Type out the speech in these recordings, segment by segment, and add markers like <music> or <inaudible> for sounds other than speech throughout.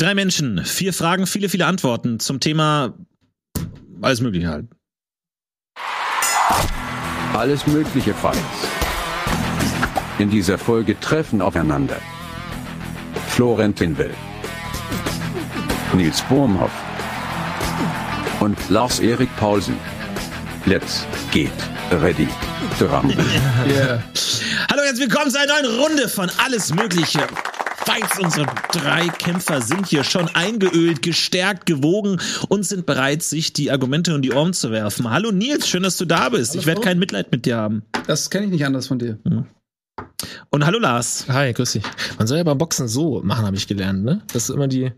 Drei Menschen, vier Fragen, viele, viele Antworten zum Thema alles Mögliche halt. Alles mögliche Fights. In dieser Folge treffen aufeinander Florentin Will, Nils Bohmhoff und Lars-Erik Paulsen. Let's get ready to rumble. <laughs> Yeah. Hallo, herzlich willkommen zu einer neuen Runde von Alles Mögliche. Fights, unsere drei Kämpfer sind hier schon eingeölt, gestärkt, gewogen und sind bereit, sich die Argumente und die Ohren zu werfen. Hallo Nils, schön, dass du da bist. Hallo, ich werde kein Mitleid mit dir haben. Das kenne ich nicht anders von dir. Mhm. Und hallo Lars. Hi, grüß dich. Man soll ja beim Boxen so machen, habe ich gelernt, ne? Dass du immer die,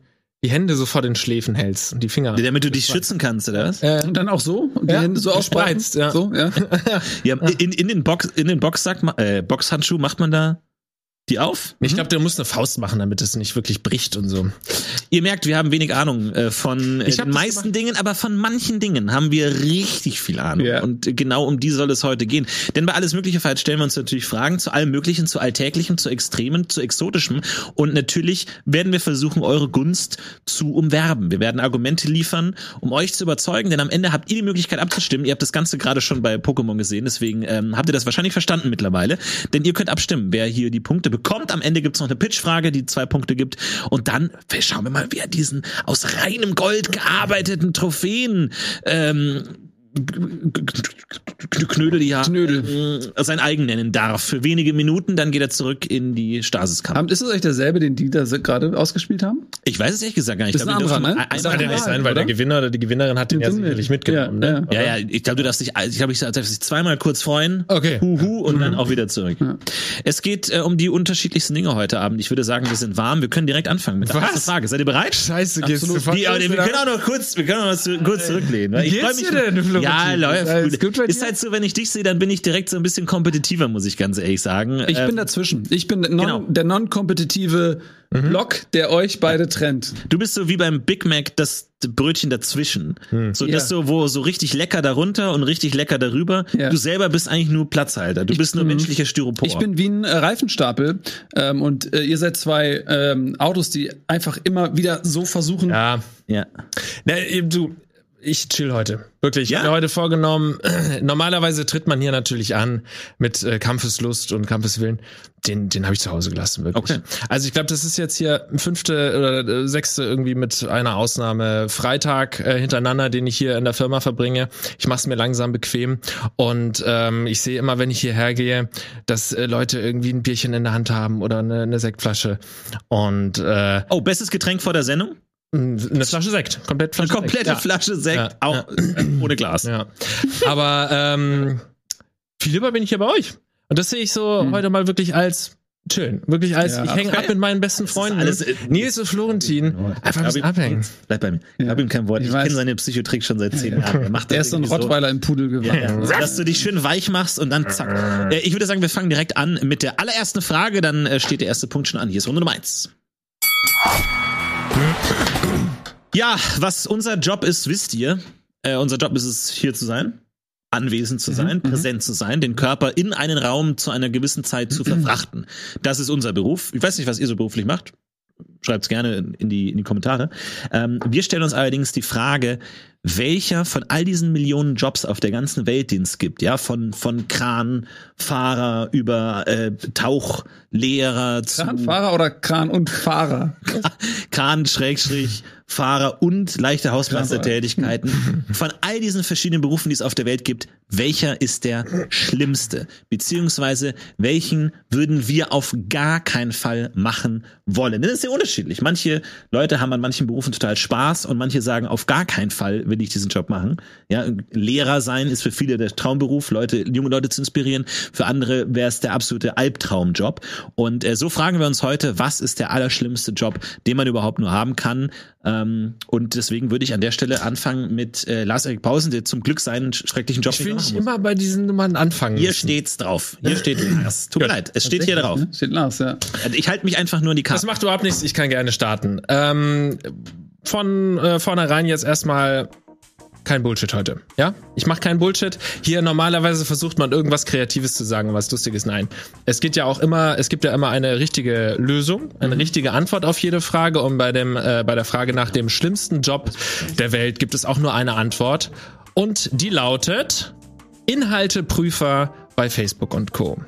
die Hände so vor den Schläfen hältst und die Finger. Damit du dich schützen kannst, oder was? Äh, und dann auch so? Und die ja, Hände so ausspreizt? Ja. So, ja. <laughs> ja in, in, den Box, in den Boxsack, äh, Boxhandschuh macht man da die auf? Ich glaube, du musst eine Faust machen, damit es nicht wirklich bricht und so. Ihr merkt, wir haben wenig Ahnung äh, von äh, den meisten Dingen, aber von manchen Dingen haben wir richtig viel Ahnung. Yeah. Und genau um die soll es heute gehen. Denn bei alles Mögliche Fall stellen wir uns natürlich Fragen zu allem Möglichen, zu Alltäglichem, zu Extremen, zu Exotischem. Und natürlich werden wir versuchen, eure Gunst zu umwerben. Wir werden Argumente liefern, um euch zu überzeugen, denn am Ende habt ihr die Möglichkeit abzustimmen. Ihr habt das Ganze gerade schon bei Pokémon gesehen, deswegen ähm, habt ihr das wahrscheinlich verstanden mittlerweile. Denn ihr könnt abstimmen, wer hier die Punkte bekommt. Am Ende gibt's noch eine Pitchfrage, die zwei Punkte gibt. Und dann schauen wir mal, wer diesen aus reinem Gold gearbeiteten Trophäen ähm, Knödel, ja, Knödel. sein eigen nennen darf. Für wenige Minuten, dann geht er zurück in die Stasiskammer. Ist es euch derselbe, den die da gerade ausgespielt haben? Ich weiß es ehrlich gesagt gar nicht. Das ist ein anderer, ne? Das kann ja nicht sein, weil der Gewinner oder die Gewinnerin hat den ja sicherlich mitgenommen. Ja, ne? ja, ja, ich glaube, du darfst dich, ich glaube, ich darf dich zweimal kurz freuen. Okay. Huhu und mhm. dann auch wieder zurück. Ja. Es geht äh, um die unterschiedlichsten Dinge heute Abend. Ich würde sagen, wir sind warm. Wir können direkt anfangen mit der ersten Frage. Seid ihr bereit? Scheiße, geht's Absolut. Die, wir können auch noch kurz, wir können auch noch kurz zurücklehnen. Wie ich geht's mich, dir denn, Ja, läuft gut. Ist halt so, wenn ich dich sehe, dann bin ich direkt so ein bisschen kompetitiver, muss ich ganz ehrlich sagen. Ich ähm, bin dazwischen. Ich bin non, genau. der non-kompetitive mhm. Block, der euch beide trennt. Du bist so wie beim Big Mac das Brötchen dazwischen. Mhm. So das so, wo so richtig lecker darunter und richtig lecker darüber. Yeah. Du selber bist eigentlich nur Platzhalter. Du ich, bist nur menschlicher Styropor. Ich bin wie ein äh, Reifenstapel ähm, und äh, ihr seid zwei ähm, Autos, die einfach immer wieder so versuchen. Ja, ja. Na, du, ich chill heute. Wirklich. Ja? Ich habe mir heute vorgenommen, <clears throat> normalerweise tritt man hier natürlich an mit äh, Kampfeslust und Kampfeswillen. Den, den habe ich zu Hause gelassen, wirklich. Okay. Also ich glaube, das ist jetzt hier fünfte oder äh, sechste irgendwie mit einer Ausnahme Freitag äh, hintereinander, den ich hier in der Firma verbringe. Ich mache es mir langsam bequem und ähm, ich sehe immer, wenn ich hierher gehe, dass äh, Leute irgendwie ein Bierchen in der Hand haben oder eine, eine Sektflasche. Und äh, oh, bestes Getränk vor der Sendung? Eine Flasche Sekt, komplett Flasche Eine komplette Sekt. Flasche Sekt, ja. auch ja. ohne Glas. Ja. <laughs> Aber ähm, viel lieber bin ich ja bei euch. Und das sehe ich so hm. heute mal wirklich als chillen. Wirklich als, ja, ich hänge ab mit meinen besten Freunden. Alles, äh, Nils und Florentin. Einfach ein bisschen abhängen. Bleib bei mir. Ich habe ihm kein Wort. Ich, ich kenne seine Psychotrick schon seit zehn Jahren. Er, macht er ist so ein Rottweiler so. im Pudel geworden. Ja, Dass du dich schön weich machst und dann zack. Ich würde sagen, wir fangen direkt an mit der allerersten Frage. Dann äh, steht der erste Punkt schon an. Hier ist Runde Nummer eins. Ja, was unser Job ist, wisst ihr. Äh, unser Job ist es, hier zu sein, anwesend zu sein, mhm, präsent zu sein, den Körper in einen Raum zu einer gewissen Zeit zu verfrachten. Das ist unser Beruf. Ich weiß nicht, was ihr so beruflich macht. Schreibt's gerne in die, in die Kommentare. Ähm, wir stellen uns allerdings die Frage, welcher von all diesen Millionen Jobs auf der ganzen Welt, den es gibt, ja, von, von Kranfahrer über äh, Tauchlehrer zu. Kranfahrer oder Kran und Fahrer? <laughs> Kran, Schrägstrich, Fahrer und leichte Hausmeistertätigkeiten. <laughs> Von all diesen verschiedenen Berufen, die es auf der Welt gibt, welcher ist der schlimmste? Beziehungsweise welchen würden wir auf gar keinen Fall machen wollen? Das ist sehr unterschiedlich. Manche Leute haben an manchen Berufen total Spaß und manche sagen, auf gar keinen Fall will ich diesen Job machen. Ja, Lehrer sein ist für viele der Traumberuf, Leute, junge Leute zu inspirieren. Für andere wäre es der absolute Albtraumjob. Und äh, so fragen wir uns heute, was ist der allerschlimmste Job, den man überhaupt nur haben kann? Ähm, und deswegen würde ich an der Stelle anfangen mit äh, Lars-Erik Pausen, der zum Glück seinen schrecklichen Job ich will nicht immer bei diesen Nummern anfangen. Hier müssen. steht's drauf. Hier steht Lars. Tut mir leid, es steht hier drauf. Steht Lars, ja. Ich halte mich einfach nur in die Karte. Das macht überhaupt nichts, ich kann gerne starten. Ähm, von äh, vornherein jetzt erstmal kein Bullshit heute. Ja, ich mache keinen Bullshit. Hier normalerweise versucht man irgendwas Kreatives zu sagen, was lustiges. Nein, es geht ja auch immer, es gibt ja immer eine richtige Lösung, eine richtige Antwort auf jede Frage. Und bei dem, äh, bei der Frage nach dem schlimmsten Job der Welt gibt es auch nur eine Antwort. Und die lautet Inhalteprüfer bei Facebook und Co.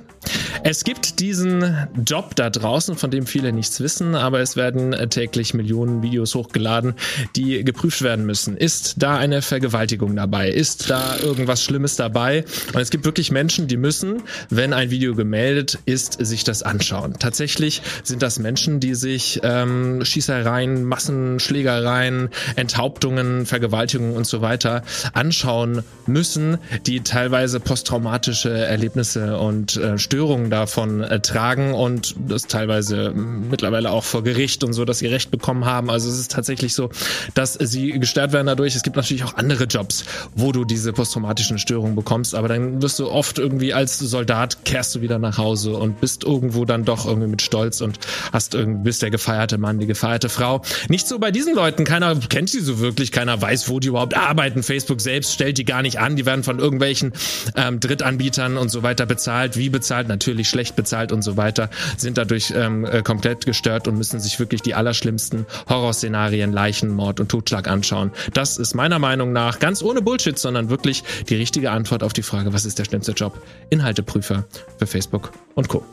Es gibt diesen Job da draußen, von dem viele nichts wissen, aber es werden täglich Millionen Videos hochgeladen, die geprüft werden müssen. Ist da eine Vergewaltigung dabei? Ist da irgendwas Schlimmes dabei? Und es gibt wirklich Menschen, die müssen, wenn ein Video gemeldet ist, sich das anschauen. Tatsächlich sind das Menschen, die sich ähm, Schießereien, Massenschlägereien, Enthauptungen, Vergewaltigungen und so weiter anschauen müssen, die teilweise posttraumatische Erlebnisse und äh, Störungen davon äh, tragen und das teilweise mittlerweile auch vor Gericht und so, dass sie Recht bekommen haben. Also es ist tatsächlich so, dass sie gestört werden dadurch. Es gibt natürlich auch andere Jobs, wo du diese posttraumatischen Störungen bekommst, aber dann wirst du oft irgendwie als Soldat kehrst du wieder nach Hause und bist irgendwo dann doch irgendwie mit Stolz und hast irgendwie bist der gefeierte Mann, die gefeierte Frau. Nicht so bei diesen Leuten. Keiner kennt sie so wirklich. Keiner weiß, wo die überhaupt arbeiten. Facebook selbst stellt die gar nicht an. Die werden von irgendwelchen ähm, Drittanbietern und so weiter bezahlt. Wie bezahlt? Natürlich schlecht bezahlt und so weiter. Sind dadurch ähm, äh, komplett gestört und müssen sich wirklich die allerschlimmsten Horrorszenarien, Leichen, Mord und Totschlag anschauen. Das ist meiner Meinung nach ganz ohne Bullshit, sondern wirklich die richtige Antwort auf die Frage, was ist der schlimmste Job? Inhalteprüfer für Facebook und Co.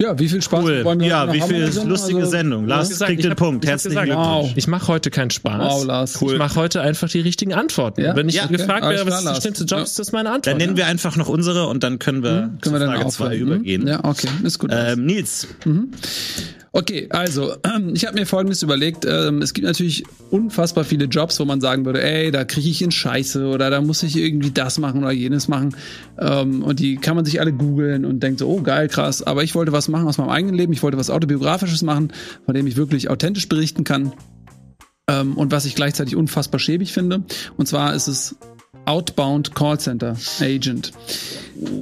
Ja, wie viel Spaß Cool. wollen wir Ja, wie viel Sendung? lustige Also, Sendung. Lars gesagt, kriegt den hab- Punkt. Herzlichen Glückwunsch. Wow. Ich mache heute keinen Spaß. Wow, Lars. Ich mache heute einfach die richtigen Antworten. Ja? Wenn ich Ja, okay. gefragt werde, was ist der schlimmste Job, Ja. ist das meine Antwort. Dann nennen wir einfach noch unsere und dann können wir Können wir Frage 2 aufhören? übergehen. Ja, okay, ist gut. Ähm, Nils, Okay, also <clears throat> ich habe mir Folgendes überlegt. Ähm, es gibt natürlich unfassbar viele Jobs, wo man sagen würde, ey, da kriege ich in Scheiße oder da muss ich irgendwie das machen oder jenes machen. Ähm, und die kann man sich alle googeln und denkt so, oh geil, krass. Aber ich wollte was machen aus meinem eigenen Leben. Ich wollte was autobiografisches machen, von dem ich wirklich authentisch berichten kann. Ähm, und was ich gleichzeitig unfassbar schäbig finde. Und zwar ist es Outbound Callcenter Agent.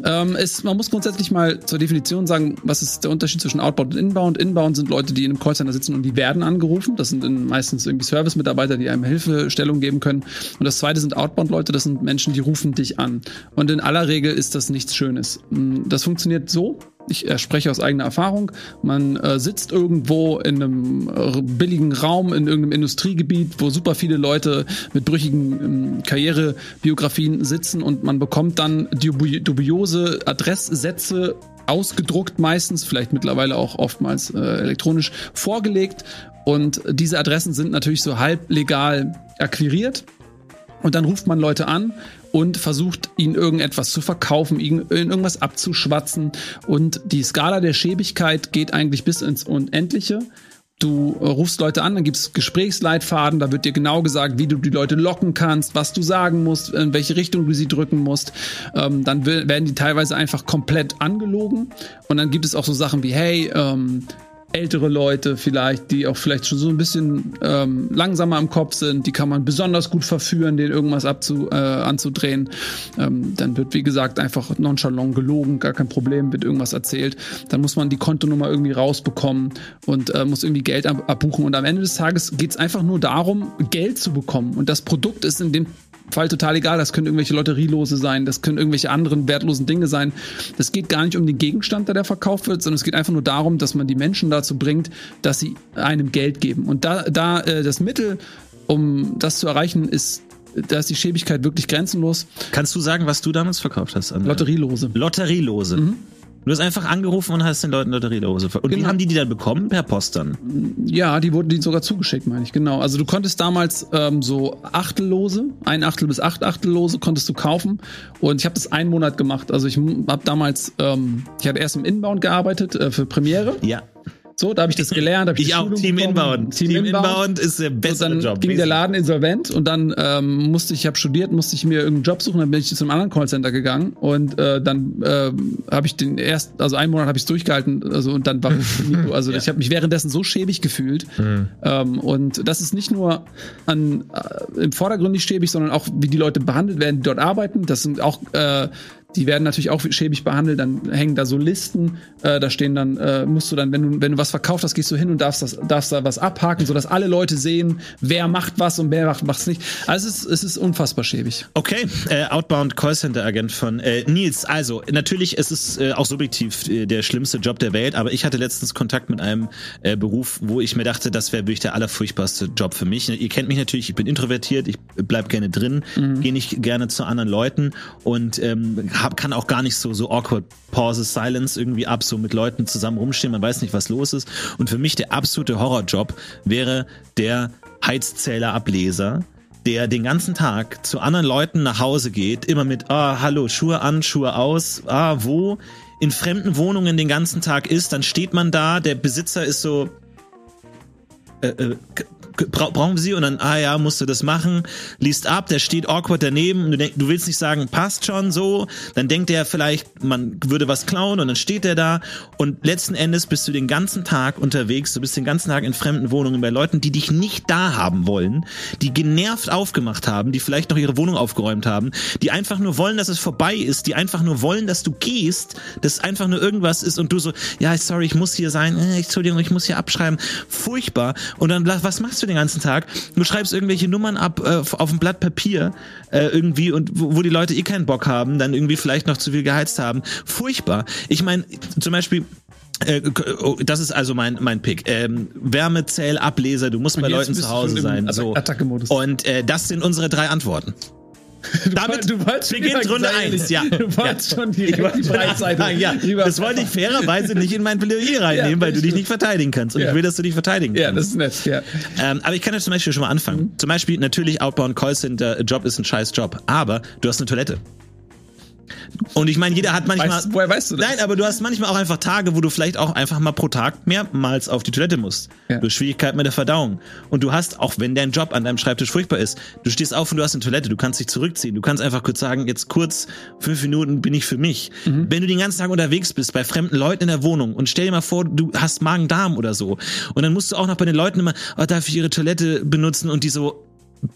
Ähm, es, man muss grundsätzlich mal zur Definition sagen, was ist der Unterschied zwischen Outbound und Inbound? Inbound sind Leute, die in einem Callcenter sitzen und die werden angerufen. Das sind in, meistens irgendwie Service-Mitarbeiter, die einem Hilfestellung geben können. Und das zweite sind Outbound-Leute, das sind Menschen, die rufen dich an. Und in aller Regel ist das nichts Schönes. Mm, Das funktioniert so. Ich äh, spreche aus eigener Erfahrung. Man äh, sitzt irgendwo in einem äh, billigen Raum in irgendeinem Industriegebiet, wo super viele Leute mit brüchigen ähm, Karrierebiografien sitzen und man bekommt dann dubi dubiose Adresssätze ausgedruckt meistens, vielleicht mittlerweile auch oftmals äh, elektronisch vorgelegt. Und diese Adressen sind natürlich so halb legal akquiriert. Und dann ruft man Leute an und versucht, ihnen irgendetwas zu verkaufen, ihnen irgendwas abzuschwatzen. Und die Skala der Schäbigkeit geht eigentlich bis ins Unendliche. Du rufst Leute an, dann gibt's Gesprächsleitfaden, da wird dir genau gesagt, wie du die Leute locken kannst, was du sagen musst, in welche Richtung du sie drücken musst. Ähm, dann werden die teilweise einfach komplett angelogen. Und dann gibt es auch so Sachen wie, hey, ähm, ältere Leute vielleicht, die auch vielleicht schon so ein bisschen ähm, langsamer im Kopf sind, die kann man besonders gut verführen, denen irgendwas abzu, äh, anzudrehen. Ähm, dann wird, wie gesagt, einfach nonchalant gelogen, gar kein Problem, wird irgendwas erzählt. Dann muss man die Kontonummer irgendwie rausbekommen und äh, muss irgendwie Geld ab abbuchen. Und am Ende des Tages geht es einfach nur darum, Geld zu bekommen. Und das Produkt ist in dem Fall total egal. Das können irgendwelche Lotterielose sein, das können irgendwelche anderen wertlosen Dinge sein. Das geht gar nicht um den Gegenstand, der da verkauft wird, sondern es geht einfach nur darum, dass man die Menschen dazu bringt, dass sie einem Geld geben. Und da, da äh, das Mittel, um das zu erreichen, ist, da ist die Schäbigkeit wirklich grenzenlos. kannst du sagen, was du damals verkauft hast? An Lotterielose. Lotterielose. Du hast einfach angerufen und hast den Leuten Lotterielose verkauft. Und wie Genau. haben die die dann bekommen? Per Post dann. Ja, die wurden die sogar zugeschickt, meine ich, genau. Also du konntest damals ähm, so Achtellose, ein Achtel bis acht Achtellose konntest du kaufen. Und ich habe das einen Monat gemacht. Also ich habe damals, ähm, ich hatte erst im Inbound gearbeitet äh, für Premiere. Ja. So, da habe ich das gelernt. Hab ich Ich auch. Schulung Team bekommen. Inbound. Team, Inbound. ist der beste dann Job. ging der Laden insolvent und dann ähm, musste ich, ich habe studiert, musste ich mir irgendeinen Job suchen, dann bin ich zu einem anderen Callcenter gegangen und äh, dann ähm, habe ich den erst, also einen Monat habe ich es durchgehalten, also und dann war <laughs> ich also ich habe mich währenddessen so schäbig gefühlt ähm, und das ist nicht nur an äh, im Vordergrund nicht schäbig, sondern auch wie die Leute behandelt werden, die dort arbeiten. Das sind auch äh, die werden natürlich auch schäbig behandelt. Dann hängen da so Listen, äh, da stehen dann, äh, musst du dann, wenn du, wenn du was verkauft hast, gehst du hin und darfst, das, darfst da was abhaken, sodass alle Leute sehen, wer macht was und wer macht es nicht. Also es ist, es ist unfassbar schäbig. Okay, äh, Outbound Callcenter Agent von äh, Nils. Also natürlich, es ist äh, auch subjektiv äh, der schlimmste Job der Welt, aber ich hatte letztens Kontakt mit einem Beruf, wo ich mir dachte, das wäre wirklich der allerfurchtbarste Job für mich. Ihr kennt mich natürlich, ich bin introvertiert, ich bleib gerne drin, mhm. gehe nicht gerne zu anderen Leuten und ähm, hab, kann auch gar nicht so so awkward pauses, silence irgendwie ab, so mit Leuten zusammen rumstehen, man weiß nicht, was los ist. Und für mich der absolute Horrorjob wäre der Heizzählerableser, der den ganzen Tag zu anderen Leuten nach Hause geht, immer mit, ah, hallo, Schuhe an, Schuhe aus, ah, wo, in fremden Wohnungen den ganzen Tag ist, dann steht man da, der Besitzer ist so, äh, äh, bra brauchen sie? Und dann, ah ja, musst du das machen, liest ab, der steht awkward daneben. Und du, denk, du willst nicht sagen, passt schon so, dann denkt er vielleicht, man würde was klauen und dann steht er da. Und letzten Endes bist du den ganzen Tag unterwegs, du bist den ganzen Tag in fremden Wohnungen bei Leuten, die dich nicht da haben wollen, die genervt aufgemacht haben, die vielleicht noch ihre Wohnung aufgeräumt haben, die einfach nur wollen, dass es vorbei ist, die einfach nur wollen, dass du gehst, dass einfach nur irgendwas ist und du so, ja, sorry, ich muss hier sein, äh, Entschuldigung, ich muss hier abschreiben, furchtbar. Und dann, was machst du den ganzen Tag. Du schreibst irgendwelche Nummern ab äh, auf ein Blatt Papier äh, irgendwie und wo, wo die Leute eh keinen Bock haben, dann irgendwie vielleicht noch zu viel geheizt haben. Furchtbar. Ich meine, zum Beispiel äh, oh, das ist also mein mein Pick. Ähm, Wärmezählableser, du musst bei Leuten zu Hause sein. So. Und äh, das sind unsere drei Antworten. Du Damit du beginnt Runde 1. Ja. Du wolltest ja. schon die, ich die Breitseite. Ja. Das wollte ich fairerweise nicht in mein Plädoyer reinnehmen, ja, weil du dich nicht verteidigen kannst. Und ja. ich will, dass du dich verteidigen kannst. Ja, das ist nett. Ja. Ähm, aber ich kann jetzt zum Beispiel schon mal anfangen. Mhm. Zum Beispiel, natürlich Outbound Callcenter Job ist ein scheiß Job. Aber du hast eine Toilette. Und ich meine, jeder hat manchmal. Weißt, woher weißt du das? Nein, aber du hast manchmal auch einfach Tage, wo du vielleicht auch einfach mal pro Tag mehrmals auf die Toilette musst. Ja. Du hast Schwierigkeiten mit der Verdauung. Und du hast, auch wenn dein Job an deinem Schreibtisch furchtbar ist, du stehst auf und du hast eine Toilette, du kannst dich zurückziehen. Du kannst einfach kurz sagen, jetzt kurz, fünf Minuten bin ich für mich. Mhm. Wenn du den ganzen Tag unterwegs bist, bei fremden Leuten in der Wohnung und stell dir mal vor, du hast Magen-Darm oder so. Und dann musst du auch noch bei den Leuten immer, oh, darf ich ihre Toilette benutzen? Und die so,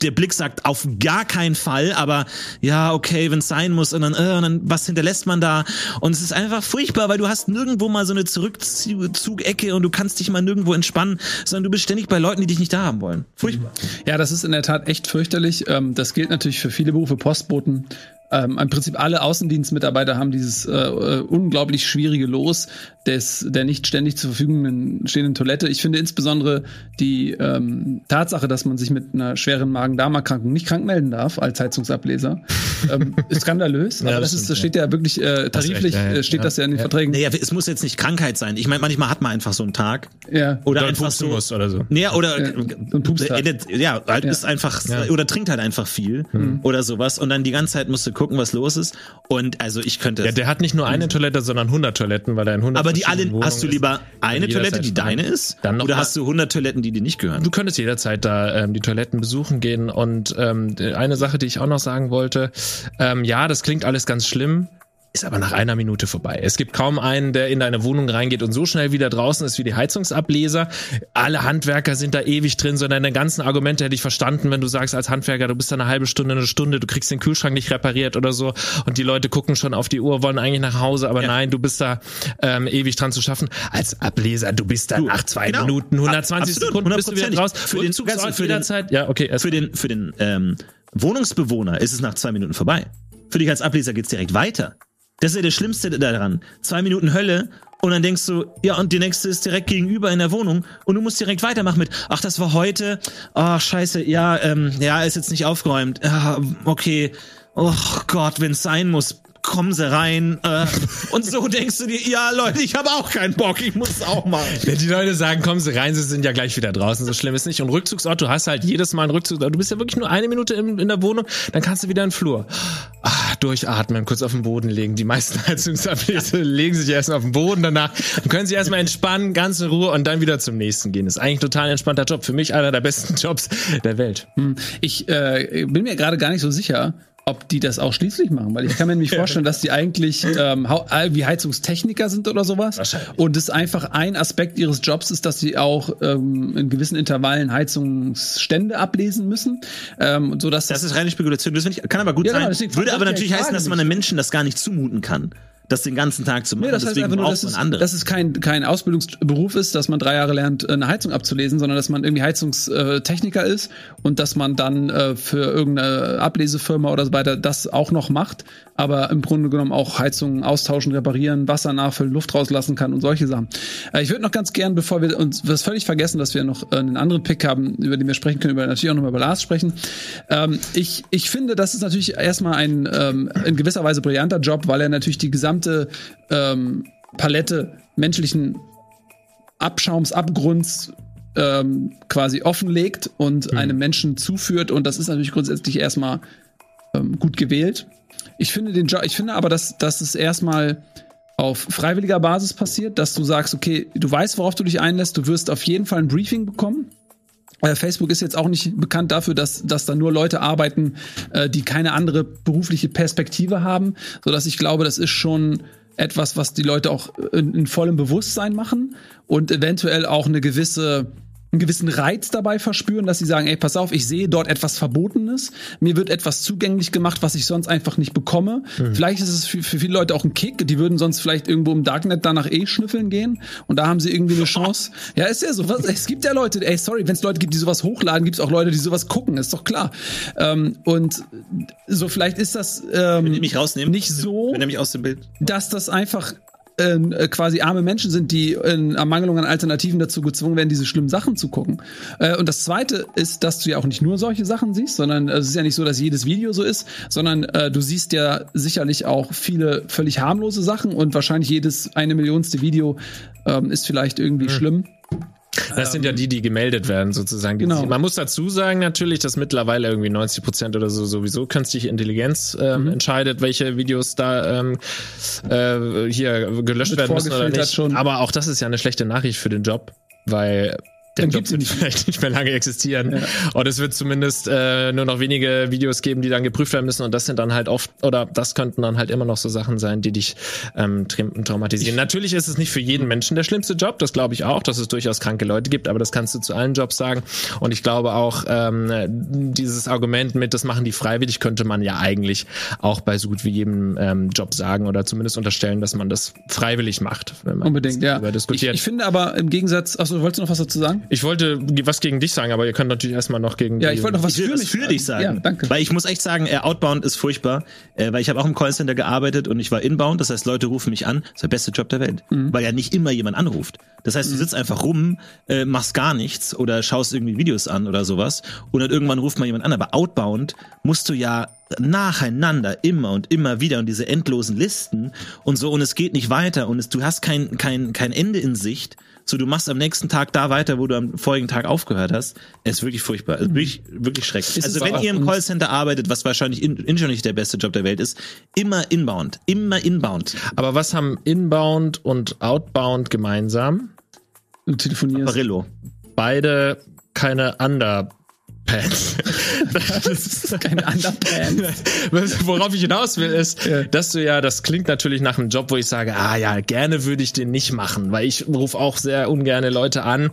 der Blick sagt auf gar keinen Fall, aber ja, okay, wenn es sein muss und dann, äh, und dann was hinterlässt man da und es ist einfach furchtbar, weil du hast nirgendwo mal so eine Zurückzugecke und du kannst dich mal nirgendwo entspannen, sondern du bist ständig bei Leuten, die dich nicht da haben wollen. Furchtbar. Ja, das ist in der Tat echt fürchterlich. Ähm, das gilt natürlich für viele Berufe, Postboten, ähm, Im Prinzip alle Außendienstmitarbeiter haben dieses äh, äh, unglaublich schwierige Los des der nicht ständig zur Verfügung stehenden Toilette. Ich finde insbesondere die ähm, Tatsache, dass man sich mit einer schweren Magen-Darm-Erkrankung nicht krank melden darf als Heizungsableser, <laughs> ähm, ist skandalös. Aber ja, das, das, ist, das steht ja wirklich äh, tariflich, recht, ja, ja, steht das ja in den Verträgen. Naja, es muss jetzt nicht Krankheit sein. Ich meine, manchmal hat man einfach so einen Tag. Ja. Oder, oder einfach so. Muss oder so. Naja, oder ja, ja, halt ist einfach oder trinkt halt einfach viel mhm. oder sowas und dann die ganze Zeit musst du gucken, was los ist. Und also ich könnte. Ja, der hat nicht nur eine Toilette, sondern 100 Toiletten, weil er in 100 Aber die alle, hast du lieber eine Toilette, die deine ist? Dann noch oder hast du 100 Toiletten, die dir nicht gehören? Du könntest jederzeit da ähm, die Toiletten besuchen gehen. Und ähm, eine Sache, die ich auch noch sagen wollte, ähm, ja, das klingt alles ganz schlimm ist aber nach einer Minute vorbei. Es gibt kaum einen, der in deine Wohnung reingeht und so schnell wieder draußen ist wie die Heizungsableser. Alle Handwerker sind da ewig drin, so deine ganzen Argumente hätte ich verstanden, wenn du sagst als Handwerker, du bist da eine halbe Stunde, eine Stunde, du kriegst den Kühlschrank nicht repariert oder so und die Leute gucken schon auf die Uhr, wollen eigentlich nach Hause, aber ja. nein, du bist da ähm, ewig dran zu schaffen. Als Ableser, du bist da du, nach zwei genau. Minuten, 120 Absolut, Sekunden bist du wieder raus. Für den, für den, ja, okay, für den, für den ähm, Wohnungsbewohner ist es nach zwei Minuten vorbei. Für dich als Ableser geht's direkt weiter. Das ist ja das Schlimmste daran. Zwei Minuten Hölle und dann denkst du, ja, und die nächste ist direkt gegenüber in der Wohnung und du musst direkt weitermachen mit, ach, das war heute, ach, scheiße, ja, ähm, ja, ist jetzt nicht aufgeräumt, ja, okay, oh Gott, wenn es sein muss, kommen sie rein äh, und so denkst du dir, ja Leute, ich habe auch keinen Bock, ich muss es auch machen. Wenn die Leute sagen, kommen sie rein, sie sind ja gleich wieder draußen, so schlimm ist nicht. Und Rückzugsort, du hast halt jedes Mal einen Rückzugsort, du bist ja wirklich nur eine Minute in, in der Wohnung, dann kannst du wieder in den Flur. Ah, durchatmen, kurz auf den Boden legen. Die meisten <laughs> Heizungsableser legen sich erstmal auf den Boden danach und können sich erstmal entspannen, ganz in Ruhe und dann wieder zum nächsten gehen. Das ist eigentlich ein total entspannter Job. Für mich einer der besten <laughs> Jobs der Welt. Hm. Ich äh, bin mir gerade gar nicht so sicher, ob die das auch schließlich machen, weil ich kann mir nämlich <laughs> vorstellen, dass die eigentlich ähm, wie Heizungstechniker sind oder sowas und es einfach ein Aspekt ihres Jobs ist, dass sie auch ähm, in gewissen Intervallen Heizungsstände ablesen müssen, ähm, so dass das, das ist reine Spekulation. Das ich, kann aber gut ja, sein. Würde aber natürlich heißen, dass man einem Menschen das gar nicht zumuten kann das den ganzen Tag zu machen. Nee, das heißt einfach nur, dass es, dass es kein, kein Ausbildungsberuf ist, dass man drei Jahre lernt, eine Heizung abzulesen, sondern dass man irgendwie Heizungstechniker ist und dass man dann äh, für irgendeine Ablesefirma oder so weiter das auch noch macht, aber im Grunde genommen auch Heizungen austauschen, reparieren, Wasser nachfüllen, Luft rauslassen kann und solche Sachen. Äh, ich würde noch ganz gern, bevor wir uns was völlig vergessen, dass wir noch äh, einen anderen Pick haben, über den wir sprechen können, über natürlich auch nochmal über Lars sprechen. Ähm, ich, ich finde, das ist natürlich erstmal ein ähm, in gewisser Weise brillanter Job, weil er natürlich die gesamte gesamte ähm, Palette menschlichen Abschaums, Abgrunds ähm, quasi offenlegt und mhm. einem Menschen zuführt. Und das ist natürlich grundsätzlich erstmal ähm, gut gewählt. Ich finde den Job, ich finde aber, dass, dass es erstmal auf freiwilliger Basis passiert, dass du sagst, okay, du weißt, worauf du dich einlässt, du wirst auf jeden Fall ein Briefing bekommen. Äh, Facebook ist jetzt auch nicht bekannt dafür, dass, dass da nur Leute arbeiten, äh, die keine andere berufliche Perspektive haben, so dass ich glaube, das ist schon etwas, was die Leute auch in, in vollem Bewusstsein machen und eventuell auch eine gewisse einen gewissen Reiz dabei verspüren, dass sie sagen, ey, pass auf, ich sehe dort etwas Verbotenes, mir wird etwas zugänglich gemacht, was ich sonst einfach nicht bekomme. Mhm. Vielleicht ist es für, für, viele Leute auch ein Kick, die würden sonst vielleicht irgendwo im Darknet danach eh schnüffeln gehen und da haben sie irgendwie eine Chance. Ja, ist ja so. Was, es gibt ja Leute, ey, sorry, wenn es Leute gibt, die sowas hochladen, gibt es auch Leute, die sowas gucken, ist doch klar. Ähm, und so vielleicht ist das ähm, wenn mich rausnehmen, nicht so, wenn er mich aus dem Bild, dass das einfach äh, quasi arme Menschen sind, die in Ermangelung an Alternativen dazu gezwungen werden, diese schlimmen Sachen zu gucken. Äh, und das Zweite ist, dass du ja auch nicht nur solche Sachen siehst, sondern äh, es ist ja nicht so, dass jedes Video so ist, sondern äh, du siehst ja sicherlich auch viele völlig harmlose Sachen und wahrscheinlich jedes eine Millionste Video ähm, ist vielleicht irgendwie mhm. schlimm. Das sind ja die, die gemeldet werden, sozusagen. Genau. Man muss dazu sagen natürlich, dass mittlerweile irgendwie 90 Prozent oder so sowieso künstliche Intelligenz ähm, mhm. entscheidet, welche Videos da ähm, äh, hier gelöscht werden müssen oder nicht. Schon. Aber auch das ist ja eine schlechte Nachricht für den Job, weil der dann Job wird vielleicht nicht mehr lange existieren. Ja. Und es wird zumindest äh, nur noch wenige Videos geben, die dann geprüft werden müssen. Und das sind dann halt oft, oder das könnten dann halt immer noch so Sachen sein, die dich ähm, traumatisieren. Natürlich ist es nicht für jeden Menschen der schlimmste Job, das glaube ich auch, dass es durchaus kranke Leute gibt, aber das kannst du zu allen Jobs sagen. Und ich glaube auch, ähm, dieses Argument mit, das machen die freiwillig, könnte man ja eigentlich auch bei so gut wie jedem ähm, Job sagen oder zumindest unterstellen, dass man das freiwillig macht. Wenn man Unbedingt, ja. Ich, ich finde aber im Gegensatz, achso, wolltest du noch was dazu sagen? Ich wollte was gegen dich sagen, aber ihr könnt natürlich erstmal noch gegen Ja, ich wollte noch was für, für dich sagen. Ja, danke. Weil ich muss echt sagen, äh, Outbound ist furchtbar, äh, weil ich habe auch im Callcenter gearbeitet und ich war Inbound, das heißt, Leute rufen mich an, das ist der beste Job der Welt, mhm. weil ja nicht immer jemand anruft. Das heißt, du mhm. sitzt einfach rum, äh, machst gar nichts oder schaust irgendwie Videos an oder sowas und dann irgendwann ruft mal jemand an, aber Outbound musst du ja nacheinander immer und immer wieder und diese endlosen Listen und so und es geht nicht weiter und es, du hast kein kein kein Ende in Sicht so du machst am nächsten Tag da weiter, wo du am vorigen Tag aufgehört hast. Es ist wirklich furchtbar. Es ist wirklich, wirklich schrecklich. Ist also wenn ihr im Callcenter arbeitet, was wahrscheinlich in, in schon nicht der beste Job der Welt ist, immer inbound. Immer inbound. Aber was haben inbound und outbound gemeinsam? Du telefonierst. Apparillo. Beide keine Under Pants. <laughs> das ist keine Underpants. Worauf ich hinaus will, ist, ja. dass du ja, das klingt natürlich nach einem Job, wo ich sage, ah ja, gerne würde ich den nicht machen, weil ich rufe auch sehr ungerne Leute an,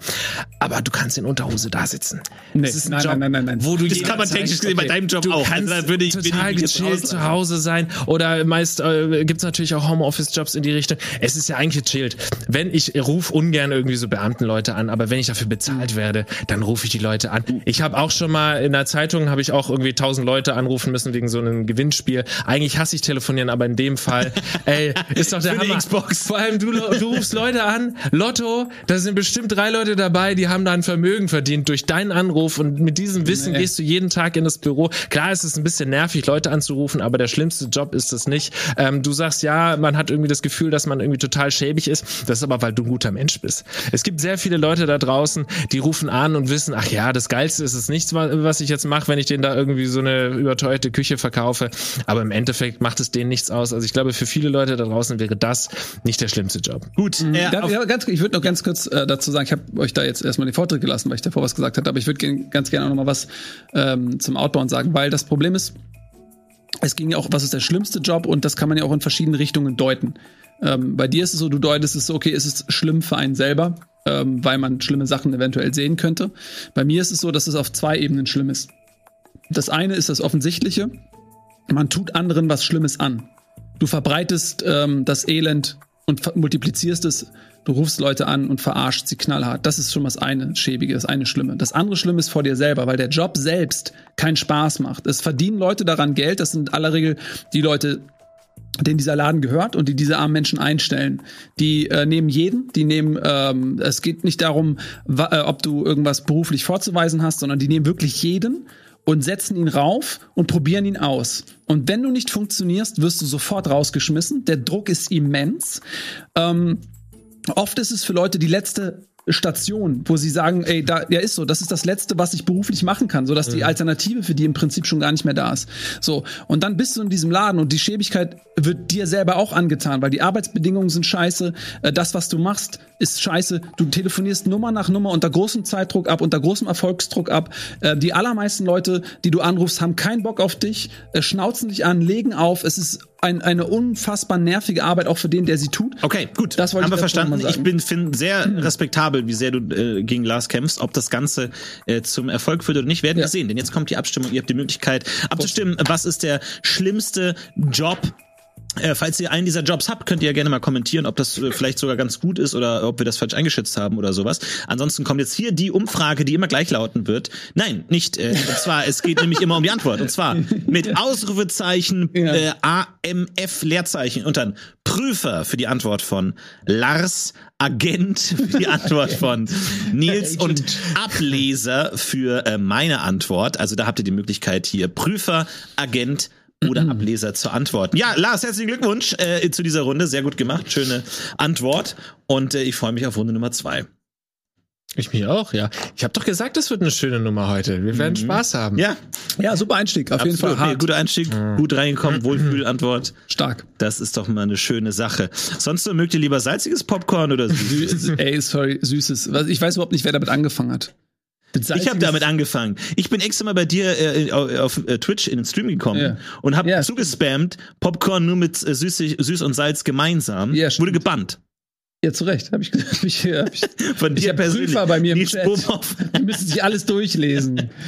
aber du kannst in Unterhose da sitzen. Nee, das ist ein nein, Job, nein, nein, nein, Wo du das kann man technisch gesehen okay. bei deinem Job du auch. Kannst also, würde ich, total würde ich gechillt zu Hause sein oder meist äh, gibt's natürlich auch Homeoffice-Jobs in die Richtung. Es ist ja eigentlich gechillt. Wenn ich rufe ungern irgendwie so Beamtenleute an, aber wenn ich dafür bezahlt werde, dann rufe ich die Leute an. Ich habe auch schon mal in der Zeitung habe ich auch irgendwie tausend Leute anrufen müssen wegen so einem Gewinnspiel. Eigentlich hasse ich telefonieren, aber in dem Fall, <laughs> ey, ist doch der Für Hammer. Xbox. Vor allem du, du rufst Leute an, Lotto, da sind bestimmt drei Leute dabei, die haben da ein Vermögen verdient durch deinen Anruf und mit diesem Wissen nee. gehst du jeden Tag in das Büro. Klar ist es ein bisschen nervig, Leute anzurufen, aber der schlimmste Job ist es nicht. Ähm, du sagst ja, man hat irgendwie das Gefühl, dass man irgendwie total schäbig ist. Das ist aber, weil du ein guter Mensch bist. Es gibt sehr viele Leute da draußen, die rufen an und wissen, ach ja, das Geilste ist es nichts, was ich jetzt mache, wenn ich denen da irgendwie so eine überteuerte Küche verkaufe. Aber im Endeffekt macht es denen nichts aus. Also ich glaube, für viele Leute da draußen wäre das nicht der schlimmste Job. Gut. Mhm. Ja, ja, ganz, ich würde noch ganz kurz äh, dazu sagen, ich habe euch da jetzt erstmal den Vortritt gelassen, weil ich davor was gesagt hatte, aber ich würde ganz gerne auch noch mal was ähm, zum Outbound sagen, weil das Problem ist, es ging ja auch, was ist der schlimmste Job? Und das kann man ja auch in verschiedene Richtungen deuten. Ähm, bei dir ist es so, du deutest es so, okay, ist es schlimm für einen selber, ähm, weil man schlimme Sachen eventuell sehen könnte. Bei mir ist es so, dass es auf zwei Ebenen schlimm ist. Das eine ist das Offensichtliche. Man tut anderen was Schlimmes an. Du verbreitest ähm, das Elend und multiplizierst es. Du rufst Leute an und verarscht sie knallhart. Das ist schon das eine Schäbige, das eine Schlimme. Das andere Schlimme ist vor dir selber, weil der Job selbst keinen Spaß macht. Es verdienen Leute daran Geld. Das sind in aller Regel die Leute, denen dieser Laden gehört und die diese armen Menschen einstellen. Die äh, nehmen jeden, die nehmen, ähm, es geht nicht darum, äh, ob du irgendwas beruflich vorzuweisen hast, sondern die nehmen wirklich jeden und setzen ihn rauf und probieren ihn aus. Und wenn du nicht funktionierst, wirst du sofort rausgeschmissen. Der Druck ist immens. Ähm, oft ist es für Leute die letzte Station, wo sie sagen, ey, da, ja ist so, das ist das Letzte, was ich beruflich machen kann, so dass mhm. die Alternative für die im Prinzip schon gar nicht mehr da ist. So und dann bist du in diesem Laden und die Schäbigkeit wird dir selber auch angetan, weil die Arbeitsbedingungen sind scheiße, äh, das was du machst ist scheiße, du telefonierst Nummer nach Nummer unter großem Zeitdruck ab, unter großem Erfolgsdruck ab. Äh, die allermeisten Leute, die du anrufst, haben keinen Bock auf dich, äh, schnauzen dich an, legen auf. Es ist ein, eine unfassbar nervige Arbeit auch für den, der sie tut. Okay, gut. Das haben wir verstanden. Ich bin sehr <clears throat> respektabel, wie sehr du äh, gegen Lars kämpfst. Ob das Ganze äh, zum Erfolg führt oder nicht, werden ja. wir sehen. Denn jetzt kommt die Abstimmung. Ihr habt die Möglichkeit abzustimmen. Was ist der schlimmste Job äh, falls ihr einen dieser Jobs habt, könnt ihr ja gerne mal kommentieren, ob das äh, vielleicht sogar ganz gut ist oder ob wir das falsch eingeschätzt haben oder sowas. Ansonsten kommt jetzt hier die Umfrage, die immer gleich lauten wird. Nein, nicht. Äh, und zwar, es geht nämlich immer um die Antwort. Und zwar mit <laughs> Ausrufezeichen, äh, AMF Leerzeichen und dann Prüfer für die Antwort von Lars, Agent für die Antwort <laughs> von Nils und Ableser für meine Antwort. Also da habt ihr die Möglichkeit hier Prüfer, Agent, oder. Ableser zu antworten. Ja, Lars, herzlichen Glückwunsch äh, zu dieser Runde. Sehr gut gemacht. Schöne Antwort. Und äh, ich freue mich auf Runde Nummer zwei. Ich mich auch, ja. Ich habe doch gesagt, es wird eine schöne Nummer heute. Wir werden mhm. Spaß haben. Ja, ja, super Einstieg. Auf Absolut. jeden Fall. Nee, guter Einstieg, mhm. gut reingekommen, Wohlfühlantwort. Stark. Das ist doch mal eine schöne Sache. Sonst so, mögt ihr lieber salziges Popcorn oder süßes? Ey, sorry, süßes. Ich weiß überhaupt nicht, wer damit angefangen hat. Ich habe damit angefangen. Ich bin extra mal bei dir äh, auf äh, Twitch in den Stream gekommen ja. und habe ja. zugespammt, Popcorn nur mit äh, Süß, Süß und Salz gemeinsam. Ja, Wurde gebannt. Ja, zu Recht. Hab ich, hab <laughs> ich, hab ich, Von dir persönlich. Prüfer bei mir im Chat. Die müssen sich alles durchlesen. <laughs>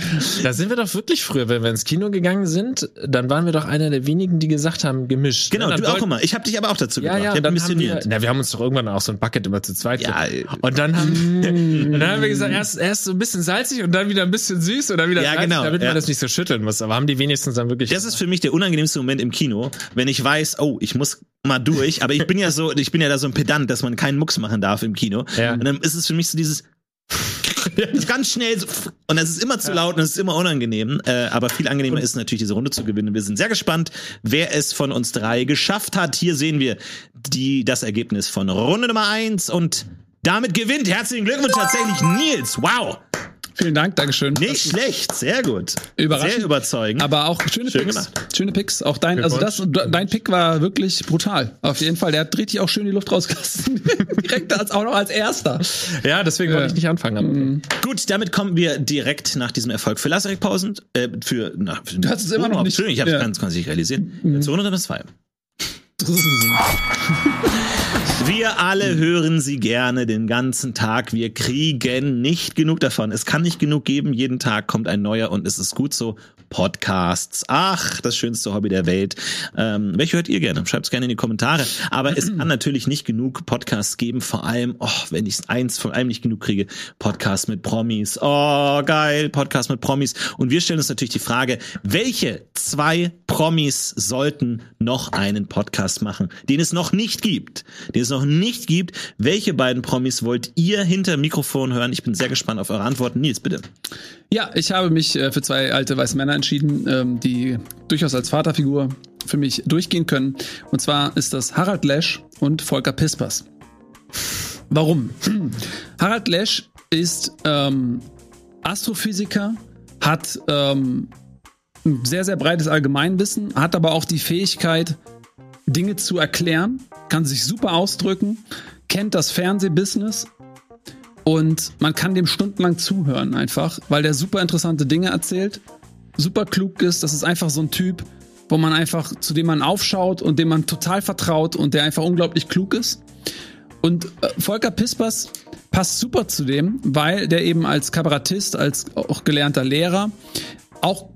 Da sind wir doch wirklich früher, wenn wir ins Kino gegangen sind, dann waren wir doch einer der wenigen, die gesagt haben, gemischt. Genau, ne? du auch immer. Ich habe dich aber auch dazu ja, gebracht. Ja, dann haben wir, na, wir haben uns doch irgendwann auch so ein Bucket immer zu zweit. Ja. Und dann haben, und dann haben wir gesagt, erst, erst so ein bisschen salzig und dann wieder ein bisschen süß oder wieder ja, salzig, genau, damit ja. man das nicht so schütteln muss. Aber haben die wenigstens dann wirklich. Das ist für mich der unangenehmste Moment im Kino, wenn ich weiß, oh, ich muss mal durch, aber ich bin ja so, ich bin ja da so ein Pedant, dass man keinen Mucks machen darf im Kino. Ja. Und dann ist es für mich so dieses <laughs> ganz schnell so, und es ist immer zu laut und es ist immer unangenehm. Äh, aber viel angenehmer ist natürlich diese Runde zu gewinnen. Wir sind sehr gespannt, wer es von uns drei geschafft hat. Hier sehen wir die das Ergebnis von Runde Nummer eins und damit gewinnt. Herzlichen Glückwunsch tatsächlich Nils. Wow. Vielen Dank, Dankeschön. Nicht schlecht, sehr gut. Überraschend. Sehr überzeugend. Aber auch schöne schön Picks. Gemacht. Schöne Picks. Auch dein, also das, dein Pick war wirklich brutal. Auf jeden Fall. Der hat richtig auch schön die Luft rausgelassen. <laughs> direkt als, auch noch als erster. Ja, deswegen ja. wollte ich nicht anfangen. Mhm. Gut, damit kommen wir direkt nach diesem Erfolg für Lazarik Pausen, äh, für, na, für, du hast es immer noch nicht. Schön, ich habe es ja. ganz, ganz nicht realisiert. Mhm. Zu Runde Nummer zwei. <laughs> Wir alle hören sie gerne den ganzen Tag. Wir kriegen nicht genug davon. Es kann nicht genug geben. Jeden Tag kommt ein neuer und es ist gut so. Podcasts. Ach, das schönste Hobby der Welt. Ähm, welche hört ihr gerne? Schreibt es gerne in die Kommentare. Aber es kann natürlich nicht genug Podcasts geben. Vor allem, oh, wenn ich eins von allem nicht genug kriege, Podcasts mit Promis. Oh, geil, Podcast mit Promis. Und wir stellen uns natürlich die Frage, welche zwei Promis sollten noch einen Podcast machen, den es noch nicht gibt, den es noch nicht gibt. Welche beiden Promis wollt ihr hinter Mikrofon hören? Ich bin sehr gespannt auf eure Antworten. Nils, bitte. Ja, ich habe mich äh, für zwei alte weiße Männer entschieden, ähm, die durchaus als Vaterfigur für mich durchgehen können. Und zwar ist das Harald Lesch und Volker Pispers. Warum? <clears throat> Harald Lesch ist ähm, Astrophysiker, hat ähm, ein sehr, sehr breites Allgemeinwissen, hat aber auch die Fähigkeit, Dinge zu erklären, kann sich super ausdrücken, kennt das Fernsehbusiness und man kann dem stundenlang zuhören einfach, weil der super interessante Dinge erzählt, super klug ist. Das ist einfach so ein Typ, wo man einfach, zu dem man aufschaut und dem man total vertraut und der einfach unglaublich klug ist. Und äh, Volker Pispers passt super zu dem, weil der eben als Kabarettist, als auch gelernter Lehrer auch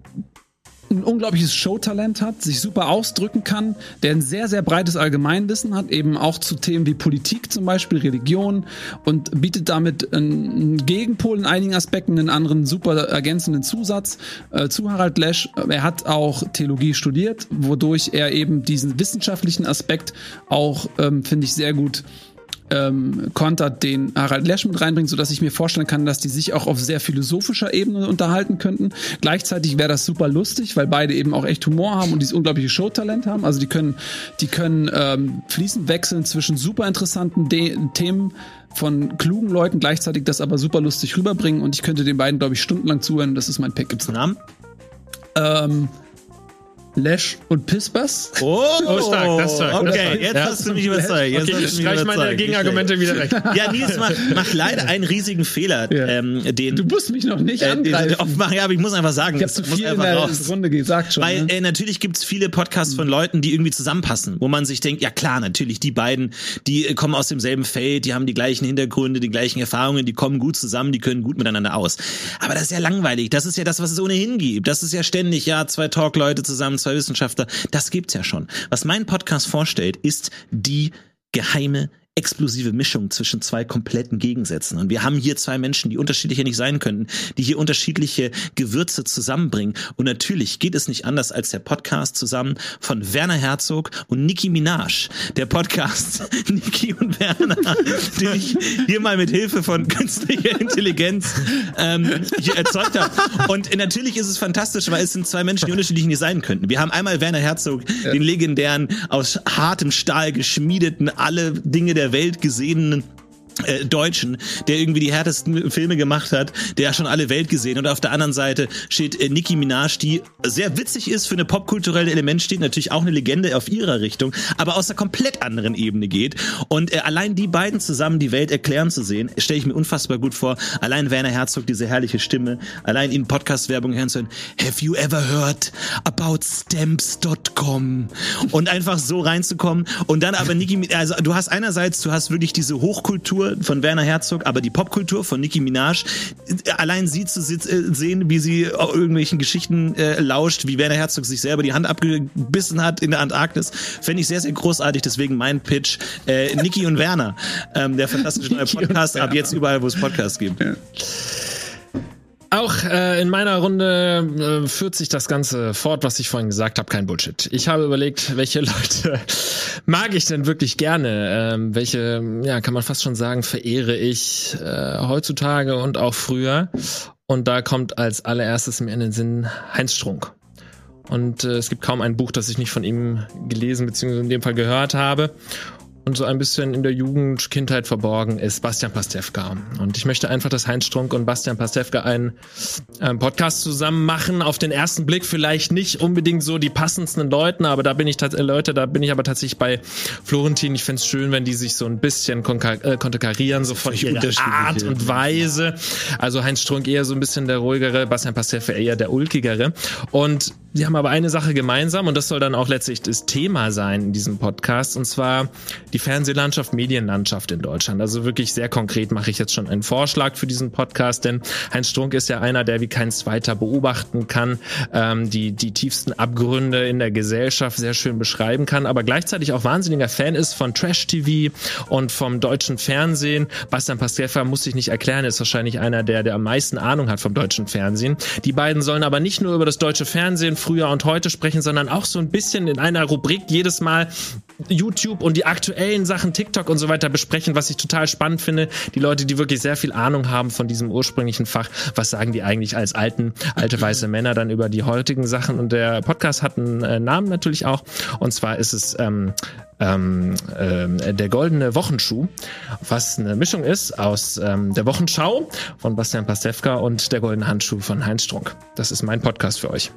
ein unglaubliches Showtalent hat, sich super ausdrücken kann, der ein sehr, sehr breites Allgemeinwissen hat, eben auch zu Themen wie Politik zum Beispiel, Religion und bietet damit einen Gegenpol in einigen Aspekten, einen anderen super ergänzenden Zusatz äh, zu Harald Lesch. Er hat auch Theologie studiert, wodurch er eben diesen wissenschaftlichen Aspekt auch, ähm, finde ich, sehr gut ähm, kontert, den Harald Lesch mit reinbringt, sodass ich mir vorstellen kann, dass die sich auch auf sehr philosophischer Ebene unterhalten könnten. Gleichzeitig wäre das super lustig, weil beide eben auch echt Humor haben und dieses unglaubliche Showtalent haben. Also die können, die können ähm, fließend wechseln zwischen super interessanten De Themen von klugen Leuten, gleichzeitig das aber super lustig rüberbringen und ich könnte den beiden, glaube ich, stundenlang zuhören. Das ist mein Pick. Gibt's einen Namen? Ähm, Lesch und Pispers. Oh, Oh, stark, das ist stark. Okay, Das stark. jetzt Ja. hast du mich überzeugt. Jetzt Okay, hast ich du mich streich meine überzeugt. Gegenargumente wieder weg. <laughs> Ja, Nils macht, macht leider einen riesigen Fehler, Ja. ähm, den Du musst mich noch nicht äh, den angreifen. <laughs> oft machen. Ja, aber ich muss einfach sagen, Ich habe zu muss viel in einfach der raus. Runde gesagt schon. Weil ne? äh, natürlich gibt's viele Podcasts von Leuten, die irgendwie zusammenpassen, wo man sich denkt, ja klar, natürlich, die beiden, die äh, kommen aus demselben Feld, die haben die gleichen Hintergründe, die gleichen Erfahrungen, die kommen gut zusammen, die können gut miteinander aus. Aber das ist ja langweilig. Das ist ja das, was es ohnehin gibt. Das ist ja ständig, ja, zwei Talk-Leute zusammen, zwei Wissenschaftler. Das gibt's ja schon. Was mein Podcast vorstellt, ist die geheime explosive Mischung zwischen zwei kompletten Gegensätzen. Und wir haben hier zwei Menschen, die unterschiedlicher nicht sein könnten, die hier unterschiedliche Gewürze zusammenbringen. Und natürlich geht es nicht anders als der Podcast zusammen von Werner Herzog und Nicki Minaj. Der Podcast <laughs> Nicki und Werner, den ich hier mal mit Hilfe von künstlicher Intelligenz ähm, hier erzeugt habe. Und natürlich ist es fantastisch, weil es sind zwei Menschen, die unterschiedlich nicht sein könnten. Wir haben einmal Werner Herzog, den legendären, aus hartem Stahl geschmiedeten, alle Dinge der Welt gesehenen äh, Deutschen, der irgendwie die härtesten Filme gemacht hat, der schon alle Welt gesehen. Und auf der anderen Seite steht äh, Nicki Minaj, die sehr witzig ist, für eine popkulturelle Element steht, natürlich auch eine Legende auf ihrer Richtung, aber aus einer komplett anderen Ebene geht. Und äh, allein die beiden zusammen die Welt erklären zu sehen, stelle ich mir unfassbar gut vor. Allein Werner Herzog, diese herrliche Stimme, allein in Podcast-Werbung hören zu hören, have you ever heard about stamps.com? Und einfach so reinzukommen und dann aber Nicki, also du hast einerseits, du hast wirklich diese Hochkultur von Werner Herzog, aber die Popkultur von Nicki Minaj, äh, allein sie zu äh, sehen, wie sie irgendwelchen Geschichten äh, lauscht, wie Werner Herzog sich selber die Hand abgebissen hat in der Antarktis, fände ich sehr, sehr großartig. Deswegen mein Pitch, äh, Nicki und Werner, ähm, der fantastische neue Podcast, ab jetzt überall, wo es Podcasts gibt. Auch äh, in meiner Runde äh, führt sich das Ganze fort, was ich vorhin gesagt habe, kein Bullshit. Ich habe überlegt, welche <laughs> Leute mag ich denn wirklich gerne, ähm, welche, ja, kann man fast schon sagen, verehre ich äh, heutzutage und auch früher. Und da kommt als allererstes mir in den Sinn Heinz Strunk. Und äh, es gibt kaum ein Buch, das ich nicht von ihm gelesen bzw. in dem Fall gehört habe. Und so ein bisschen in der Jugend, Kindheit verborgen ist Bastian Pastewka. Und ich möchte einfach, dass Heinz Strunk und Bastian Pastewka einen ähm, Podcast zusammen machen. Auf den ersten Blick vielleicht nicht unbedingt so die passendsten Leuten, aber da bin ich äh, Leute, da bin ich aber tatsächlich bei Florentin. Ich find's schön, wenn die sich so ein bisschen äh, konterkarieren, so von ihrer. Art und Weise. Also Heinz Strunk eher so ein bisschen der ruhigere, Bastian Pastewka eher der ulkigere. Und sie haben aber eine Sache gemeinsam und das soll dann auch letztlich das Thema sein in diesem Podcast und zwar die Fernsehlandschaft, Medienlandschaft in Deutschland. Also wirklich sehr konkret mache ich jetzt schon einen Vorschlag für diesen Podcast, denn Heinz Strunk ist ja einer, der wie kein zweiter beobachten kann, ähm, die, die tiefsten Abgründe in der Gesellschaft sehr schön beschreiben kann, aber gleichzeitig auch wahnsinniger Fan ist von Trash-TV und vom deutschen Fernsehen. Bastian Pastewka muss sich nicht erklären, ist wahrscheinlich einer, der, der am meisten Ahnung hat vom deutschen Fernsehen. Die beiden sollen aber nicht nur über das deutsche Fernsehen früher und heute sprechen, sondern auch so ein bisschen in einer Rubrik jedes Mal YouTube und die aktuellen Sachen, TikTok und so weiter besprechen, was ich total spannend finde. Die Leute, die wirklich sehr viel Ahnung haben von diesem ursprünglichen Fach, was sagen die eigentlich als alten, alte weiße Männer dann über die heutigen Sachen? Und der Podcast hat einen äh, Namen natürlich auch. Und zwar ist es ähm, ähm, ähm, der goldene Wochenschuh, was eine Mischung ist aus ähm, der Wochenschau von Bastian Pastewka und der goldene Handschuh von Heinz Strunk. Das ist mein Podcast für euch.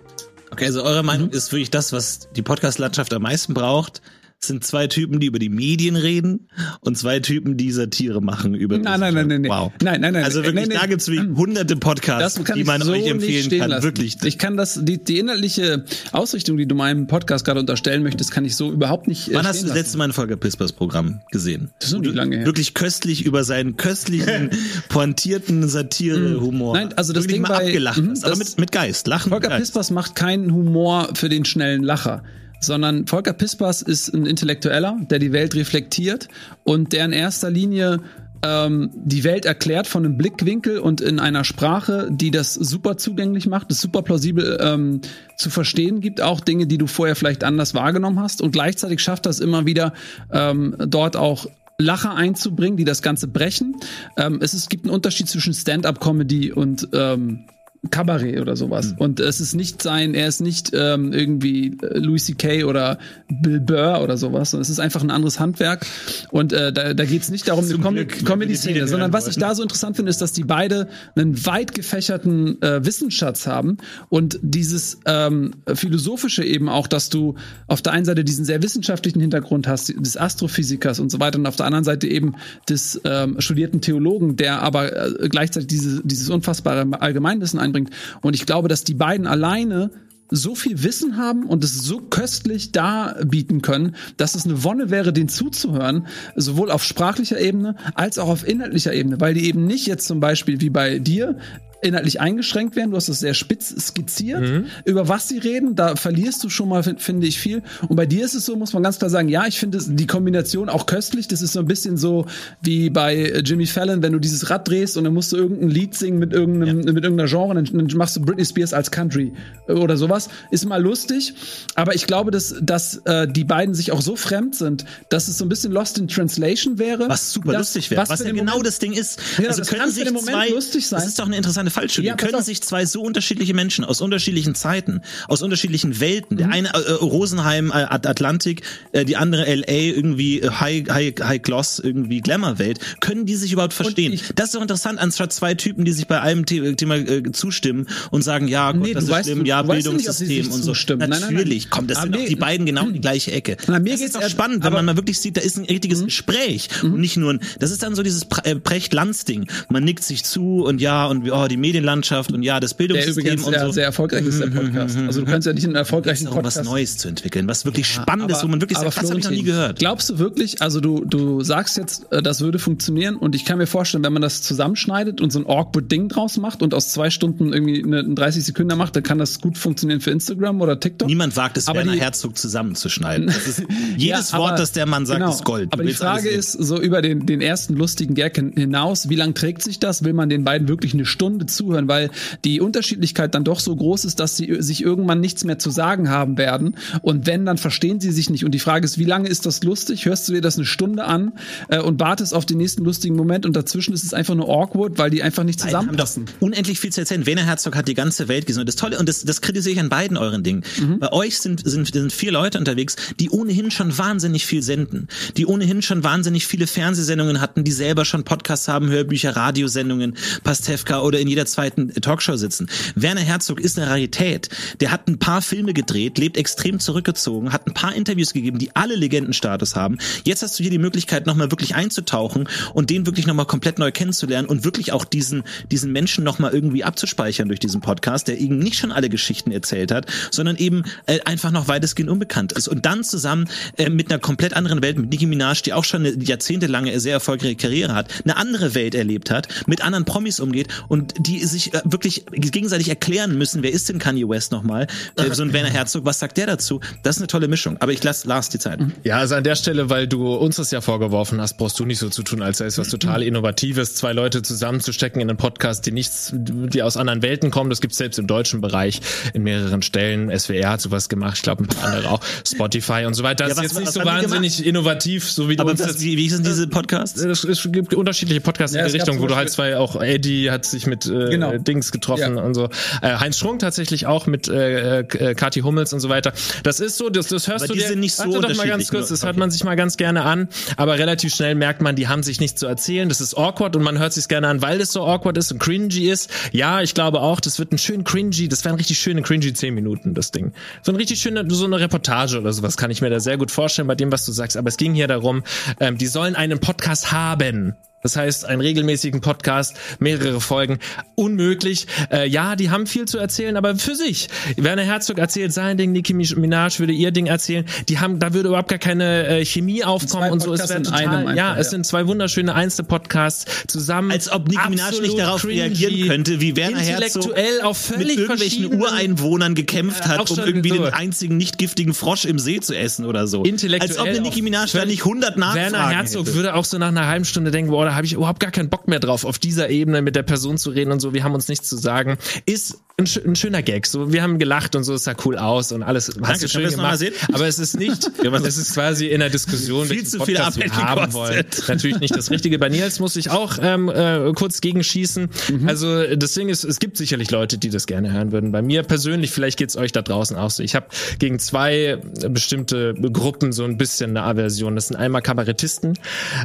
Okay, also eure Meinung ist wirklich das, was die Podcast-Landschaft am meisten braucht. Sind zwei Typen, die über die Medien reden und zwei Typen, die Satire machen über Nein, nein, nein, nein, nein. Wow. Nein, nein, nein. Also wirklich, Nein, nein. da gibt's wie hunderte Podcasts, die man so euch empfehlen kann. lassen. Wirklich. Ich kann das, die, die inhaltliche Ausrichtung, die du meinem Podcast gerade unterstellen möchtest, kann ich so überhaupt nicht. äh, Wann hast du das letzte Mal ein Volker Pispers Programm gesehen? Das ist noch nicht lange her. Wirklich köstlich über seinen köstlichen, <laughs> pointierten Satire-Humor. Nein, also das wirklich Ding mal bei- abgelacht Mhm, hast, aber das- mit, mit Geist, Lachen Volker Geist. Pispers macht keinen Humor für den schnellen Lacher, sondern Volker Pispers ist ein Intellektueller, der die Welt reflektiert und der in erster Linie ähm, die Welt erklärt von einem Blickwinkel und in einer Sprache, die das super zugänglich macht, das super plausibel ähm, zu verstehen gibt, auch Dinge, die du vorher vielleicht anders wahrgenommen hast und gleichzeitig schafft das immer wieder ähm, dort auch Lacher einzubringen, die das Ganze brechen. Ähm, es, es gibt einen Unterschied zwischen Stand-up-Comedy und ähm, Kabarett oder sowas. Und es ist nicht sein, er ist nicht ähm, irgendwie äh, Louis C.K. oder Bill Burr oder sowas, sondern es ist einfach ein anderes Handwerk. Und äh, da, da geht es nicht darum, eine Zum Com wir die Comedy-Szene, sondern was ich da so interessant finde, ist, dass die beide einen weit gefächerten äh, Wissensschatz haben und dieses ähm, philosophische eben auch, dass du auf der einen Seite diesen sehr wissenschaftlichen Hintergrund hast, des Astrophysikers und so weiter, und auf der anderen Seite eben des ähm, studierten Theologen, der aber äh, gleichzeitig diese, dieses unfassbare Allgemeinwissen einbringt. Und ich glaube, dass die beiden alleine so viel Wissen haben und es so köstlich darbieten können, dass es eine Wonne wäre, den zuzuhören, sowohl auf sprachlicher Ebene als auch auf inhaltlicher Ebene, weil die eben nicht jetzt zum Beispiel wie bei dir inhaltlich eingeschränkt werden. Du hast es sehr spitz skizziert, über was sie reden. Da verlierst du schon mal, fin- finde ich, viel. Und bei dir ist es so, muss man ganz klar sagen, ja, ich finde die Kombination auch köstlich. Das ist so ein bisschen so wie bei Jimmy Fallon, wenn du dieses Rad drehst und dann musst du irgendein Lied singen mit irgendeinem, mit irgendeiner Genre, dann, dann machst du Britney Spears als Country oder sowas. Ist mal lustig, aber ich glaube, dass, dass äh, die beiden sich auch so fremd sind, dass es so ein bisschen Lost in Translation wäre. Was super Das- lustig wäre, was, für ja genau Moment- das Ding ist. Ja, also das können sich zwei, lustig sein. Das ist doch eine interessante Fallstudie. Ja, pass können sich zwei so unterschiedliche Menschen aus unterschiedlichen Zeiten, aus unterschiedlichen Welten, Mhm. der eine äh, Rosenheim, äh, At- Atlantik, äh, die andere LA, irgendwie äh, High, High, High Gloss, irgendwie Glamour-Welt, können die sich überhaupt verstehen? ich- das ist doch interessant, anstatt zwei Typen, die sich bei einem The Thema äh, zustimmen und sagen, ja, Gott, Nee, das ist weißt- schlimm, ja, nicht, Bildungssystem sich und so. zustimmen. Nein, nein, nein. Natürlich, komm, das Aber sind doch nee. die beiden genau in die gleiche Ecke. Na, mir das geht's ist doch spannend, wenn man mal wirklich sieht, da ist ein richtiges Gespräch und nicht nur ein, das ist dann so dieses Pre- äh, Precht-Lanz-Ding. Man nickt sich zu und ja und oh, die Medienlandschaft und ja, das der Bildungssystem übrigens und so. sehr erfolgreich ist, der Podcast. Also du kannst ja nicht einen erfolgreichen darum, was Podcast Neues zu entwickeln, was wirklich spannend ist, wo man wirklich aber sagt, das habe ich noch nie gehört. Glaubst du wirklich, also du, du sagst jetzt, äh, das würde funktionieren und ich kann mir vorstellen, wenn man das zusammenschneidet und so ein awkward Ding draus macht und aus zwei Stunden irgendwie eine, einen 30 Sekunden macht, dann kann das gut funktionieren für Instagram oder TikTok. Niemand wagt es, Aber Werner die- Herzog zusammenzuschneiden. Ist, <laughs> jedes Ja, Wort, aber- das der Mann sagt, genau. ist Gold. Du Aber die Frage ist, so über den, den ersten lustigen Gag hin- hinaus, wie lang trägt sich das? Will man den beiden wirklich eine Stunde zuhören? Weil die Unterschiedlichkeit dann doch so groß ist, dass sie sich irgendwann nichts mehr zu sagen haben werden. Und wenn, dann verstehen sie sich nicht. Und die Frage ist, wie lange ist das lustig? Hörst du dir das eine Stunde an äh, und wartest auf den nächsten lustigen Moment und dazwischen ist es einfach nur awkward, weil die einfach nicht zusammenpassen. unendlich viel zu erzählen. Werner Herzog hat die ganze Welt gesehen. Und das Tolle, und das, das kritisiere ich an beiden euren Dingen. Mhm. Bei euch sind, sind, sind vier Leute unterwegs, die ohnehin schon wahnsinnig viel senden. Die ohnehin schon wahnsinnig viele Fernsehsendungen hatten, die selber schon Podcasts haben, Hörbücher, Radiosendungen, Pastewka oder in jeder zweiten Talkshow sitzen. Werner Herzog ist eine Rarität. Der hat ein paar Filme gedreht, lebt extrem zurückgezogen, hat ein paar Interviews gegeben, die alle Legendenstatus haben. Jetzt hast du hier die Möglichkeit, nochmal wirklich einzutauchen und den wirklich nochmal komplett neu kennenzulernen und wirklich auch diesen, diesen Menschen nochmal irgendwie abzuspeichern durch diesen Podcast, der eben nicht schon alle Geschichten erzählt hat, sondern eben äh, einfach noch weitestgehend unbekannt ist. Und dann zusammen äh, mit einer komplett anderen Welt, mit Nicki Minaj, die auch schon eine jahrzehntelange sehr erfolgreiche Karriere hat, eine andere Welt erlebt hat, mit anderen Promis umgeht und die sich äh, wirklich gegenseitig erklären müssen, wer ist denn Kanye West nochmal? Äh, so ein Werner Herzog, was sagt der dazu? Das ist eine tolle Mischung. Aber ich lasse Lars die Zeit. Ja, also an der Stelle, weil du uns das ja vorgeworfen hast, brauchst du nicht so zu tun, als sei es was total Innovatives, zwei Leute zusammenzustecken in einen Podcast, die nichts, die aus anderen Welten kommen. Das gibt's selbst im deutschen Bereich in mehreren Stellen. SWR hat sowas gemacht, ich glaube ein paar andere auch, Spotify und so weiter. Das Ja, ist was- jetzt nicht so wahnsinnig innovativ, so wie du Aber uns was, jetzt wie, wie sind diese Podcasts? es, es gibt unterschiedliche Podcasts Ja, in es die Richtung, wo du halt zwei, auch Eddie hat sich mit äh, äh, Genau. Dings getroffen Ja. und so. Äh, Heinz Strunk tatsächlich auch mit äh, äh, Kathi Hummels und so weiter. Das ist so, das, das hörst Aber du die dir- sind nicht so Warte doch mal ganz unterschiedlich, kurz, nur- das hört man sich mal ganz gerne an, aber relativ schnell merkt man, die haben sich nichts zu erzählen. Das ist awkward und man hört sich gerne an, weil es so awkward ist und cringy ist. Ja, ich glaube auch, das wird ein schön cringy, das wären richtig schöne cringy 10 Minuten, das Ding. So ein richtig schöne, so eine Reportage oder sowas kann ich mir da sehr gut vorstellen bei dem, was du sagst. Aber es ging hier darum, ähm, die sollen einen Podcast haben. Das heißt, einen regelmäßigen Podcast, mehrere Folgen, unmöglich. Äh, ja, die haben viel zu erzählen, aber für sich. Werner Herzog erzählt sein Ding, Nicki Minaj würde ihr Ding erzählen. Die haben, da würde überhaupt gar keine äh, Chemie aufkommen und so. Es wäre total, einem einfach, ja, es ja. sind zwei wunderschöne Einzelpodcasts zusammen. Als ob Nicki Minaj nicht darauf cringy, reagieren könnte, wie Werner Herzog intellektuell auf mit völlig irgendwelchen Ureinwohnern gekämpft Ja, hat, um irgendwie so. den einzigen nicht giftigen Frosch im See zu essen oder so. intellektuell. Als ob eine Nicki Minaj da nicht 100 Nachfragen Werner Herzog hätte. würde auch so nach einer halben Stunde denken, boah, da habe ich überhaupt gar keinen Bock mehr drauf, auf dieser Ebene mit der Person zu reden und so, wir haben uns nichts zu sagen. Ist ein, ein schöner Gag. So, wir haben gelacht und so, es sah cool aus und alles. Hast du schön es gemacht. Aber es ist nicht, <laughs> es ist quasi in der Diskussion, Viel zu viel Arbeit haben wollen. Natürlich nicht das Richtige. Bei Nils muss ich auch ähm, äh, kurz gegenschießen. Mhm. Also das Ding ist, es gibt sicherlich Leute, die das gerne hören würden. Bei mir persönlich, vielleicht geht's euch da draußen auch so. Ich habe gegen zwei bestimmte Gruppen so ein bisschen eine Aversion. Das sind einmal Kabarettisten.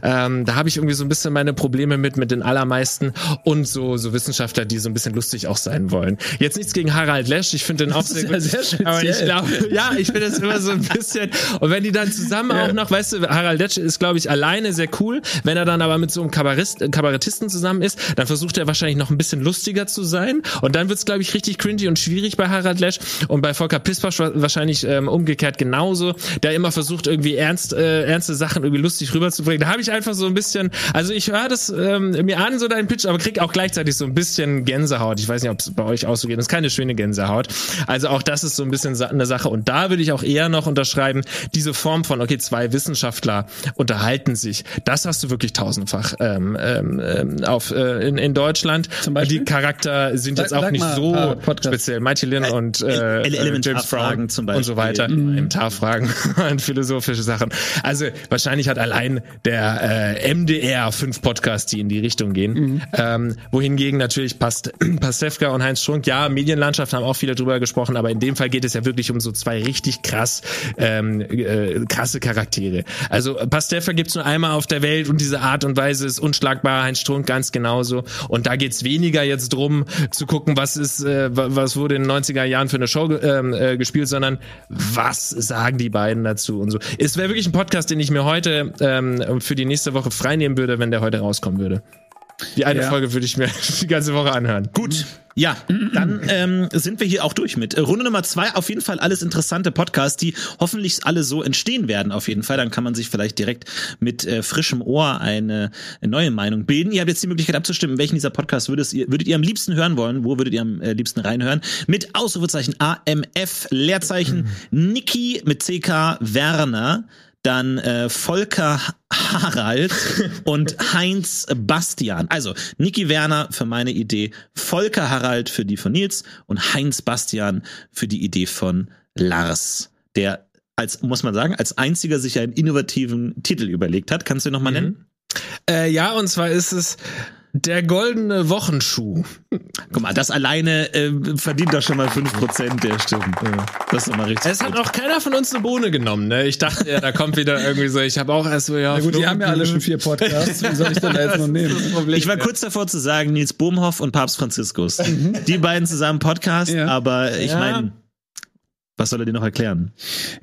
Ähm, da habe ich irgendwie so ein bisschen meine Probleme mit, mit den allermeisten und so, so Wissenschaftler, die so ein bisschen lustig auch sein wollen. Jetzt nichts gegen Harald Lesch. Ich finde den auch sehr ja gut. sehr speziell. aber ich glaube, ja, ich finde das immer so ein bisschen. Und wenn die dann zusammen auch noch, weißt du, Harald Lesch ist, glaube ich, alleine sehr cool. Wenn er dann aber mit so einem Kabarist, Kabarettisten zusammen ist, dann versucht er wahrscheinlich noch ein bisschen lustiger zu sein. Und dann wird's, glaube ich, richtig cringy und schwierig bei Harald Lesch. Und bei Volker Pispasch wa- wahrscheinlich ähm, umgekehrt genauso, der immer versucht, irgendwie ernst, äh, ernste Sachen irgendwie lustig rüberzubringen. Da habe ich einfach so ein bisschen, also ich höre das ähm, mir an, so deinen Pitch, aber krieg auch gleichzeitig so ein bisschen Gänsehaut. Ich weiß nicht, ob es bei euch geht. Das ist keine schöne Gänsehaut. Also auch das ist so ein bisschen eine Sache. Und da würde ich auch eher noch unterschreiben, diese Form von, okay, zwei Wissenschaftler unterhalten sich. Das hast du wirklich tausendfach ähm, ähm, ähm, auf, äh, in, in Deutschland. Zum Beispiel? Die Charakter sind Sag- jetzt auch nicht so speziell. Mighty Lynn und äh, Ele- äh, Elementarfragen James zum Brown und so weiter. Beispiel. Elementarfragen <laughs> und philosophische Sachen. Also wahrscheinlich hat allein der äh, MDR fünf Podcasts, die in die Richtung gehen. Ähm, wohingegen natürlich Past <clears throat> Pastewka und Heinz Strunk, ja, Medienlandschaft haben auch viele drüber gesprochen, aber in dem Fall geht es ja wirklich um so zwei richtig krass ähm, äh, krasse Charaktere. Also Pastewka gibt's nur einmal auf der Welt und diese Art und Weise ist unschlagbar, Heinz Strunk ganz genauso. Und da geht's weniger jetzt drum zu gucken, was ist, äh, wa- was wurde in den 90er Jahren für eine Show ähm, äh, gespielt, sondern was sagen die beiden dazu und so. Es wäre wirklich ein Podcast, den ich mir heute ähm, für die nächste Woche freinehmen würde, wenn der heute rauskommen würde. Die eine Ja. Folge würde ich mir <laughs> die ganze Woche anhören. Gut, ja, dann ähm, sind wir hier auch durch mit. Äh, Runde Nummer zwei, auf jeden Fall alles interessante Podcasts, die hoffentlich alle so entstehen werden, auf jeden Fall. Dann kann man sich vielleicht direkt mit äh, frischem Ohr eine, eine neue Meinung bilden. Ihr habt jetzt die Möglichkeit abzustimmen, welchen dieser Podcasts würdet ihr, würdet ihr am liebsten hören wollen? Wo würdet ihr am äh, liebsten reinhören? Mit Ausrufezeichen AMF, Leerzeichen Niki mit CK Werner. Dann äh, Volker Harald <laughs> und Heinz Bastian. Also Niki Werner für meine Idee, Volker Harald für die von Nils und Heinz Bastian für die Idee von Lars, der als muss man sagen, als einziger sich einen innovativen Titel überlegt hat. Kannst du ihn noch mal nennen? Äh, ja, und zwar ist es der goldene Wochenschuh. Guck mal, das alleine äh, verdient doch schon mal 5% der Stimmen. Das ist doch mal richtig. Es hat auch keiner von uns eine Bohne genommen, ne? Ich dachte, ja, da kommt wieder irgendwie so, ich habe auch erst so, ja. Na gut, die haben ja alle schon vier Podcasts. Wie soll ich denn da jetzt noch nehmen? Ich war kurz davor zu sagen, Nils Bohmhoff und Papst Franziskus. Die beiden zusammen Podcast, Ja. aber ich Ja. meine, was soll er dir noch erklären?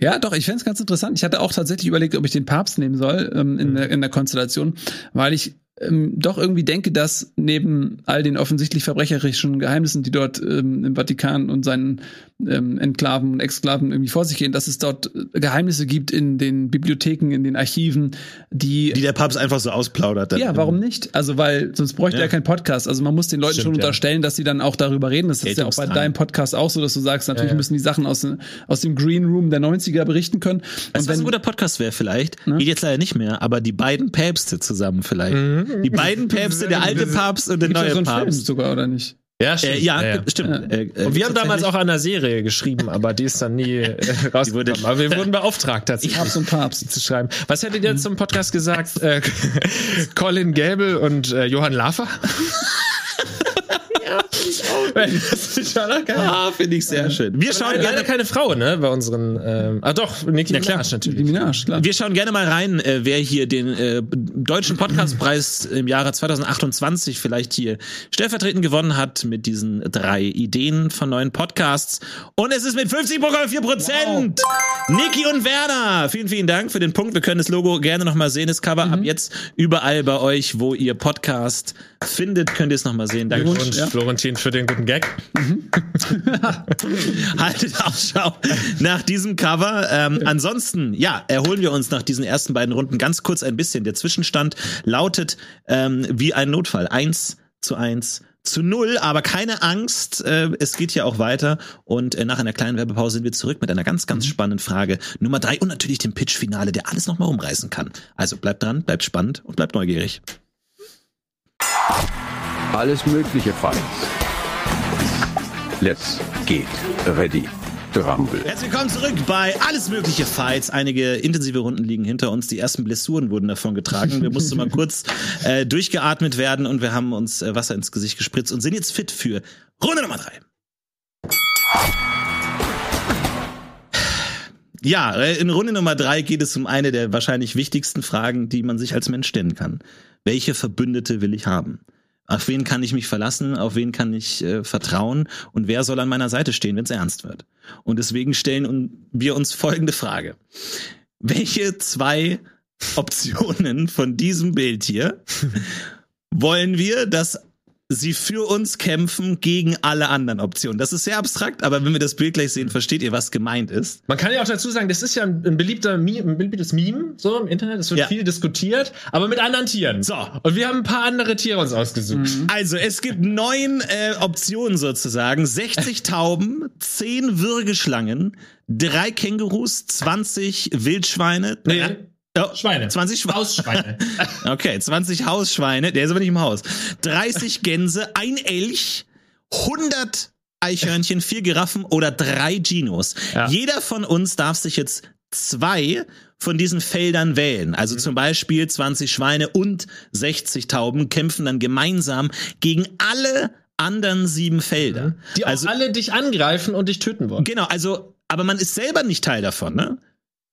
Ja, doch, ich fänd's ganz interessant. Ich hatte auch tatsächlich überlegt, ob ich den Papst nehmen soll ähm, in, der, in der Konstellation, weil ich ähm, doch irgendwie denke, dass neben all den offensichtlich verbrecherischen Geheimnissen, die dort ähm, im Vatikan und seinen ähm, Enklaven und Exklaven irgendwie vor sich gehen, dass es dort Geheimnisse gibt in den Bibliotheken, in den Archiven, die, Die der Papst einfach so ausplaudert. dann ja, warum nicht? Also, weil sonst bräuchte Ja. er keinen Podcast. Also man muss den Leuten Stimmt, schon ja. unterstellen, dass sie dann auch darüber reden. Das ist ja auch bei deinem Podcast auch so, dass du sagst, natürlich Ja, ja. müssen die Sachen aus, aus dem Green Room der 90er berichten können. Weißt du, was ein guter Podcast wäre vielleicht? Ne? Geht jetzt leider nicht mehr, aber die beiden Päpste zusammen vielleicht. Die beiden Päpste, der <laughs> alte Papst und der neue so einen Film Papst. sogar, oder nicht? Ja, Äh, ja, stimmt. Ja. Äh, äh, Und wir haben damals auch an einer Serie geschrieben, aber die ist dann nie äh, <laughs> rausgekommen. wurde- aber wir wurden beauftragt, tatsächlich Papst und Papst. zu schreiben. Was hättet ihr zum Podcast gesagt? Äh, <laughs> Colin Gable und <laughs> äh, Johann Lafer? ah, finde ich sehr schön. Wir schauen Leider gerne, keine Frau, ne, bei unseren, ähm, ah doch, Nicki Ja. Minaj natürlich. Minaj, klar. wir schauen gerne mal rein, äh, wer hier den äh, deutschen Podcastpreis im Jahre 2028 vielleicht hier stellvertretend gewonnen hat mit diesen drei Ideen von neuen Podcasts. Und es ist mit 50,4 Prozent Niki und Werner. Vielen, vielen Dank für den Punkt. Wir können das Logo gerne nochmal sehen, das Cover ab jetzt überall bei euch, wo ihr Podcast findet, könnt ihr es nochmal sehen. Danke. Und Florentin für den guten Gag. <laughs> Haltet Ausschau nach diesem Cover. Ähm, ansonsten, ja, erholen wir uns nach diesen ersten beiden Runden ganz kurz ein bisschen. Der Zwischenstand lautet ähm, wie ein Notfall. Eins zu eins zu null, aber keine Angst, äh, es geht hier auch weiter und äh, nach einer kleinen Werbepause sind wir zurück mit einer ganz, ganz spannenden Frage Nummer drei und natürlich dem Pitch-Finale, der alles nochmal umreißen kann. Also bleibt dran, bleibt spannend und bleibt neugierig. Alles mögliche Fights. Let's get ready to rumble. Herzlich willkommen zurück bei Alles Mögliche Fights. Einige intensive Runden liegen hinter uns. Die ersten Blessuren wurden davon getragen. Wir mussten mal kurz äh, durchgeatmet werden und wir haben uns äh, Wasser ins Gesicht gespritzt und sind jetzt fit für Runde Nummer drei. Ja, äh, in Runde Nummer drei geht es um eine der wahrscheinlich wichtigsten Fragen, die man sich als Mensch stellen kann. Welche Verbündete will ich haben? Auf wen kann ich mich verlassen? Auf wen kann ich äh, vertrauen? Und wer soll an meiner Seite stehen, wenn es ernst wird? Und deswegen stellen wir uns folgende Frage. Welche zwei Optionen von diesem Bild hier <laughs> wollen wir, dass sie für uns kämpfen gegen alle anderen Optionen? Das ist sehr abstrakt, aber wenn wir das Bild gleich sehen, versteht ihr, was gemeint ist. Man kann ja auch dazu sagen, das ist ja ein, ein beliebter Meme, ein beliebtes Meme so im Internet. Es wird Ja. viel diskutiert, aber mit anderen Tieren. So. Und wir haben ein paar andere Tiere uns ausgesucht. Also, es gibt neun äh, Optionen sozusagen. 60 Tauben, 10 Würgeschlangen, drei Kängurus, 20 Wildschweine. Nee, oh, Schweine. 20 Schweine. Hausschweine. <laughs> Okay, 20 Hausschweine, der ist aber nicht im Haus. 30 Gänse, ein Elch, 100 Eichhörnchen, vier Giraffen oder drei Ginos. Ja. Jeder von uns darf sich jetzt zwei von diesen Feldern wählen. Also Mhm. zum Beispiel 20 Schweine und 60 Tauben kämpfen dann gemeinsam gegen alle anderen sieben Felder. Mhm. Die also alle dich angreifen und dich töten wollen. genau, also aber man ist selber nicht Teil davon, ne?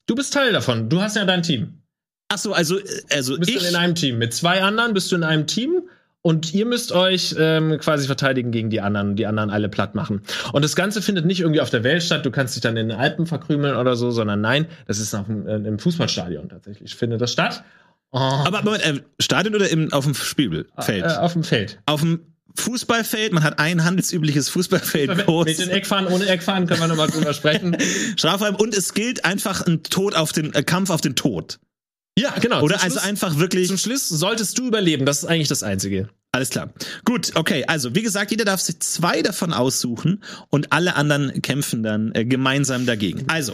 Du bist Teil davon. Du hast ja dein Team. Ach so, also also Du bist ich dann in einem Team. Mit zwei anderen bist du in einem Team und ihr müsst euch ähm, quasi verteidigen gegen die anderen die anderen alle platt machen. Und das Ganze findet nicht irgendwie auf der Welt statt. Du kannst dich dann in den Alpen verkrümeln oder so, sondern nein, das ist auf dem, äh, im Fußballstadion tatsächlich. Findet das statt. Oh, aber Moment, äh, Stadion oder im, auf dem Spielfeld? äh, auf dem Feld. auf dem Fußballfeld, man hat ein handelsübliches Fußballfeld Mit groß. den Eckfahren, ohne Eckfahren können wir nochmal drüber sprechen. <laughs> Strafraum und es gilt einfach ein Tod auf den äh, Kampf auf den Tod. Ja, genau. Oder also Schluss- einfach wirklich Zum Schluss solltest du überleben. Das ist eigentlich das Einzige. alles klar. Gut, okay, also wie gesagt, jeder darf sich zwei davon aussuchen und alle anderen kämpfen dann äh, gemeinsam dagegen. Also,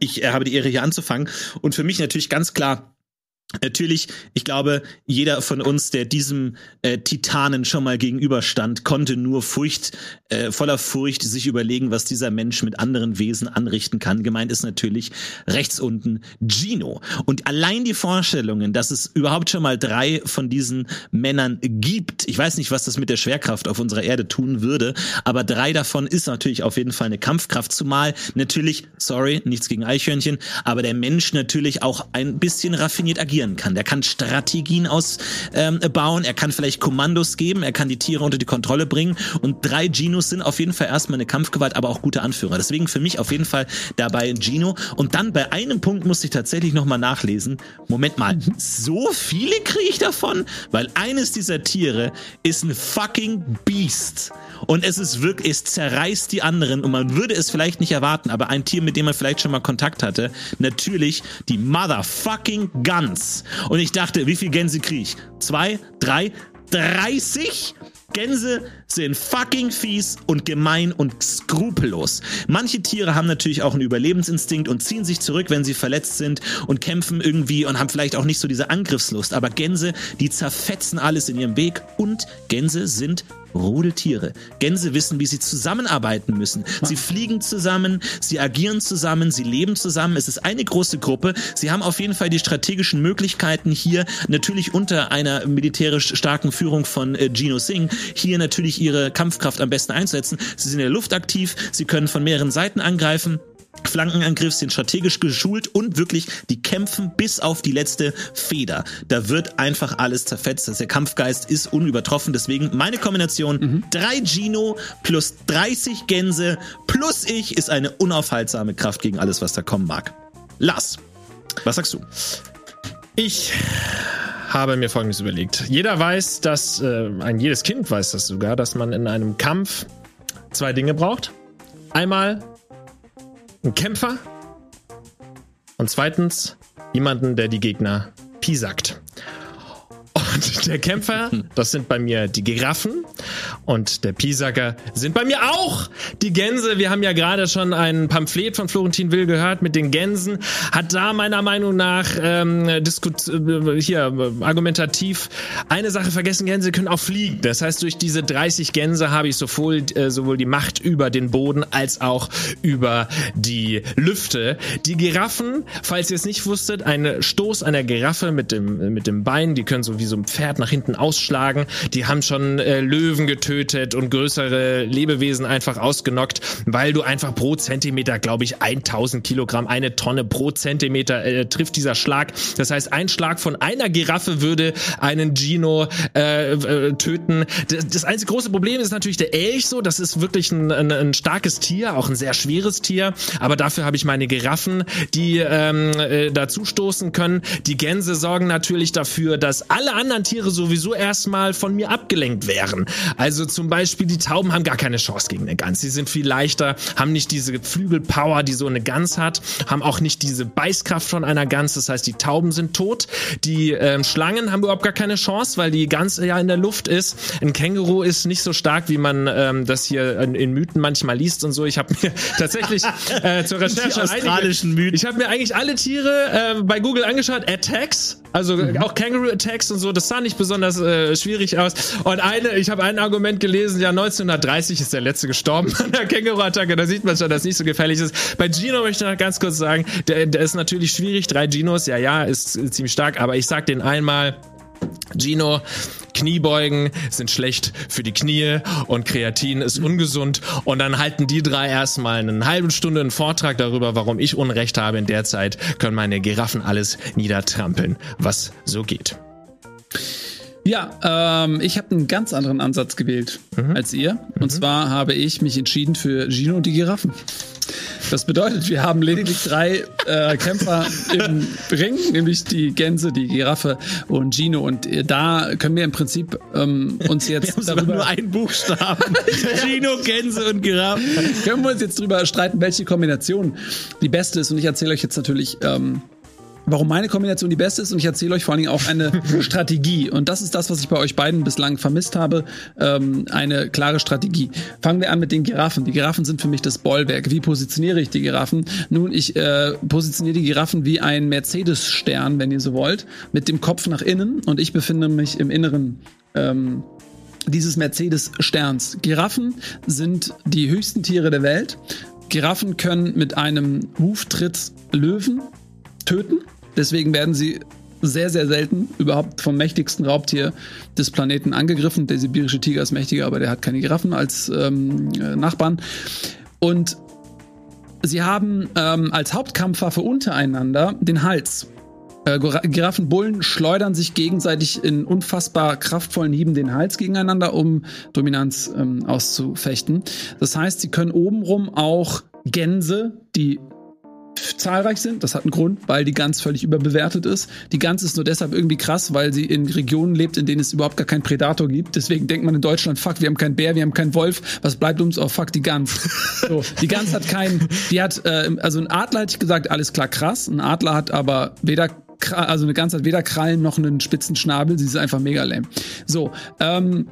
ich äh, habe die Ehre hier anzufangen und für mich natürlich ganz klar Natürlich, ich glaube, jeder von uns, der diesem äh, Titanen schon mal gegenüberstand, konnte nur Furcht, äh, voller Furcht sich überlegen, was dieser Mensch mit anderen Wesen anrichten kann. Gemeint ist natürlich rechts unten Gino. Und allein die Vorstellungen, dass es überhaupt schon mal drei von diesen Männern gibt, ich weiß nicht, was das mit der Schwerkraft auf unserer Erde tun würde, aber drei davon ist natürlich auf jeden Fall eine Kampfkraft, zumal natürlich, sorry, nichts gegen Eichhörnchen, aber der Mensch natürlich auch ein bisschen raffiniert agieren kann. Der kann Strategien ausbauen, ähm, er kann vielleicht Kommandos geben, er kann die Tiere unter die Kontrolle bringen und drei Genos sind auf jeden Fall erstmal eine Kampfgewalt, aber auch gute Anführer. Deswegen für mich auf jeden Fall dabei Gino und dann bei einem Punkt musste ich tatsächlich nochmal nachlesen. Moment mal, so viele kriege ich davon? Weil eines dieser Tiere ist ein fucking Beast und es ist wirklich, es zerreißt die anderen und man würde es vielleicht nicht erwarten, aber ein Tier, mit dem man vielleicht schon mal Kontakt hatte, natürlich die Motherfucking Guns. Und ich dachte, wie viel Gänse kriege ich? Zwei, drei, 30? Gänse sind fucking fies und gemein und skrupellos. Manche Tiere haben natürlich auch einen Überlebensinstinkt und ziehen sich zurück, wenn sie verletzt sind und kämpfen irgendwie und haben vielleicht auch nicht so diese Angriffslust. Aber Gänse, die zerfetzen alles in ihrem Weg und Gänse sind Rudeltiere. Gänse wissen, wie sie zusammenarbeiten müssen. Sie fliegen zusammen, sie agieren zusammen, sie leben zusammen. Es ist eine große Gruppe. Sie haben auf jeden Fall die strategischen Möglichkeiten hier natürlich unter einer militärisch starken Führung von äh, Gino Singh hier natürlich ihre Kampfkraft am besten einzusetzen. Sie sind in der Luft aktiv, sie können von mehreren Seiten angreifen. Flankenangriff sind strategisch geschult und wirklich, die kämpfen bis auf die letzte Feder. Da wird einfach alles zerfetzt. Also der Kampfgeist ist unübertroffen. Deswegen meine Kombination mhm. drei Gino plus 30 Gänse plus ich ist eine unaufhaltsame Kraft gegen alles, was da kommen mag. Lars, was sagst du? Ich habe mir Folgendes überlegt. Jeder weiß, dass, äh, ein jedes Kind weiß das sogar, dass man in einem Kampf zwei Dinge braucht. Einmal ein Kämpfer und zweitens jemanden, der die Gegner piesackt. Und <laughs> der Kämpfer, das sind bei mir die Giraffen. Und der Piesacker sind bei mir auch die Gänse. Wir haben ja gerade schon ein Pamphlet von Florentin Will gehört mit den Gänsen. Hat da meiner Meinung nach ähm, diskut äh, hier äh, argumentativ eine Sache vergessen. Gänse können auch fliegen. Das heißt, durch diese 30 Gänse habe ich sowohl, äh, sowohl die Macht über den Boden als auch über die Lüfte. Die Giraffen, falls ihr es nicht wusstet, ein Stoß einer Giraffe mit dem, mit dem Bein, die können so wie so Pferd nach hinten ausschlagen. Die haben schon äh, Löwen getötet und größere Lebewesen einfach ausgenockt, weil du einfach pro Zentimeter, glaube ich, 1000 Kilogramm, eine Tonne pro Zentimeter äh, trifft dieser Schlag. Das heißt, ein Schlag von einer Giraffe würde einen Gino äh, äh, töten. Das, das einzige große Problem ist natürlich der Elch so. Das ist wirklich ein, ein, ein starkes Tier, auch ein sehr schweres Tier. Aber dafür habe ich meine Giraffen, die ähm, äh, dazu stoßen können. Die Gänse sorgen natürlich dafür, dass alle anderen Tiere sowieso erstmal von mir abgelenkt wären. Also zum Beispiel die Tauben haben gar keine Chance gegen eine Gans. Sie sind viel leichter, haben nicht diese Flügelpower, die so eine Gans hat, haben auch nicht diese Beißkraft von einer Gans. Das heißt, die Tauben sind tot. Die ähm, Schlangen haben überhaupt gar keine Chance, weil die Gans ja in der Luft ist. Ein Känguru ist nicht so stark, wie man ähm, das hier in, in Mythen manchmal liest und so. Ich habe mir <laughs> tatsächlich äh, zur Recherche australischen Mythen. Ich habe mir eigentlich alle Tiere äh, bei Google angeschaut. Attacks, also mhm. auch Kangaroo Attacks und so. Das sah nicht besonders äh, schwierig aus. Und eine, ich habe ein Argument gelesen, ja 1930 ist der letzte gestorben <laughs> an der Känguru-Attacke. Da sieht man schon, dass es nicht so gefährlich ist. Bei Gino möchte ich noch ganz kurz sagen, der, der ist natürlich schwierig. Drei Ginos, ja, ja, ist, ist ziemlich stark. Aber ich sag den einmal, Gino, Kniebeugen sind schlecht für die Knie und Kreatin ist ungesund. Und dann halten die drei erstmal eine halbe Stunde einen Vortrag darüber, warum ich Unrecht habe. In der Zeit können meine Giraffen alles niedertrampeln, was so geht. Ja, ähm, ich habe einen ganz anderen Ansatz gewählt mhm. als ihr. Und mhm. zwar habe ich mich entschieden für Gino und die Giraffen. Das bedeutet, wir haben lediglich drei äh, Kämpfer im Ring, nämlich die Gänse, die Giraffe und Gino. Und da können wir im Prinzip ähm, uns jetzt wir darüber nur einen Buchstaben. <laughs> Gino, Gänse und Giraffe. Können wir uns jetzt darüber streiten, welche Kombination die beste ist. Und ich erzähle euch jetzt natürlich ähm, warum meine Kombination die beste ist und ich erzähle euch vor allen Dingen auch eine <laughs> Strategie. Und das ist das, was ich bei euch beiden bislang vermisst habe. Ähm, eine klare Strategie. Fangen wir an mit den Giraffen. Die Giraffen sind für mich das Bollwerk. Wie positioniere ich die Giraffen? Nun, ich äh, positioniere die Giraffen wie ein Mercedes-Stern, wenn ihr so wollt, mit dem Kopf nach innen und ich befinde mich im Inneren. Ähm, dieses Mercedes-Sterns. Giraffen sind die höchsten Tiere der Welt. Giraffen können mit einem Huftritt Löwen töten. Deswegen werden sie sehr, sehr selten überhaupt vom mächtigsten Raubtier des Planeten angegriffen. Der sibirische Tiger ist mächtiger, aber der hat keine Giraffen als ähm, äh, Nachbarn. Und sie haben ähm, als Hauptkampfwaffe untereinander den Hals. Äh, Giraffenbullen schleudern sich gegenseitig in unfassbar kraftvollen Hieben den Hals gegeneinander, um Dominanz ähm, auszufechten. Das heißt, sie können obenrum auch Gänse, die zahlreich sind. Das hat einen Grund, weil die Gans völlig überbewertet ist. Die Gans ist nur deshalb irgendwie krass, weil sie in Regionen lebt, in denen es überhaupt gar keinen Predator gibt. Deswegen denkt man in Deutschland, fuck, wir haben keinen Bär, wir haben keinen Wolf. Was bleibt uns? Oh, fuck, die Gans. <laughs> So, die Gans hat keinen, die hat, äh, also ein Adler hätte ich gesagt, alles klar krass. Ein Adler hat aber weder also eine Gans hat weder Krallen noch einen spitzen Schnabel, sie ist einfach mega lame. So, ähm,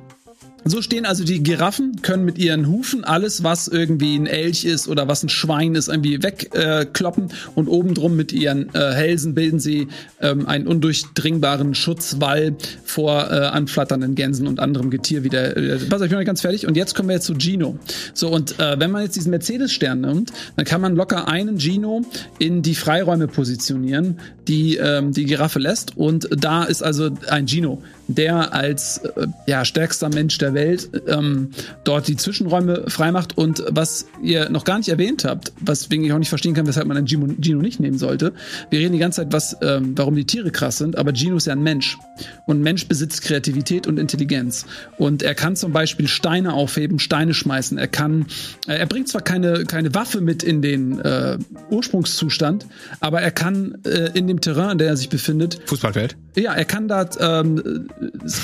So stehen also die Giraffen, können mit ihren Hufen alles, was irgendwie ein Elch ist oder was ein Schwein ist, irgendwie wegkloppen äh, und obendrum mit ihren äh, Hälsen bilden sie ähm, einen undurchdringbaren Schutzwall vor äh, anflatternden Gänsen und anderem Getier wieder. Äh, pass auf, ich bin noch ganz fertig. Und jetzt kommen wir jetzt zu Gino. So, und äh, wenn man jetzt diesen Mercedes-Stern nimmt, dann kann man locker einen Gino in die Freiräume positionieren, die ähm, die Giraffe lässt. Und da ist also ein Gino der als äh, ja, stärkster Mensch der Welt ähm, dort die Zwischenräume freimacht. Und was ihr noch gar nicht erwähnt habt, weswegen ich auch nicht verstehen kann, weshalb man einen Gino, Gino nicht nehmen sollte. Wir reden die ganze Zeit, was, ähm, warum die Tiere krass sind, aber Gino ist ja ein Mensch. Und ein Mensch besitzt Kreativität und Intelligenz. Und er kann zum Beispiel Steine aufheben, Steine schmeißen. Er kann, äh, er bringt zwar keine, keine Waffe mit in den äh, Ursprungszustand, aber er kann äh, in dem Terrain, in dem er sich befindet, Fußballfeld? Ja, er kann da ähm,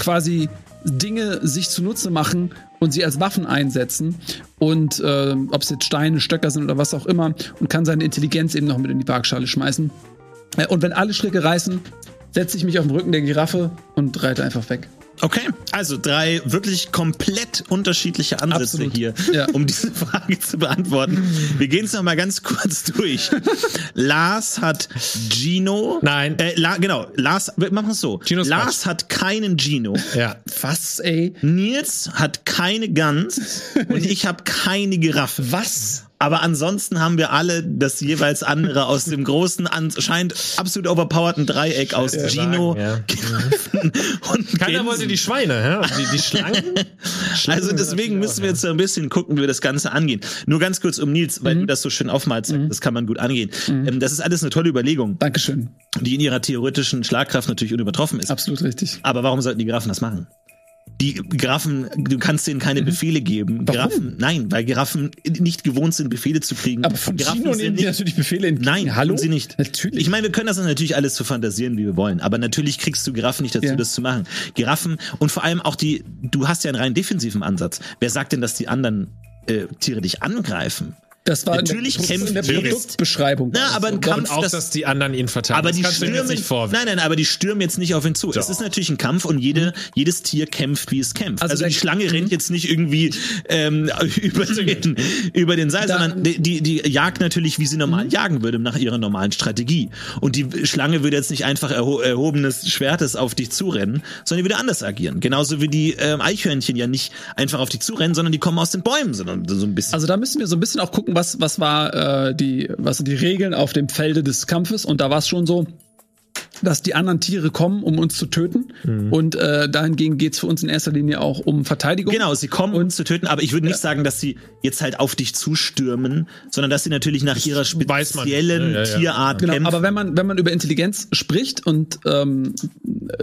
quasi Dinge sich zunutze machen und sie als Waffen einsetzen. Und äh, ob es jetzt Steine, Stöcker sind oder was auch immer, und kann seine Intelligenz eben noch mit in die Waagschale schmeißen. Äh, und wenn alle Stricke reißen, setze ich mich auf den Rücken der Giraffe und reite einfach weg. Okay, also drei wirklich komplett unterschiedliche Ansätze Absolut. hier, Ja. um diese <laughs> Frage zu beantworten. Wir gehen es noch mal ganz kurz durch. Lars hat Gino. Nein. Äh, La, genau, Lars, wir machen es so. Gino ist Lars hat keinen Gino. Ja. Was, ey? Nils hat keine Gans <laughs> und ich habe keine Giraffe. Was? Aber ansonsten haben wir alle das jeweils andere aus dem großen, anscheinend absolut overpowerten Dreieck aus Gino, sagen, ja. Giraffen und Keiner Gänsen. wollte die Schweine, hä? Und Die, die Schlangen? <laughs> Also deswegen müssen wir jetzt so ein bisschen gucken, wie wir das Ganze angehen. Nur ganz kurz um Nils, weil du das so schön aufmalst, das kann man gut angehen. Ähm, Das ist alles eine tolle Überlegung, Dankeschön. die in ihrer theoretischen Schlagkraft natürlich unübertroffen ist. Absolut richtig. Aber warum sollten die Giraffen das machen? Die Giraffen, du kannst denen keine Befehle geben. Mhm. Warum? Giraffen, nein, weil Giraffen nicht gewohnt sind, Befehle zu kriegen. Aber von Giraffen sind nehmen die nicht- natürlich Befehle in Nein, Hallo? sie nicht. Natürlich. Ich meine, wir können das natürlich alles zu fantasieren, wie wir wollen. Aber natürlich kriegst du Giraffen nicht dazu, Ja. das zu machen. Giraffen und vor allem auch die, du hast ja einen rein defensiven Ansatz. Wer sagt denn, dass die anderen äh, Tiere dich angreifen? Das war natürlich in der, in der Produktbeschreibung. Na, aber ein Kampf, Und auch, das, dass die anderen ihn verteidigen. aber das die jetzt stürmen, nicht vorwerfen. nein, nein, aber die stürmen jetzt nicht auf ihn zu. Es Doch. ist natürlich ein Kampf und jede, jedes Tier kämpft, wie es kämpft. Also Also, die Schlange rennt jetzt nicht irgendwie ähm, <laughs> über den über den Seil, Da- sondern die, die, die jagt natürlich, wie sie normal jagen würde, nach ihrer normalen Strategie. Und die Schlange würde jetzt nicht einfach erho erhobenes Schwertes auf dich zurennen, sondern die würde anders agieren. Genauso wie die ähm, Eichhörnchen ja nicht einfach auf dich zurennen, sondern die kommen aus den Bäumen, sondern so ein bisschen. Also da müssen wir so ein bisschen auch gucken, was was war äh, die was sind die Regeln auf dem Felde des Kampfes? Und da war es schon so, dass die anderen Tiere kommen, um uns zu töten und äh, dahingegen geht's für uns in erster Linie auch um Verteidigung. Genau, sie kommen uns zu töten, aber ich würde nicht sagen, dass sie jetzt halt auf dich zustürmen, sondern dass sie natürlich nach ihrer weiß man. speziellen Ja, ja, ja. Tierart Genau, kämpfen. aber wenn man, wenn man über Intelligenz spricht und ähm,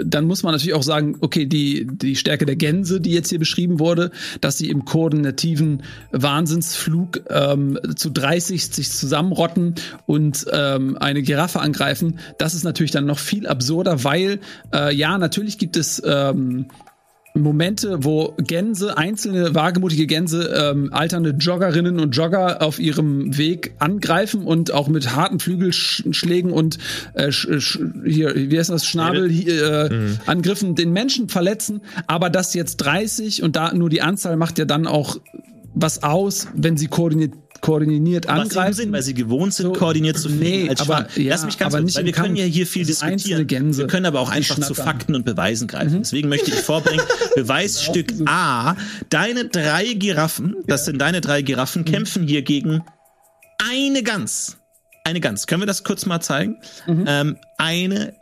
dann muss man natürlich auch sagen, okay, die, die Stärke der Gänse, die jetzt hier beschrieben wurde, dass sie im koordinativen Wahnsinnsflug ähm, zu 30 sich zusammenrotten und ähm, eine Giraffe angreifen, das ist natürlich dann noch viel absurder, weil äh, ja, natürlich gibt es ähm, Momente, wo Gänse, einzelne wagemutige Gänse, ähm, alternde Joggerinnen und Jogger auf ihrem Weg angreifen und auch mit harten Flügelschlägen und äh, hier, wie heißt das, Schnabel, hier, äh, Angriffen den Menschen verletzen. Aber das jetzt 30 und da nur die Anzahl macht ja dann auch was aus, wenn sie koordiniert, koordiniert Was angreifen. Sinn, weil sie gewohnt sind, So, koordiniert zu fliegen nee, als aber- ja, Lass mich ganz aber kurz, weil wir können Kampf. ja hier viel diskutieren. Gänse, wir können aber auch einfach zu. Fakten und Beweisen greifen. Mhm. Deswegen möchte ich vorbringen, <laughs> Beweisstück A, deine drei Giraffen, das sind deine drei Mhm. Giraffen, kämpfen hier gegen eine Gans. Eine Gans. Können wir das kurz mal zeigen? Mhm. Ähm, eine,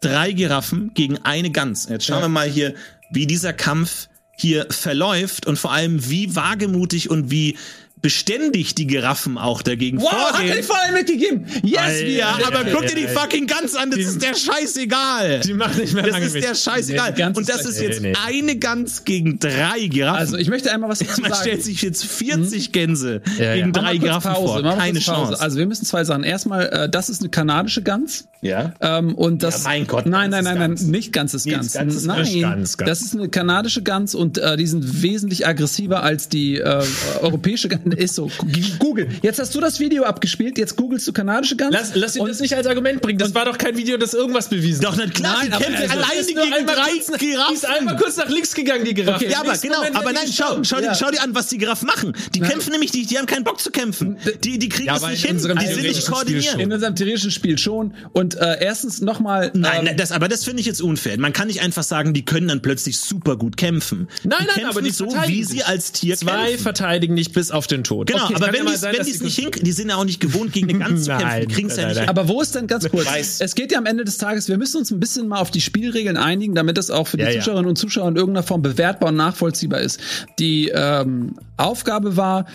drei Giraffen gegen eine Gans. Jetzt schauen wir mal hier, wie dieser Kampf hier verläuft und vor allem wie wagemutig und wie beständig die Giraffen auch dagegen Wow, hat vorgehen. er die Vorteil mitgegeben? Yes! Ja, wir- aber guck dir die fucking Gans an, das ist der <laughs> scheißegal. Die macht nicht mehr Das lange ist mit. der scheißegal. Nee, die Und das ist jetzt Nee, nee. eine Gans gegen drei Giraffen. Also ich möchte einmal was dazu <laughs> Man sagen. stellt sich jetzt 40 Gänse Ja, ja. gegen Mach drei Giraffen Pause, vor. Keine. Chance. Also wir müssen zwei Sachen. Erstmal, äh, das ist eine kanadische Gans. ja. Ähm, und das, Ja, mein Gott, nein, nein, nein, nein, Gans. nicht ganzes Nee, Gans. ganzes nein, Gans, Gans, Gans. das ist eine kanadische Gans und äh, die sind wesentlich aggressiver als die äh, <laughs> europäische Gans. Ist so. Google. Jetzt hast du das Video abgespielt, jetzt googelst du kanadische Gans. Lass, lass ihn das nicht als Argument bringen. Das war doch kein Video, das irgendwas bewiesen Doch, nicht klar, Nein, kämpfen also, alleine gegen drei Giraffen. Die ist einmal kurz nach links gegangen, die Giraffe. Okay, Ja, aber genau, Moment aber hat nein, schau, schau, Ja. dir, schau dir an, was die Giraffen machen. Die kämpfen nämlich, die, die haben keinen Bock zu kämpfen. Die, die kriegen Ja, es nicht in hin, die sind nicht koordiniert. In unserem theoretischen Spiel schon. Und äh, erstens nochmal. Nein, ähm, nein, das, aber das finde ich jetzt unfair. Man kann nicht einfach sagen, die können dann plötzlich super gut kämpfen. Nein, die nein, aber die so, wie sie als Tier Zwei kämpfen. verteidigen nicht bis auf den Tod. Genau, Okay, aber wenn ja die sein, wenn dass die es nicht hinkriegen, die sind ja auch nicht gewohnt, gegen eine Gans zu kämpfen. Die <laughs> kriegen es ja nicht nein. hin. Aber wo ist denn ganz kurz? Weiß. Es geht ja am Ende des Tages, wir müssen uns ein bisschen mal auf die Spielregeln einigen, damit das auch für die Ja, ja. Zuschauerinnen und Zuschauer in irgendeiner Form bewertbar und nachvollziehbar ist. Die ähm, Aufgabe war,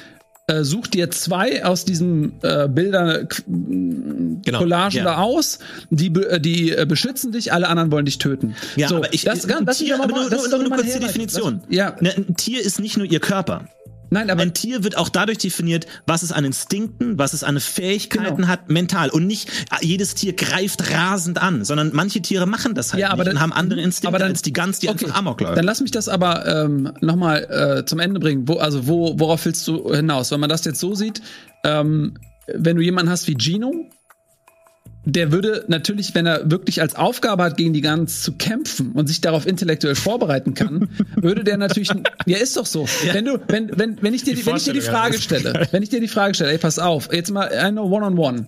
äh, such dir zwei aus diesen äh, Bildern Genau. Collagen ja. da aus, die, äh, die äh, beschützen dich, alle anderen wollen dich töten. Ja, so, aber ich, das, ein das, Tier, ist aber nur, das nur, nur mal kurz die. Definition. Das, ja, Ne, Ein Tier ist nicht nur ihr Körper. Nein, aber Ein Tier wird auch dadurch definiert, was es an Instinkten, was es an Fähigkeiten Genau. hat, mental. Und nicht ah, jedes Tier greift rasend an, sondern manche Tiere machen das halt Ja, aber dann- und haben andere Instinkte aber dann- als die Gans, die Okay, einfach Amok läuft. Dann lass mich das aber ähm, nochmal äh, zum Ende bringen. Wo, also wo, worauf willst du hinaus? Wenn man das jetzt so sieht, ähm, wenn du jemanden hast wie Gino, der würde natürlich, wenn er wirklich als Aufgabe hat, gegen die Gans zu kämpfen und sich darauf intellektuell vorbereiten kann, würde der natürlich, ja ist doch so. Wenn du, wenn, wenn, wenn ich dir, die, wenn ich dir die Frage ja. stelle, wenn ich dir die Frage stelle, ey, pass auf, jetzt mal eine One-on-One.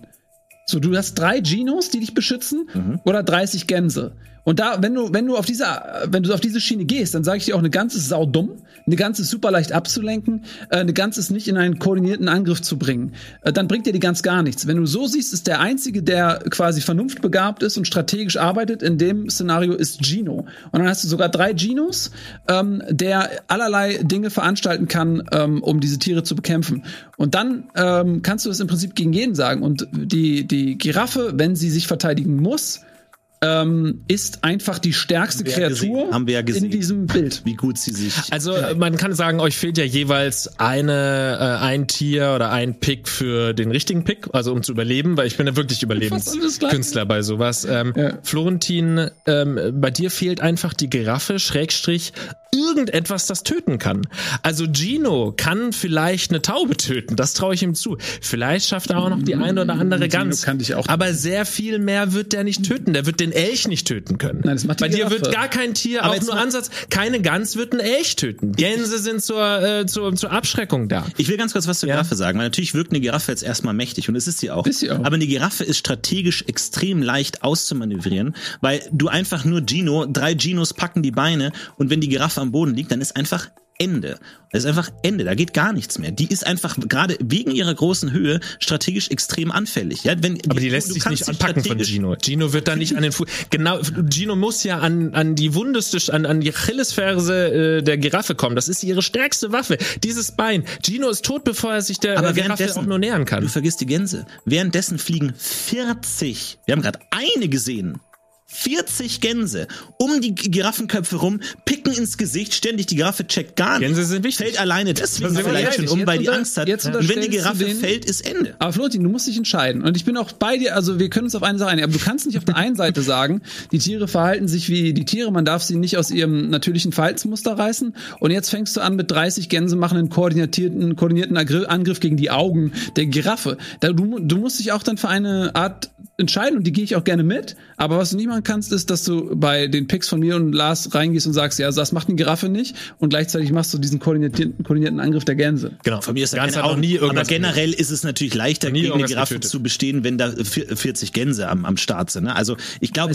So, du hast drei Genos, die dich beschützen, oder 30 Gänse. Und da, wenn du, wenn du auf dieser, wenn du auf diese Schiene gehst, dann sage ich dir auch, eine Gans ist saudumm, eine Gans ist super leicht abzulenken, äh, eine Gans ist nicht in einen koordinierten Angriff zu bringen. Äh, dann bringt dir die Gans gar nichts. Wenn du so siehst, ist der einzige, der quasi vernunftbegabt ist und strategisch arbeitet, in dem Szenario ist Gino. Und dann hast du sogar drei Genos, ähm, der allerlei Dinge veranstalten kann, ähm, um diese Tiere zu bekämpfen. Und dann ähm, kannst du das im Prinzip gegen jeden sagen. Und die, die Giraffe, wenn sie sich verteidigen muss, ähm, ist einfach die stärkste Haben Kreatur gesehen. Haben wir ja gesehen. in diesem Bild. Wie gut sie sich. Also man kann sagen, euch fehlt ja jeweils eine äh, ein Tier oder ein Pick für den richtigen Pick, also um zu überleben, weil ich bin ja wirklich. Überlebenskünstler bei sowas. Ähm, Ja. Florentin, ähm, bei dir fehlt einfach die Giraffe, Schrägstrich, irgendetwas, das töten kann. Also Gino kann vielleicht eine Taube töten, das traue ich ihm zu. Vielleicht schafft er auch noch die eine oder andere Gino Gans. kann dich auch- Aber sehr viel mehr wird der nicht töten. Der wird den Elch nicht töten können. Nein, das macht die bei dir Giraffe. wird gar kein Tier, Aber auch jetzt nur Ansatz, keine Gans wird ein Elch töten. Gänse sind zur, äh, zur, zur Abschreckung da. Ich will ganz kurz was zur Giraffe sagen, weil natürlich wirkt eine Giraffe jetzt erstmal mächtig und es ist sie auch. Ist sie auch. Aber eine Giraffe ist strategisch extrem leicht auszumanövrieren, weil du einfach nur Gino, drei Ginos packen die Beine und wenn die Giraffe am Boden liegt, dann ist einfach Ende. Das ist einfach Ende, da geht gar nichts mehr. Die ist einfach gerade wegen ihrer großen Höhe strategigisch extrem anfällig. Ja, wenn, Aber die lässt sich nicht anpacken von strategisch- Gino. Gino wird da nicht an den Fuß. Genau, Gino muss ja an, an die wundeste, an, an die Achillesferse äh, der Giraffe kommen. Das ist ihre stärkste Waffe. Dieses Bein. Gino ist tot, bevor er sich der Aber äh, Giraffe währenddessen, auch nur nähern kann. Du vergisst die Gänse. Währenddessen fliegen 40, wir haben gerade eine gesehen, 40 Gänse um die Giraffenköpfe rum, picken ins Gesicht, ständig die Giraffe checkt gar nicht. Gänse sind wichtig. Fällt alleine deswegen vielleicht schon um, weil die Angst hat. Und wenn die Giraffe denen- fällt, ist Ende. Aber Florentin, du musst dich entscheiden. Und ich bin auch bei dir, also wir können uns auf eine Sache einigen, aber du kannst nicht auf der einen Seite sagen, die Tiere verhalten sich wie die Tiere, man darf sie nicht aus ihrem natürlichen Verhaltensmuster reißen. Und jetzt fängst du an mit 30 Gänse machen einen koordinierten, koordinierten Angriff gegen die Augen der Giraffe. Da, du, du musst dich auch dann für eine Art entscheiden und die gehe ich auch gerne mit. Aber was du nie machen kannst, ist, dass du bei den Picks von mir und Lars reingehst und sagst, ja, das macht eine Giraffe nicht und gleichzeitig machst du diesen koordinierten, koordinierten Angriff der Gänse. Genau. Von mir ist noch Augen. nie aber irgendwas generell ist es natürlich leichter, gegen eine Giraffe getötet. zu bestehen, wenn da vier- 40 Gänse am, am Start sind. Ne? Also ich glaube,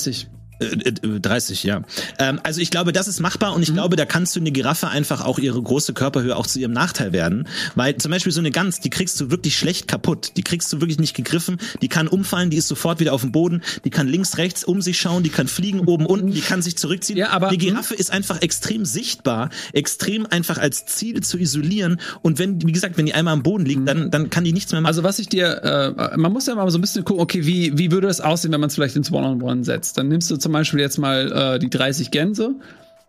30. Äh, äh, 30, ja. Ähm, also ich glaube, das ist machbar und ich glaube, da kannst du eine Giraffe einfach auch ihre große Körperhöhe auch zu ihrem Nachteil werden. Weil zum Beispiel so eine Gans, die kriegst du wirklich schlecht kaputt. Die kriegst du wirklich nicht gegriffen. Die kann umfallen, die ist sofort wieder auf dem Boden. Die kann links, rechts um sich schauen, die kann fliegen oben, unten, die kann sich zurückziehen. Ja, aber- die Giraffe ist einfach extrem sichtbar, extrem einfach als Ziel zu isolieren. Und wenn, wie gesagt, wenn die einmal am Boden liegt, dann, dann kann die nichts mehr machen. Also was ich dir, äh, man muss ja mal so ein bisschen gucken, okay, wie, wie würde es aussehen, wenn man es vielleicht ins One-on-One setzt? Dann nimmst du zum Beispiel jetzt mal äh, die 30 Gänse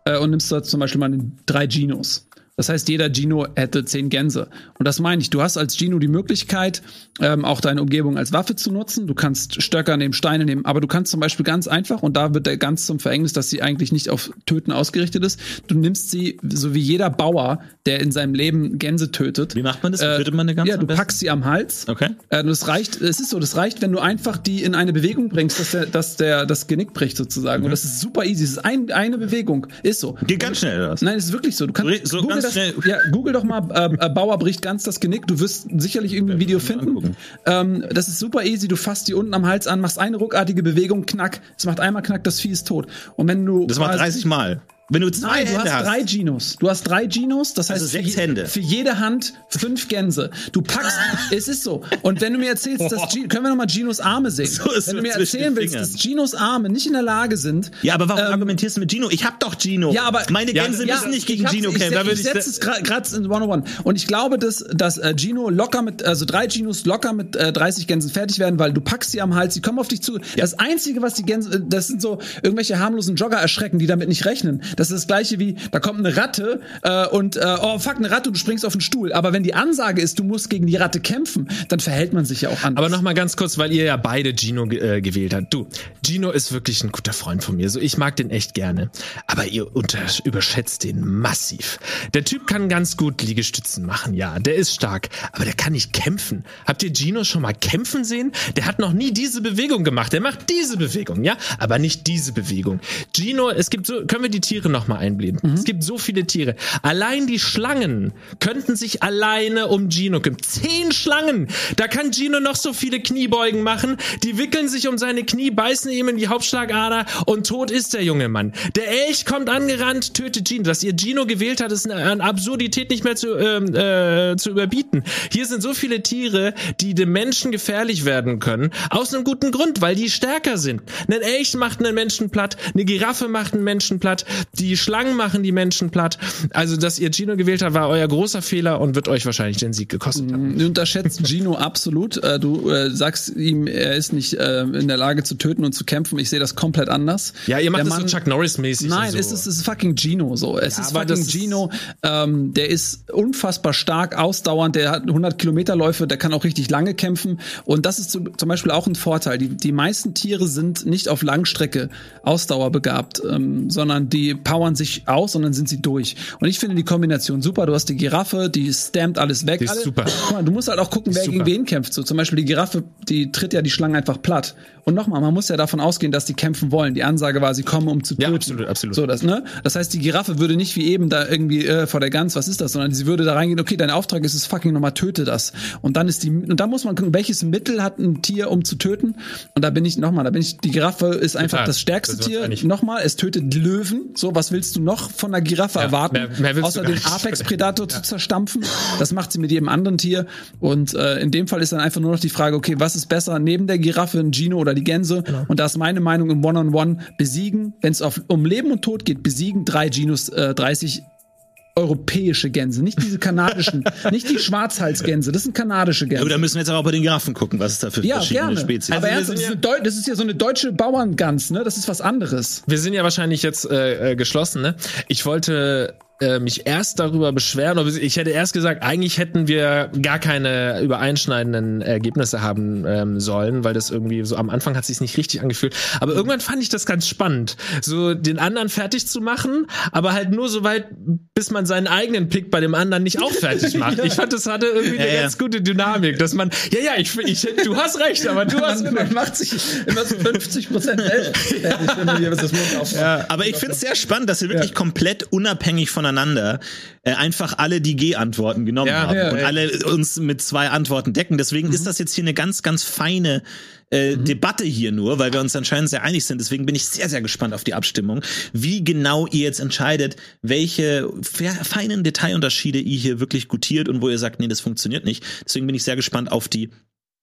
äh, und nimmst da zum Beispiel mal drei Genos. Das heißt, jeder Gino hätte zehn Gänse. Und das meine ich. Du hast als Gino die Möglichkeit, ähm, auch deine Umgebung als Waffe zu nutzen. Du kannst Stöcker nehmen, Steine nehmen, aber du kannst zum Beispiel ganz einfach, und da wird der ganz zum Verhängnis, dass sie eigentlich nicht auf Töten ausgerichtet ist. Du nimmst sie, so wie jeder Bauer, der in seinem Leben Gänse tötet. Wie macht man das? Wie Äh, tötet man eine Gans Ja, am du packst sie am Hals. Okay. Äh, das reicht, es ist so, das reicht, wenn du einfach die in eine Bewegung bringst, dass der, dass der das Genick bricht sozusagen. Und das ist super easy. Es ist ein, eine Bewegung. Ist so. Geht ganz schnell, oder was? Nein, es ist wirklich so. Du kannst so ganz das, <laughs> ja, Google doch mal, äh, äh, Bauer bricht ganz das Genick. Du wirst sicherlich irgendwie ein Video finden. Ähm, das ist super easy. Du fasst die unten am Hals an, machst eine ruckartige Bewegung, knack. Es macht einmal knack, das Vieh ist tot. Und wenn du Das macht quasi- 30 Mal. Wenn du zwei Nein, du Hände hast hast. drei Genos. Du hast drei Genos, das heißt Also sechs für, Hände. für jede Hand fünf Gänse. Du packst, <laughs> es ist so. Und wenn du mir erzählst, dass G können wir noch mal Ginos Arme sehen? So ist wenn du mir erzählen willst, dass Ginos Arme nicht in der Lage sind, ja, aber warum Ähm, argumentierst du mit Gino? Ich hab doch Gino. Ja, aber meine Ja, Gänse ja, müssen nicht ich gegen Gino kämpfen. Ich, ich ich setze es gerade in 101. Und ich glaube, dass, dass äh, Gino locker mit, also drei Ginos locker mit äh, 30 Gänsen fertig werden, weil du packst sie am Hals, sie kommen auf dich zu. Das Einzige, was die Gänse, äh, das sind so irgendwelche harmlosen Jogger erschrecken, die damit nicht rechnen. Das ist das gleiche wie, da kommt eine Ratte äh, und äh, oh fuck, eine Ratte, du springst auf den Stuhl. Aber wenn die Ansage ist, du musst gegen die Ratte kämpfen, dann verhält man sich ja auch anders. Aber noch mal ganz kurz, weil ihr ja beide Gino äh, gewählt habt. Du, Gino ist wirklich ein guter Freund von mir. So, ich mag den echt gerne. Aber ihr unter überschätzt den massiv. Der Typ kann ganz gut Liegestützen machen, ja. Der ist stark. Aber der kann nicht kämpfen. Habt ihr Gino schon mal kämpfen sehen? Der hat noch nie diese Bewegung gemacht. Der macht diese Bewegung, ja. Aber nicht diese Bewegung. Gino, es gibt so, können wir die Tiere noch mal einblenden? Es gibt so viele Tiere. Allein die Schlangen könnten sich alleine um Gino kümmern. Zehn Schlangen! Da kann Gino noch so viele Kniebeugen machen. Die wickeln sich um seine Knie, beißen ihm in die Hauptschlagader und tot ist der junge Mann. Der Elch kommt angerannt, tötet Gino. Dass ihr Gino gewählt hat, ist eine, eine Absurdität nicht mehr zu, ähm, äh, zu überbieten. Hier sind so viele Tiere, die dem Menschen gefährlich werden können. Aus einem guten Grund, weil die stärker sind. Ein Elch macht einen Menschen platt, eine Giraffe macht einen Menschen platt, die Schlangen machen die Menschen platt. Also, dass ihr Gino gewählt habt, war euer großer Fehler und wird euch wahrscheinlich den Sieg gekostet haben. Du unterschätzt Gino <laughs> absolut. Äh, Du äh, sagst ihm, er ist nicht äh, in der Lage zu töten und zu kämpfen. Ich sehe das komplett anders. Ja, ihr macht Der das so Chuck Norris-mäßig. Nein, so. es ist, es ist fucking Gino so. Es ist aber fucking ist- Gino. Ähm, der ist unfassbar stark, ausdauernd. Der hat 100 Kilometerläufe. Der kann auch richtig lange kämpfen. Und das ist zum zum Beispiel auch ein Vorteil. Die, die meisten Tiere sind nicht auf Langstrecke ausdauerbegabt, ähm, sondern die powern sich aus und dann sind sie durch. Und ich finde die Kombination super. Du hast die Giraffe, die stammt alles weg. Die ist Alle, super. Du musst halt auch gucken, wer super. gegen wen kämpft. So zum Beispiel die Giraffe, die tritt ja die Schlangen einfach platt. Und nochmal, man muss ja davon ausgehen, dass die kämpfen wollen. Die Ansage war, sie kommen, um zu Ja, töten. absolut, absolut. So, das, ne? Das heißt, die Giraffe würde nicht wie eben da irgendwie äh, vor der Gans, was ist das, sondern sie würde da reingehen, okay, dein Auftrag ist es fucking nochmal, töte das. Und dann ist die, und da muss man gucken, welches Mittel hat ein Tier, um zu töten. Und da bin ich, nochmal, da bin ich, die Giraffe ist einfach Total. das stärkste Das Tier. Nochmal, es tötet Löwen. So, was willst du noch von einer Giraffe Ja, erwarten? mehr- mehr außer den. Apex-Predator <laughs> zu zerstampfen. Das macht sie mit jedem anderen Tier. Und äh, in dem Fall ist dann einfach nur noch die Frage, okay, was ist besser neben der Giraffe, ein Gino oder die Gänse? Genau. Und da ist meine Meinung im One-on-One besiegen, wenn es um Leben und Tod geht, besiegen drei Ginos äh, 30 europäische Gänse, nicht diese kanadischen, <laughs> nicht die Schwarzhalsgänse, das sind kanadische Ja, aber Gänse. da müssen wir jetzt auch bei den Giraffen gucken, was es da für Ja, verschiedene gerne. Spezies Aber Also ernsthaft, das, eine Deu- das ist ja so eine deutsche Bauerngans, ne? Das ist was anderes. Wir sind ja wahrscheinlich jetzt äh, äh, geschlossen, ne? Ich wollte äh, mich erst darüber beschweren, ich hätte erst gesagt, eigentlich hätten wir gar keine übereinschneidenden Ergebnisse haben ähm, sollen, weil das irgendwie so am Anfang hat sich nicht richtig angefühlt. Aber irgendwann fand ich das ganz spannend, so den anderen fertig zu machen, aber halt nur so weit, bis man seinen eigenen Pick bei dem anderen nicht auch fertig macht. <laughs> Ich fand, das hatte irgendwie eine Ja, ja. ganz gute Dynamik, dass man, ja, ja, ich, ich du hast recht, aber du hast Man, man macht sich immer so 50 Prozent fertig, wenn man hier das Mund aufmacht. Aber ich finde es sehr spannend, dass wir wirklich komplett unabhängig voneinander äh, einfach alle die G-Antworten genommen Ja, haben ja, und ja. alle uns mit zwei Antworten decken. Deswegen ist das jetzt hier eine ganz, ganz feine äh, Debatte hier nur, weil wir uns anscheinend sehr einig sind. Deswegen bin ich sehr, sehr gespannt auf die Abstimmung, wie genau ihr jetzt entscheidet, welche fe- feinen Detailunterschiede ihr hier wirklich gutiert und wo ihr sagt, nee, das funktioniert nicht. Deswegen bin ich sehr gespannt auf die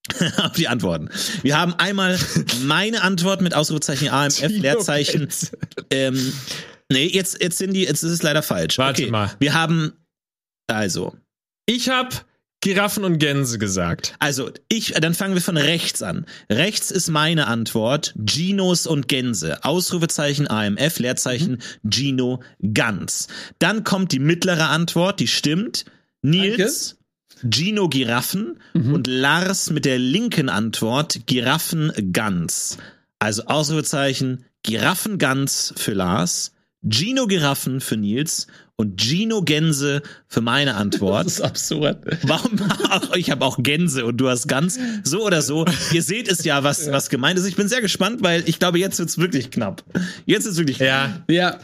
<laughs> auf die Antworten. Wir haben einmal <laughs> meine Antwort mit Ausrufezeichen AMF, Leerzeichen. Ähm, nee, jetzt, jetzt sind die, jetzt ist es leider falsch. Warte okay, mal. Wir haben, also, Ich hab Giraffen und Gänse gesagt. Also, ich, dann fangen wir von rechts an. Rechts ist meine Antwort. Ginos und Gänse. Ausrufezeichen AMF, Leerzeichen Gino Gans. Dann kommt die mittlere Antwort, die stimmt. Nils, Gino Giraffen und Lars mit der linken Antwort Giraffen Gans. Also Ausrufezeichen Giraffen Gans für Lars, Gino Giraffen für Nils und Gino Gänse für meine Antwort. <laughs> Das ist absurd. Warum? Ich habe auch Gänse und du hast Gans. So oder so. Ihr seht es ja, was, was gemeint ist. Ich bin sehr gespannt, weil ich glaube, jetzt wird's wirklich knapp. Jetzt ist wirklich knapp. Ja. Ja,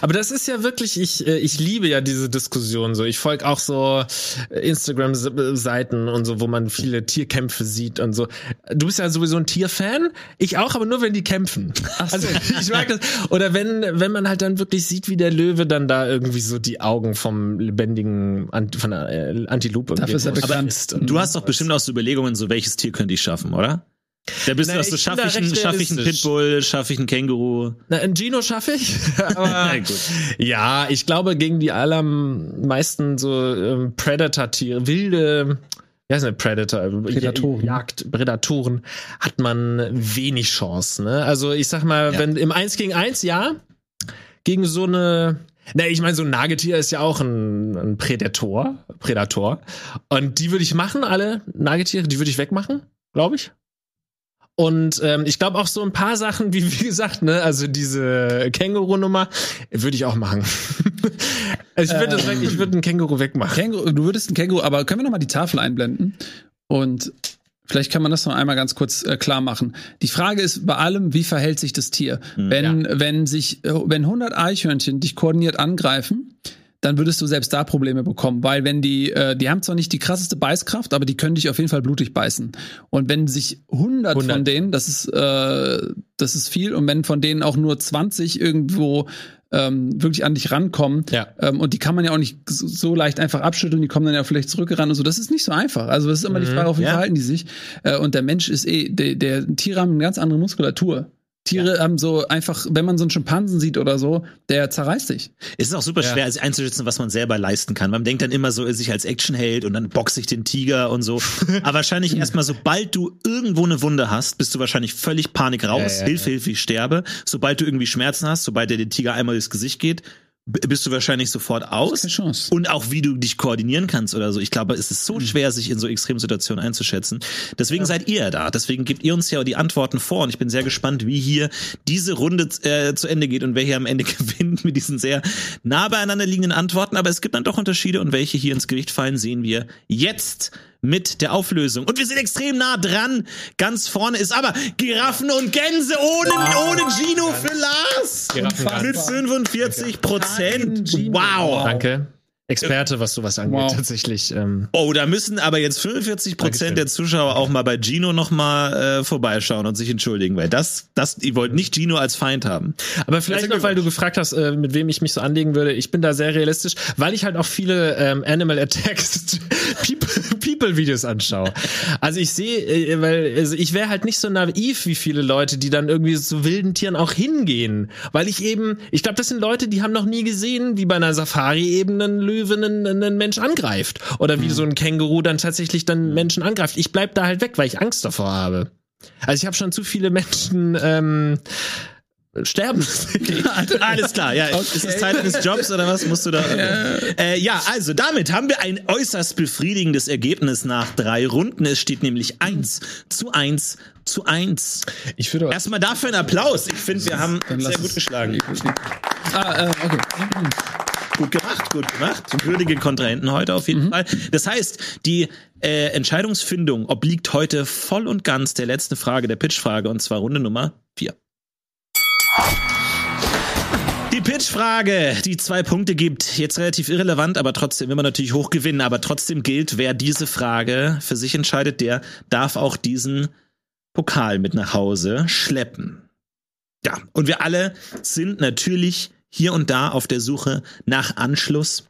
Aber das ist ja wirklich, ich, äh, ich liebe ja diese Diskussion so. Ich folge auch so äh, Instagram-Seiten und so, wo man viele Tierkämpfe sieht und so. Du bist ja sowieso ein Tierfan. Ich auch, aber nur wenn die kämpfen. Also <laughs> ich mag das. Oder wenn, wenn man halt dann wirklich sieht, wie der Löwe dann da irgendwie so die Augen vom lebendigen Ant von der äh, Antilope Dafür ist er bekannt. und- Du hast doch bestimmt auch so Überlegungen, so welches Tier könnte ich schaffen, oder? Da bist Na, du doch so, ich bin schaffe ich, einen- schaff ich einen. Pitbull, schaffe ich einen Känguru? Na, ein Gino schaffe ich. <laughs> Aber ja, ich glaube, gegen die allermeisten so ähm, Predator-Tiere, wilde, wie heißt denn Predator? Prädatoren. Jagd, Prädatoren, hat man wenig Chance. Ne? Also ich sag mal, Ja. wenn im Eins gegen Eins, ja, gegen so eine na, ich meine, so ein Nagetier ist ja auch ein, ein Prädator, Prädator. Und die würde ich machen, alle Nagetiere, die würde ich wegmachen, glaube ich. Und ähm, ich glaube auch so ein paar Sachen, wie wie gesagt, ne, also diese Känguru-Nummer würde ich auch machen. <laughs> also ich würde das weg, ich würde einen Känguru wegmachen. Känguru, du würdest ein Känguru, aber können wir noch mal die Tafel einblenden? Und vielleicht kann man das noch einmal ganz kurz äh, klar machen. Die Frage ist bei allem, wie verhält sich das Tier? wenn, wenn sich, äh, wenn 100 Eichhörnchen dich koordiniert angreifen, dann würdest du selbst da Probleme bekommen, weil wenn die, äh, die haben zwar nicht die krasseste Beißkraft, aber die können dich auf jeden Fall blutig beißen. Und wenn sich 100, 100. von denen, das ist, äh, das ist viel, und wenn von denen auch nur 20 irgendwo ähm, wirklich an dich rankommen, Ja. ähm, und die kann man ja auch nicht so, leicht einfach abschütteln, die kommen dann ja vielleicht zurückgerannt und so. Das ist nicht so einfach. Also das ist immer die Frage, auf wie Ja. verhalten die sich. Äh, und der Mensch ist eh, der, der Tiere haben eine ganz andere Muskulatur. Tiere haben so einfach, wenn man so einen Schimpansen sieht oder so, der zerreißt dich. Es ist auch super schwer, also einzuschätzen, was man selber leisten kann. Man denkt dann immer so, sich als Actionheld und dann boxe ich den Tiger und so. <laughs> Aber wahrscheinlich erstmal, sobald du irgendwo eine Wunde hast, bist du wahrscheinlich völlig Panik raus. Ja, ja, Hilfe, Hilfe, ich sterbe. Sobald du irgendwie Schmerzen hast, sobald der den Tiger einmal durchs Gesicht geht, bist du wahrscheinlich sofort aus. Keine Chance. Und auch wie du dich koordinieren kannst oder so. Ich glaube, es ist so schwer, sich in so Extremsituationen einzuschätzen. Deswegen seid ihr ja da. Deswegen gebt ihr uns ja die Antworten vor. Und ich bin sehr gespannt, wie hier diese Runde äh, zu Ende geht und wer hier am Ende <laughs> gewinnt mit diesen sehr nah beieinander liegenden Antworten. Aber es gibt dann doch Unterschiede und welche hier ins Gewicht fallen, sehen wir jetzt mit der Auflösung. Und wir sind extrem nah dran. Ganz vorne ist aber Giraffen und Gänse ohne, ohne Gino für Lars. Giraffen und Mit Gänse. 45 Prozent. Wow. Danke. Experte, was sowas angeht, Wow. tatsächlich. Ähm, Oh, da müssen aber jetzt 45 Dankeschön. Prozent der Zuschauer auch mal bei Gino noch mal äh, vorbeischauen und sich entschuldigen, weil das, das, ihr wollt nicht Gino als Feind haben. Aber vielleicht noch, weil du gefragt hast, äh, mit wem ich mich so anlegen würde. Ich bin da sehr realistisch, weil ich halt auch viele ähm, Animal Attacks <laughs> People- People-Videos anschaue. Also ich sehe, äh, weil also ich wäre halt nicht so naiv wie viele Leute, die dann irgendwie zu wilden Tieren auch hingehen. Weil ich eben, ich glaube, das sind Leute, die haben noch nie gesehen, wie bei einer Safari eben ein Löwe einen, einen Mensch angreift. Oder wie so ein Känguru dann tatsächlich dann Menschen angreift. Ich bleib da halt weg, weil ich Angst davor habe. Also ich habe schon zu viele Menschen ähm, sterben. <laughs> Alles klar, ja. Ist es Teil deines Jobs oder was musst du da? Äh, ja, also damit haben wir ein äußerst befriedigendes Ergebnis nach drei Runden. Es steht nämlich eins zu eins zu eins. Ich würde Erstmal dafür einen Applaus. Ich finde, wir haben sehr gut es- geschlagen. Ah, äh, okay. Gut gemacht, gut gemacht. Würdige Kontrahenten heute auf jeden Fall. Das heißt, die äh, Entscheidungsfindung obliegt heute voll und ganz der letzten Frage, der Pitchfrage, und zwar Runde Nummer vier. Die Pitchfrage, die zwei Punkte gibt, jetzt relativ irrelevant, aber trotzdem man natürlich hoch gewinnen, aber trotzdem gilt, wer diese Frage für sich entscheidet, der darf auch diesen Pokal mit nach Hause schleppen. Ja, und wir alle sind natürlich hier und da auf der Suche nach Anschluss.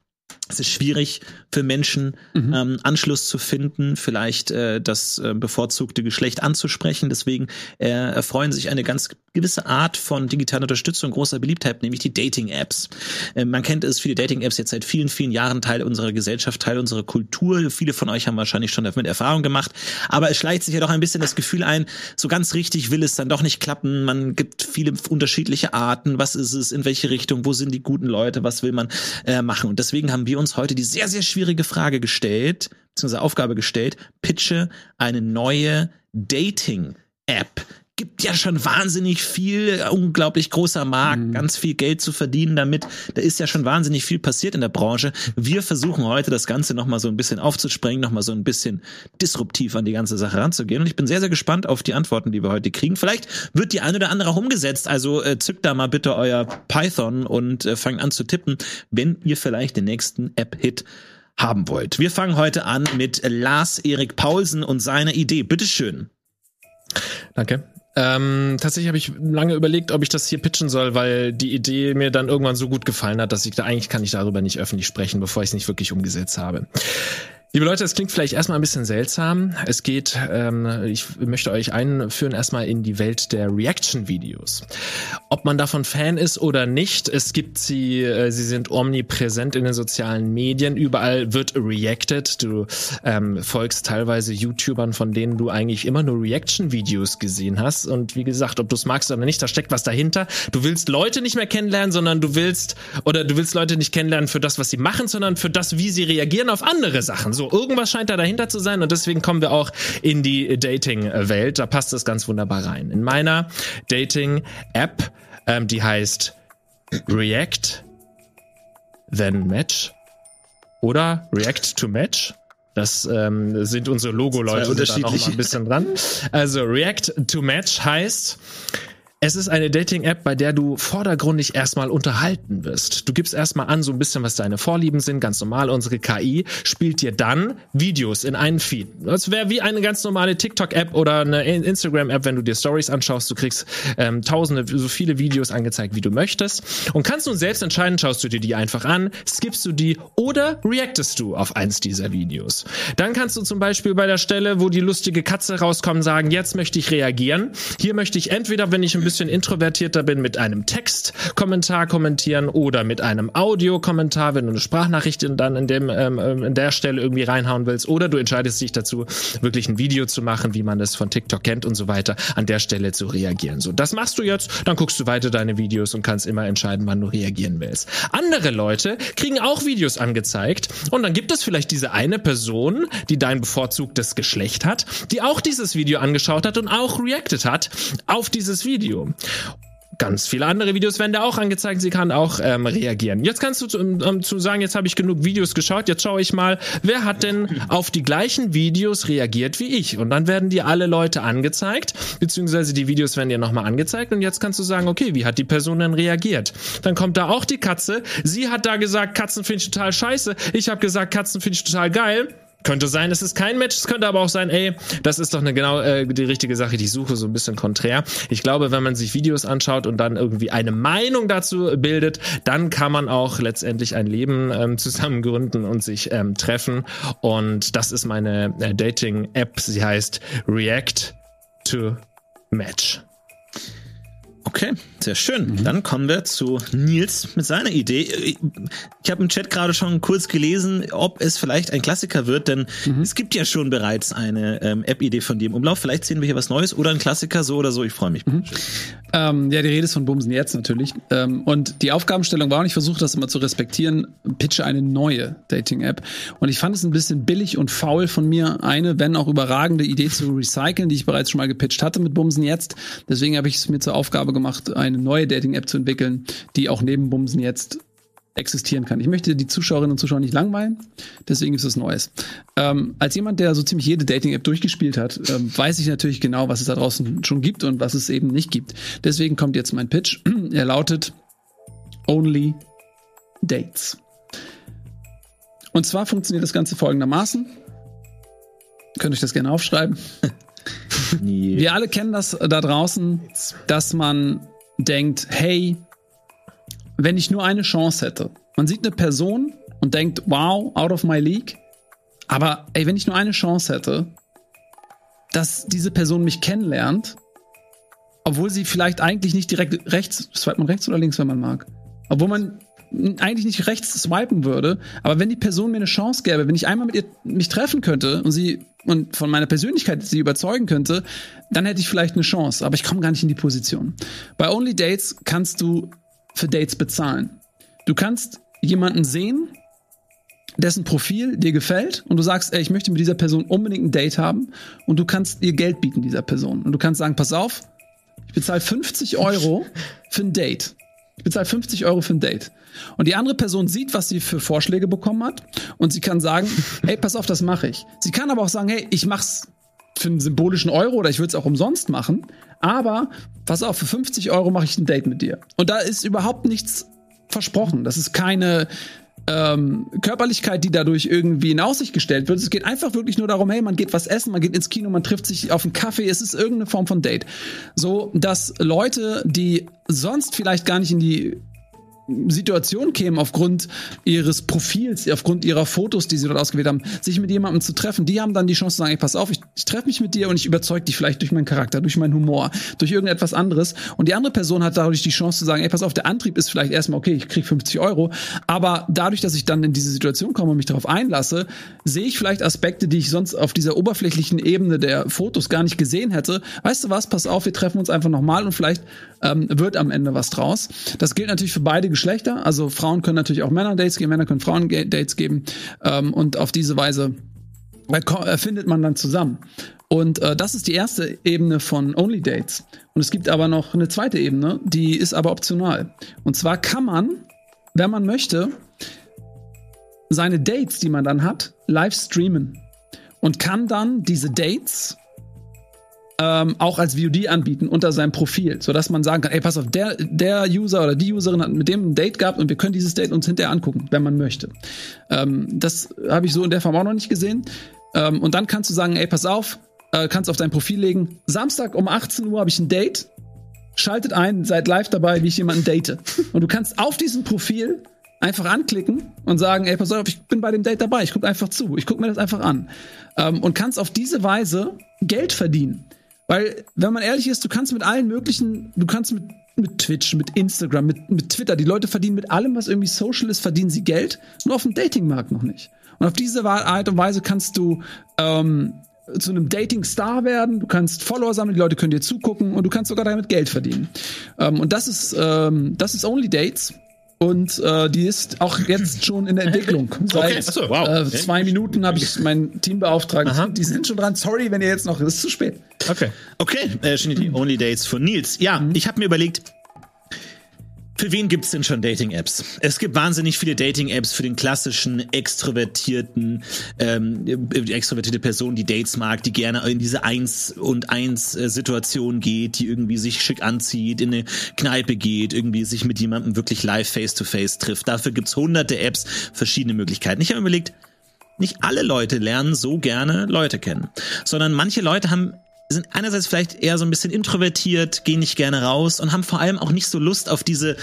Es ist schwierig für Menschen, mhm. ähm, Anschluss zu finden, vielleicht äh, das äh, bevorzugte Geschlecht anzusprechen. Deswegen äh, erfreuen sich eine ganz gewisse Art von digitaler Unterstützung großer Beliebtheit, nämlich die Dating-Apps. Äh, man kennt es, viele Dating-Apps jetzt seit vielen, vielen Jahren Teil unserer Gesellschaft, Teil unserer Kultur. Viele von euch haben wahrscheinlich schon damit Erfahrung gemacht. Aber es schleicht sich ja doch ein bisschen das Gefühl ein, so ganz richtig will es dann doch nicht klappen. Man gibt viele unterschiedliche Arten. Was ist es? In welche Richtung? Wo sind die guten Leute? Was will man äh, machen? Und deswegen haben wir uns heute die sehr, sehr schwierige Frage gestellt, beziehungsweise Aufgabe gestellt, pitche eine neue Dating-App gibt ja schon wahnsinnig viel, unglaublich großer Markt, mhm. ganz viel Geld zu verdienen damit. Da ist ja schon wahnsinnig viel passiert in der Branche. Wir versuchen heute das Ganze nochmal so ein bisschen aufzusprengen, nochmal so ein bisschen disruptiv an die ganze Sache ranzugehen. Und ich bin sehr, sehr gespannt auf die Antworten, die wir heute kriegen. Vielleicht wird die eine oder andere auch umgesetzt. Also äh, zückt da mal bitte euer Python und äh, fangt an zu tippen, wenn ihr vielleicht den nächsten App-Hit haben wollt. Wir fangen heute an mit Lars Erik Paulsen und seiner Idee. Bitteschön. Danke. Ähm, tatsächlich habe ich lange überlegt, ob ich das hier pitchen soll, weil die Idee mir dann irgendwann so gut gefallen hat, dass ich da eigentlich kann ich darüber nicht öffentlich sprechen, bevor ich es nicht wirklich umgesetzt habe. Liebe Leute, es klingt vielleicht erstmal ein bisschen seltsam. Es geht, ähm, ich möchte euch einführen erstmal in die Welt der Reaction-Videos. Ob man davon Fan ist oder nicht, es gibt sie, äh, sie sind omnipräsent in den sozialen Medien. Überall wird reacted. Du ähm, folgst teilweise YouTubern, von denen du eigentlich immer nur Reaction-Videos gesehen hast. Und wie gesagt, ob du es magst oder nicht, da steckt was dahinter. Du willst Leute nicht mehr kennenlernen, sondern du willst, oder du willst Leute nicht kennenlernen für das, was sie machen, sondern für das, wie sie reagieren auf andere Sachen. So, irgendwas scheint da dahinter zu sein und deswegen kommen wir auch in die Dating-Welt. Da passt es ganz wunderbar rein. In meiner Dating-App, ähm, die heißt React, then Match oder React to Match. Das ähm, sind unsere Logo-Leute da noch mal ein bisschen dran. Also React to Match heißt, es ist eine Dating-App, bei der du vordergründig erstmal unterhalten wirst. Du gibst erstmal an, so ein bisschen, was deine Vorlieben sind, ganz normal. Unsere KI spielt dir dann Videos in einen Feed. Das wäre wie eine ganz normale TikTok-App oder eine Instagram-App, wenn du dir Stories anschaust. Du kriegst ähm, tausende, so viele Videos angezeigt, wie du möchtest. Und kannst nun selbst entscheiden, schaust du dir die einfach an, skippst du die oder reactest du auf eins dieser Videos. Dann kannst du zum Beispiel bei der Stelle, wo die lustige Katze rauskommt, sagen, jetzt möchte ich reagieren. Hier möchte ich entweder, wenn ich ein bisschen introvertierter bin, mit einem Textkommentar kommentieren oder mit einem Audiokommentar, wenn du eine Sprachnachricht dann in dem ähm, ähm, in der Stelle irgendwie reinhauen willst, oder du entscheidest dich dazu, wirklich ein Video zu machen, wie man es von TikTok kennt und so weiter, an der Stelle zu reagieren. So, das machst du jetzt, dann guckst du weiter deine Videos und kannst immer entscheiden, wann du reagieren willst. Andere Leute kriegen auch Videos angezeigt und dann gibt es vielleicht diese eine Person, die dein bevorzugtes Geschlecht hat, die auch dieses Video angeschaut hat und auch reacted hat auf dieses Video. Video. Ganz viele andere Videos werden da auch angezeigt. Sie kann auch ähm, reagieren. Jetzt kannst du zu, ähm, zu sagen, jetzt habe ich genug Videos geschaut. Jetzt schaue ich mal, wer hat denn auf die gleichen Videos reagiert wie ich? Und dann werden dir alle Leute angezeigt, beziehungsweise die Videos werden dir nochmal angezeigt. Und jetzt kannst du sagen, okay, wie hat die Person denn reagiert? Dann kommt da auch die Katze. Sie hat da gesagt, Katzen finde ich total scheiße. Ich habe gesagt, Katzen finde ich total geil. Könnte sein, es ist kein Match, es könnte aber auch sein, ey, das ist doch eine genau äh, die richtige Sache, die suche, so ein bisschen konträr. Ich glaube, wenn man sich Videos anschaut und dann irgendwie eine Meinung dazu bildet, dann kann man auch letztendlich ein Leben ähm, zusammen gründen und sich ähm, treffen. Und das ist meine äh, Dating-App. Sie heißt React to Match. Okay, sehr schön. Mhm. Dann kommen wir zu Nils mit seiner Idee. Ich habe im Chat gerade schon kurz gelesen, ob es vielleicht ein Klassiker wird, denn mhm. es gibt ja schon bereits eine ähm, App-Idee von dir im Umlauf. Vielleicht sehen wir hier was Neues oder ein Klassiker, so oder so. Ich freue mich. Mhm. Ähm, ja, die Rede ist von Bumsen jetzt natürlich. Ähm, und die Aufgabenstellung war, und ich versuche das immer zu respektieren, pitche eine neue Dating-App. Und ich fand es ein bisschen billig und faul von mir, eine, wenn auch überragende Idee zu recyceln, die ich bereits schon mal gepitcht hatte mit Bumsen jetzt. Deswegen habe ich es mir zur Aufgabe gemacht, eine neue Dating-App zu entwickeln, die auch neben Bumsen jetzt existieren kann. Ich möchte die Zuschauerinnen und Zuschauer nicht langweilen, deswegen ist es Neues. Ähm, als jemand, der so ziemlich jede Dating-App durchgespielt hat, ähm, weiß ich natürlich genau, was es da draußen schon gibt und was es eben nicht gibt. Deswegen kommt jetzt mein Pitch. <clears throat> Er lautet Only Dates. Und zwar funktioniert das Ganze folgendermaßen. Könnt euch das gerne aufschreiben. <laughs> Wir alle kennen das da draußen, dass man denkt, hey, wenn ich nur eine Chance hätte. Man sieht eine Person und denkt, wow, out of my league. Aber ey, wenn ich nur eine Chance hätte, dass diese Person mich kennenlernt, obwohl sie vielleicht eigentlich nicht direkt rechts, swipet man rechts oder links, wenn man mag. Obwohl man eigentlich nicht rechts swipen würde, aber wenn die Person mir eine Chance gäbe, wenn ich einmal mit ihr mich treffen könnte und sie und von meiner Persönlichkeit sie überzeugen könnte, dann hätte ich vielleicht eine Chance, aber ich komme gar nicht in die Position. Bei Only Dates kannst du für Dates bezahlen. Du kannst jemanden sehen, dessen Profil dir gefällt und du sagst, ey, ich möchte mit dieser Person unbedingt ein Date haben und du kannst ihr Geld bieten, dieser Person. Und du kannst sagen, pass auf, ich bezahle 50 Euro für ein Date. Ich bezahle 50 Euro für ein Date. Und die andere Person sieht, was sie für Vorschläge bekommen hat und sie kann sagen, <laughs> hey, pass auf, das mache ich. Sie kann aber auch sagen, hey, ich mach's für einen symbolischen Euro oder ich würde es auch umsonst machen, aber pass auf, für 50 Euro mache ich ein Date mit dir. Und da ist überhaupt nichts versprochen. Das ist keine ähm, Körperlichkeit, die dadurch irgendwie in Aussicht gestellt wird. Es geht einfach wirklich nur darum, hey, man geht was essen, man geht ins Kino, man trifft sich auf einen Kaffee, es ist irgendeine Form von Date. So, dass Leute, die sonst vielleicht gar nicht in die Situation kämen, aufgrund ihres Profils, aufgrund ihrer Fotos, die sie dort ausgewählt haben, sich mit jemandem zu treffen, die haben dann die Chance zu sagen, ey, pass auf, ich, ich treffe mich mit dir und ich überzeuge dich vielleicht durch meinen Charakter, durch meinen Humor, durch irgendetwas anderes. Und die andere Person hat dadurch die Chance zu sagen, ey, pass auf, der Antrieb ist vielleicht erstmal, okay, ich krieg 50 Euro, aber dadurch, dass ich dann in diese Situation komme und mich darauf einlasse, sehe ich vielleicht Aspekte, die ich sonst auf dieser oberflächlichen Ebene der Fotos gar nicht gesehen hätte. Weißt du was, pass auf, wir treffen uns einfach nochmal und vielleicht ähm, wird am Ende was draus. Das gilt natürlich für beide Geschlechter. Also Frauen können natürlich auch Männer Dates geben, Männer können Frauen Dates geben. Ähm, und auf diese Weise findet man dann zusammen. Und äh, das ist die erste Ebene von Only Dates. Und es gibt aber noch eine zweite Ebene, die ist aber optional. Und zwar kann man, wenn man möchte, seine Dates, die man dann hat, live streamen. Und kann dann diese Dates ähm, auch als VOD anbieten unter seinem Profil, so dass man sagen kann, ey, pass auf, der, der User oder die Userin hat mit dem ein Date gehabt und wir können dieses Date uns hinterher angucken, wenn man möchte. Ähm, das habe ich so in der Form auch noch nicht gesehen. Ähm, und dann kannst du sagen, ey, pass auf, äh, kannst auf dein Profil legen, Samstag um 18 Uhr habe ich ein Date, schaltet ein, seid live dabei, wie ich jemanden date. Und du kannst auf diesem Profil einfach anklicken und sagen, ey, pass auf, ich bin bei dem Date dabei, ich gucke einfach zu, ich gucke mir das einfach an. Ähm, und kannst auf diese Weise Geld verdienen. Weil, wenn man ehrlich ist, du kannst mit allen möglichen, du kannst mit, mit Twitch, mit Instagram, mit, mit Twitter, die Leute verdienen mit allem, was irgendwie social ist, verdienen sie Geld, nur auf dem Datingmarkt noch nicht. Und auf diese Art und Weise kannst du ähm, zu einem Dating-Star werden, du kannst Follower sammeln, die Leute können dir zugucken und du kannst sogar damit Geld verdienen. Ähm, und das ist, ähm, das ist Only Dates. Und äh, die ist auch jetzt schon in der Entwicklung. <laughs> Seit Okay, achso, wow. äh, zwei Minuten habe ich mein Team beauftragt. Aha. Die sind schon dran. Sorry, wenn ihr jetzt noch, es ist zu spät. Okay. Okay, äh, Only Dates von Nils. Ja, ich habe mir überlegt, für wen gibt's denn schon Dating-Apps? Es gibt wahnsinnig viele Dating-Apps für den klassischen extrovertierten, ähm, die extrovertierte Person, die Dates mag, die gerne in diese Eins und Eins äh, Situation geht, die irgendwie sich schick anzieht, in eine Kneipe geht, irgendwie sich mit jemandem wirklich live face-to-face trifft. Dafür gibt's hunderte Apps, verschiedene Möglichkeiten. Ich habe überlegt, nicht alle Leute lernen so gerne Leute kennen, sondern manche Leute haben sind einerseits vielleicht eher so ein bisschen introvertiert, gehen nicht gerne raus und haben vor allem auch nicht so Lust auf diese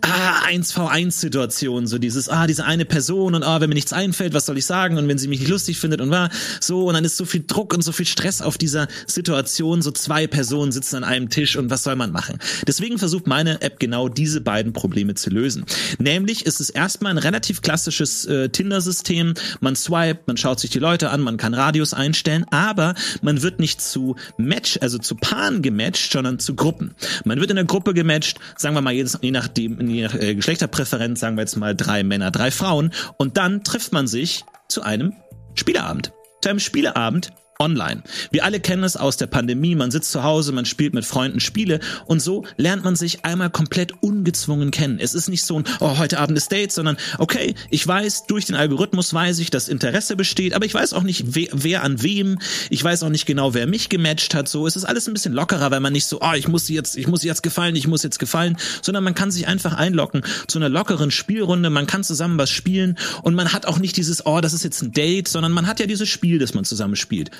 ah, 1v1-Situation, so dieses, ah, diese eine Person und ah, wenn mir nichts einfällt, was soll ich sagen und wenn sie mich nicht lustig findet und war so und dann ist so viel Druck und so viel Stress auf dieser Situation, so zwei Personen sitzen an einem Tisch und was soll man machen? Deswegen versucht meine App genau diese beiden Probleme zu lösen. Nämlich ist es erstmal ein relativ klassisches äh, Tinder-System, man swipet, man schaut sich die Leute an, man kann Radius einstellen, aber man wird nicht zu Match, also zu Paaren gematcht, sondern zu Gruppen. Man wird in der Gruppe gematcht, sagen wir mal je nachdem, je nach äh, Geschlechterpräferenz, sagen wir jetzt mal drei Männer, drei Frauen, und dann trifft man sich zu einem Spieleabend. Zu einem Spieleabend online. Wir alle kennen es aus der Pandemie, man sitzt zu Hause, man spielt mit Freunden Spiele und so lernt man sich einmal komplett ungezwungen kennen. Es ist nicht so ein, oh, heute Abend ist Date, sondern okay, ich weiß, durch den Algorithmus weiß ich, dass Interesse besteht, aber ich weiß auch nicht, wer, wer an wem, ich weiß auch nicht genau, wer mich gematcht hat, so, es ist alles ein bisschen lockerer, weil man nicht so, oh, ich muss jetzt, ich muss jetzt gefallen, ich muss jetzt gefallen, sondern man kann sich einfach einlocken zu einer lockeren Spielrunde, man kann zusammen was spielen und man hat auch nicht dieses, oh, das ist jetzt ein Date, sondern man hat ja dieses Spiel, das man zusammen spielt.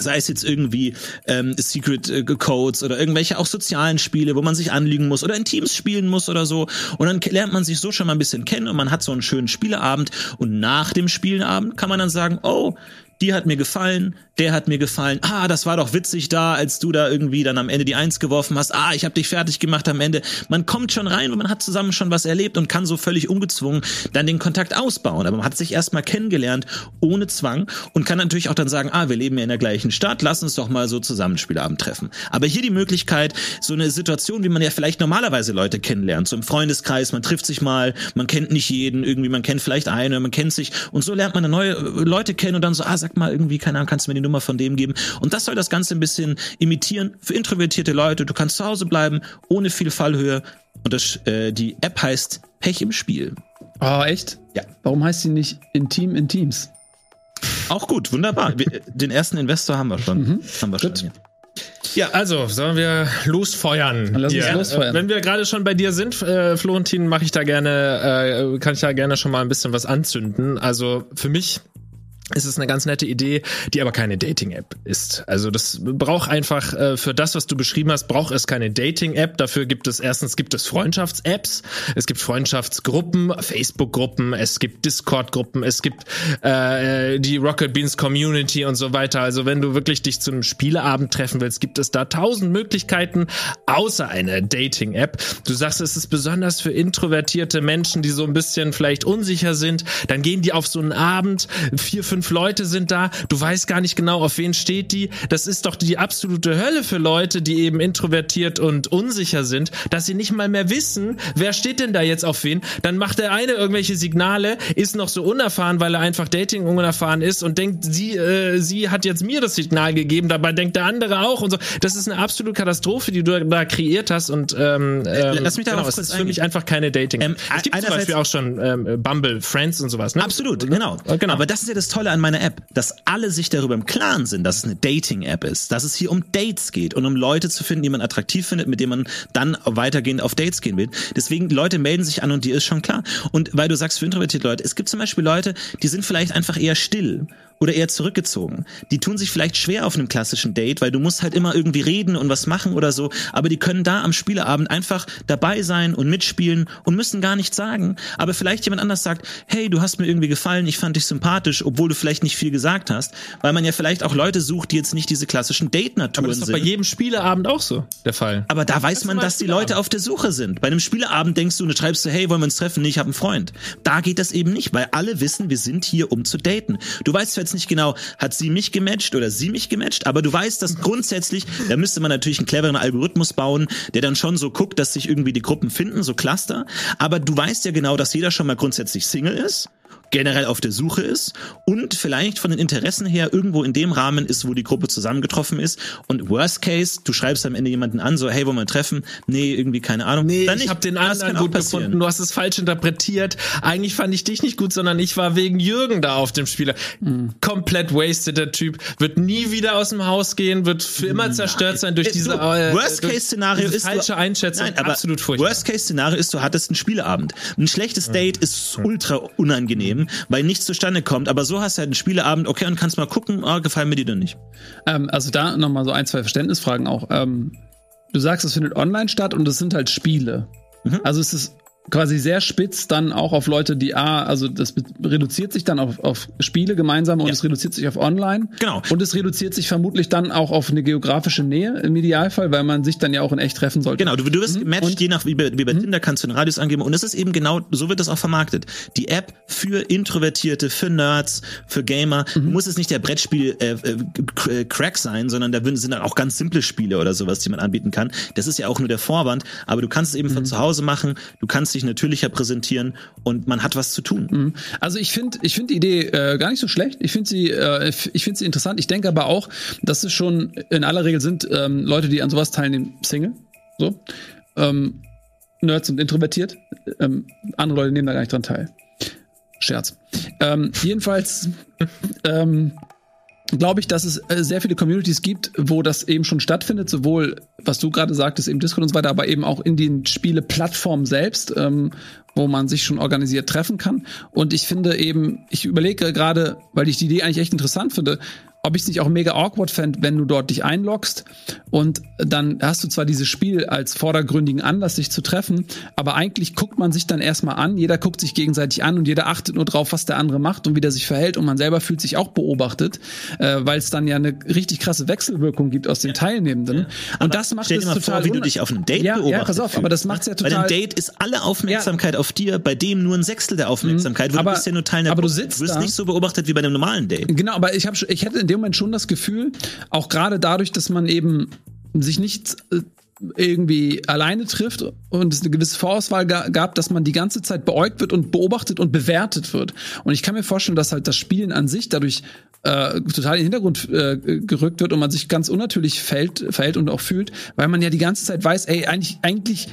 Sei es jetzt irgendwie ähm, Secret äh, Codes oder irgendwelche auch sozialen Spiele, wo man sich anlügen muss oder in Teams spielen muss oder so. Und dann lernt man sich so schon mal ein bisschen kennen und man hat so einen schönen Spieleabend. Und nach dem Spieleabend kann man dann sagen, oh, die hat mir gefallen, der hat mir gefallen. Ah, das war doch witzig da, als du da irgendwie dann am Ende die Eins geworfen hast. Ah, ich habe dich fertig gemacht am Ende. Man kommt schon rein und man hat zusammen schon was erlebt und kann so völlig ungezwungen dann den Kontakt ausbauen. Aber man hat sich erstmal kennengelernt, ohne Zwang und kann natürlich auch dann sagen, ah, wir leben ja in der gleichen Stadt, lass uns doch mal so Zusammenspielabend treffen. Aber hier die Möglichkeit, so eine Situation, wie man ja vielleicht normalerweise Leute kennenlernt, so im Freundeskreis, man trifft sich mal, man kennt nicht jeden, irgendwie, man kennt vielleicht einen, man kennt sich und so lernt man neue Leute kennen und dann so, ah, sag mal irgendwie, keine Ahnung, kannst du mir die Nummer von dem geben? Und das soll das Ganze ein bisschen imitieren für introvertierte Leute. Du kannst zu Hause bleiben, ohne viel Fallhöhe. Und das, äh, die App heißt Pech im Spiel. Oh, echt? Ja. Warum heißt sie nicht Intim in Teams? Auch gut, wunderbar. Wir, den ersten Investor haben wir schon. Mhm. Haben wir Gut. schon. Ja, also sollen wir losfeuern? Lass uns Hier. losfeuern. Äh, Wenn wir gerade schon bei dir sind, äh, Florentin, mache ich da gerne, äh, kann ich da gerne schon mal ein bisschen was anzünden. Also für mich ist es eine ganz nette Idee, die aber keine Dating-App ist. Also das braucht einfach äh, für das, was du beschrieben hast, braucht es keine Dating-App. Dafür gibt es erstens gibt es Freundschafts-Apps, es gibt Freundschaftsgruppen, Facebook-Gruppen, es gibt Discord-Gruppen, es gibt äh, die Rocket Beans Community und so weiter. Also wenn du wirklich dich zu einem Spieleabend treffen willst, gibt es da tausend Möglichkeiten außer einer Dating-App. Du sagst, es ist besonders für introvertierte Menschen, die so ein bisschen vielleicht unsicher sind. Dann gehen die auf so einen Abend, vier, fünf Leute sind da, du weißt gar nicht genau, auf wen steht die. Das ist doch die absolute Hölle für Leute, die eben introvertiert und unsicher sind, dass sie nicht mal mehr wissen, wer steht denn da jetzt auf wen. Dann macht der eine irgendwelche Signale, ist noch so unerfahren, weil er einfach Dating unerfahren ist und denkt, sie, äh, sie hat jetzt mir das Signal gegeben, dabei denkt der andere auch und so. Das ist eine absolute Katastrophe, die du da kreiert hast und ähm, ähm, lass mich darauf genau, es kurz ist für mich einfach keine Dating. Ähm, es gibt zum Beispiel auch schon ähm, Bumble, Friends und sowas. Ne? Absolut, genau. Genau. Aber das ist ja das Tolle an meiner App, dass alle sich darüber im Klaren sind, dass es eine Dating-App ist, dass es hier um Dates geht und um Leute zu finden, die man attraktiv findet, mit denen man dann weitergehend auf Dates gehen will. Deswegen, Leute melden sich an und dir ist schon klar. Und weil du sagst für introvertierte Leute, es gibt zum Beispiel Leute, die sind vielleicht einfach eher still oder eher zurückgezogen. Die tun sich vielleicht schwer auf einem klassischen Date, weil du musst halt immer irgendwie reden und was machen oder so, aber die können da am Spieleabend einfach dabei sein und mitspielen und müssen gar nichts sagen. Aber vielleicht jemand anders sagt, hey, du hast mir irgendwie gefallen, ich fand dich sympathisch, obwohl du vielleicht nicht viel gesagt hast, weil man ja vielleicht auch Leute sucht, die jetzt nicht diese klassischen Aber Date-Naturen das ist sind. bei jedem Spieleabend auch so der Fall. Aber da weiß man, dass die. Leute auf der Suche sind. Bei einem Spieleabend denkst du, und du schreibst du, hey, wollen wir uns treffen? Nee, ich habe einen Freund. Da geht das eben nicht, weil alle wissen, wir sind hier, um zu daten. Du weißt zwar jetzt nicht genau, hat sie mich gematcht oder sie mich gematcht, aber du weißt, dass grundsätzlich, da müsste man natürlich einen cleveren Algorithmus bauen, der dann schon so guckt, dass sich irgendwie die Gruppen finden, so Cluster. Aber du weißt ja genau, dass jeder schon mal grundsätzlich Single ist generell auf der Suche ist und vielleicht von den Interessen her irgendwo in dem Rahmen ist, wo die Gruppe zusammengetroffen ist. Und worst case, du schreibst am Ende jemanden an, so hey, wollen wir treffen? Nee, irgendwie keine Ahnung. Nee, Dann ich habe den anderen gut passieren. gefunden. Du hast es falsch interpretiert. Eigentlich fand ich dich nicht gut, sondern ich war wegen Jürgen da auf dem Spieler. Komplett wasted der Typ. Wird nie wieder aus dem Haus gehen, wird für immer zerstört sein durch Äh, diese äh, Worst durch Case Szenario diese ist falsche du, Einschätzung. Nein, aber absolut furchtbar. Worst Case Szenario ist, du hattest einen Spieleabend. Ein schlechtes Date ist ultra unangenehm, weil nichts zustande kommt. Aber so hast du halt einen Spieleabend, okay, und kannst mal gucken, ah, gefallen mir die denn nicht. Ähm, also da nochmal so ein, zwei Verständnisfragen auch. Ähm, du sagst, es findet online statt und es sind halt Spiele. Mhm. Also es ist quasi sehr spitz dann auch auf Leute, die A, also das reduziert sich dann auf, auf Spiele gemeinsam und Ja. es reduziert sich auf online. Genau. Und es reduziert sich vermutlich dann auch auf eine geografische Nähe im Idealfall, weil man sich dann ja auch in echt treffen sollte. Genau, du, du wirst gematcht, Und- je nach, wie bei, wie bei Tinder kannst du den Radius angeben. Und es ist eben genau, so wird das auch vermarktet. Die App für Introvertierte, für Nerds, für Gamer. Du musst es nicht der Brettspiel äh, äh, K- Crack sein, sondern da sind dann auch ganz simple Spiele oder sowas, die man anbieten kann. Das ist ja auch nur der Vorwand, aber du kannst es eben von zu Hause machen, du kannst dich natürlicher präsentieren und man hat was zu tun. Also ich finde, ich finde die Idee äh, gar nicht so schlecht. Ich finde sie, äh, ich sie interessant. Ich denke aber auch, dass es schon in aller Regel sind ähm, Leute, die an sowas teilnehmen, Single, so, ähm, Nerds und introvertiert. Ähm, andere Leute nehmen da gar nicht dran teil. Scherz. Ähm, jedenfalls <laughs> ähm, glaube ich, dass es äh, sehr viele Communities gibt, wo das eben schon stattfindet, sowohl, was du gerade sagtest, eben Discord und so weiter, aber eben auch in den Spieleplattformen selbst, ähm, wo man sich schon organisiert treffen kann. Und ich finde eben, ich überlege gerade, weil ich die Idee eigentlich echt interessant finde, ob ich es nicht auch mega awkward fände, wenn du dort dich einloggst und dann hast du zwar dieses Spiel als vordergründigen Anlass, sich zu treffen, aber eigentlich guckt man sich dann erstmal an, jeder guckt sich gegenseitig an und jeder achtet nur drauf, was der andere macht und wie der sich verhält. Und man selber fühlt sich auch beobachtet, äh, weil es dann ja eine richtig krasse Wechselwirkung gibt aus den Teilnehmenden. Und das macht Stell es dir mal total vor, wie du dich auf einem Date ja, beobachtet ja, pass auf, aber das macht's ja Bei total einem Date ist alle Aufmerksamkeit auf dir, bei dem nur ein Sechstel der Aufmerksamkeit, weil aber- du bist ja nur Teil der aber du sitzt wirst da- nicht so beobachtet wie bei einem normalen Date. Genau, aber ich, hab, schon- ich hätte in dem Moment schon das Gefühl, auch gerade dadurch, dass man eben sich nicht äh, irgendwie alleine trifft und es eine gewisse Vorauswahl ga, gab, dass man die ganze Zeit beäugt wird und beobachtet und bewertet wird. Und ich kann mir vorstellen, dass halt das Spielen an sich dadurch äh, total in den Hintergrund äh, gerückt wird und man sich ganz unnatürlich fällt, verhält und auch fühlt, weil man ja die ganze Zeit weiß, ey, eigentlich, eigentlich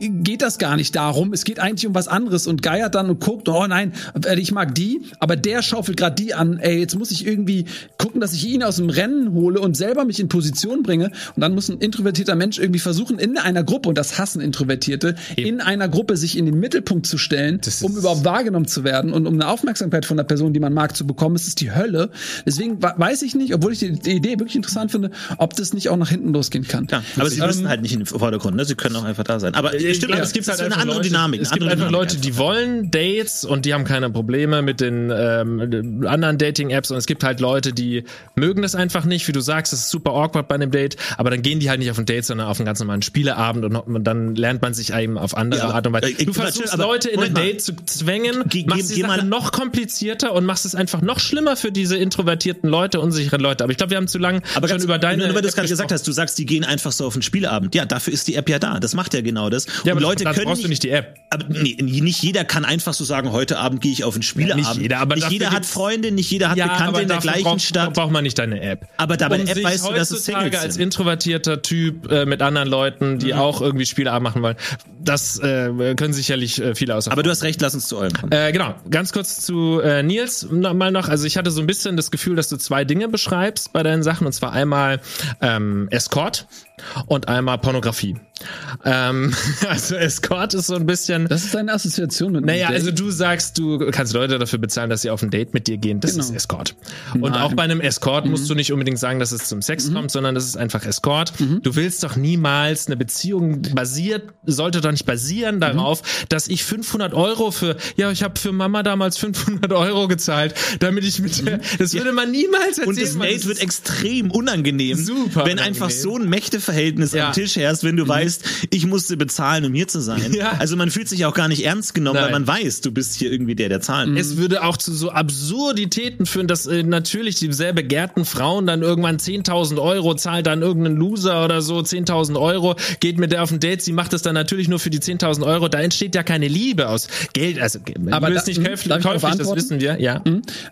geht das gar nicht darum. Es geht eigentlich um was anderes und geiert dann und guckt, oh nein, äh, ich mag die, aber der schaufelt gerade die an. Ey, jetzt muss ich irgendwie gucken, dass ich ihn aus dem Rennen hole und selber mich in Position bringe. Und dann muss ein introvertierter Mensch irgendwie versuchen, in einer Gruppe, und das hassen Introvertierte, in einer Gruppe sich in den Mittelpunkt zu stellen, um überhaupt wahrgenommen zu werden und um eine Aufmerksamkeit von der Person, die man mag, zu bekommen. Es ist die Hölle. Deswegen weiß ich nicht, obwohl ich die, die Idee wirklich interessant finde, ob das nicht auch nach hinten losgehen kann. Ja, aber sie Ähm, müssen halt nicht in den Vordergrund, ne? Sie können auch einfach da sein. Aber stimmt, Ja, es gibt halt eine andere Leute, Dynamik. Es gibt einfach Dynamik Leute, die wollen Dates und die haben keine Probleme mit den ähm, anderen Dating-Apps und es gibt halt Leute, die mögen das einfach nicht, wie du sagst, es ist super awkward bei einem Date, aber dann gehen die halt nicht auf ein Date, sondern auf einen ganz normalen Spieleabend und, dann lernt man sich eben auf andere Ja. Art und Weise. Äh, Du versuchst aber Leute in ein. Date zu zwängen, Geh- machst die Sache noch komplizierter und machst es einfach noch schlimmer für diese introvertierten Leute, unsicheren Leute. Aber ich glaube, wir haben zu lange Aber schon ganz, über deine nur weil du es App gerade gesagt hast, du sagst, die gehen einfach so auf den Spieleabend. Ja, dafür ist die App ja da. Das macht ja genau das. Ja, und aber Leute dann können brauchst du nicht die App. Aber nee, nicht jeder kann einfach so sagen, heute Abend gehe ich auf den Spieleabend. nicht jeder, aber nicht jeder hat Freunde, nicht jeder hat Bekannte in der gleichen braucht, Stadt. braucht man nicht deine App. Aber da bei der App weißt du, dass es Singles als sind. introvertierter Typ äh, mit anderen Leuten, die auch irgendwie Spieleabend machen wollen, das äh, können sicherlich äh, viele aus. Aber du hast recht, lass uns zu eurem kommen. Äh, genau, ganz kurz zu äh, Nils noch, mal noch. Also ich hatte so ein bisschen das Gefühl, dass du zwei Dinge beschreibst bei deinen Sachen. Und zwar einmal ähm, Escort und einmal Pornografie. Ähm, <laughs> also Escort ist so ein bisschen... Das ist deine Assoziation mit Naja, also du sagst, du kannst Leute dafür bezahlen, dass sie auf ein Date mit dir gehen. Das Genau. ist Escort. Und Nein. auch bei einem Escort musst du nicht unbedingt sagen, dass es zum Sex kommt, sondern das ist einfach Escort. Du willst doch niemals eine Beziehung basiert, sollte doch nicht basieren darauf, dass ich 500 Euro für, ja, ich habe für Mama damals 500 Euro gezahlt, damit ich mit der, das würde man niemals erzählen. Und das. Date wird extrem unangenehm, Super wenn unangenehm. einfach so ein Mächteverhältnis Ja. am Tisch herrscht, wenn du weißt, ich musste bezahlen, um hier zu sein. Ja. Also man fühlt sich auch gar nicht ernst genommen, weil Nein. man weiß, du bist hier irgendwie der, der zahlen muss. Es würde auch zu so Absurditäten führen, dass äh, natürlich die sehr begehrten Frauen dann irgendwann 10.000 Euro zahlt dann irgendein Loser oder so 10.000 Euro, geht mit der auf ein Date, sie macht das dann natürlich nur für die 10.000 Euro, da entsteht ja keine Liebe aus Geld, also Aber Liebe da- ist nicht hm, käuflich, käuflich das wissen wir, ja.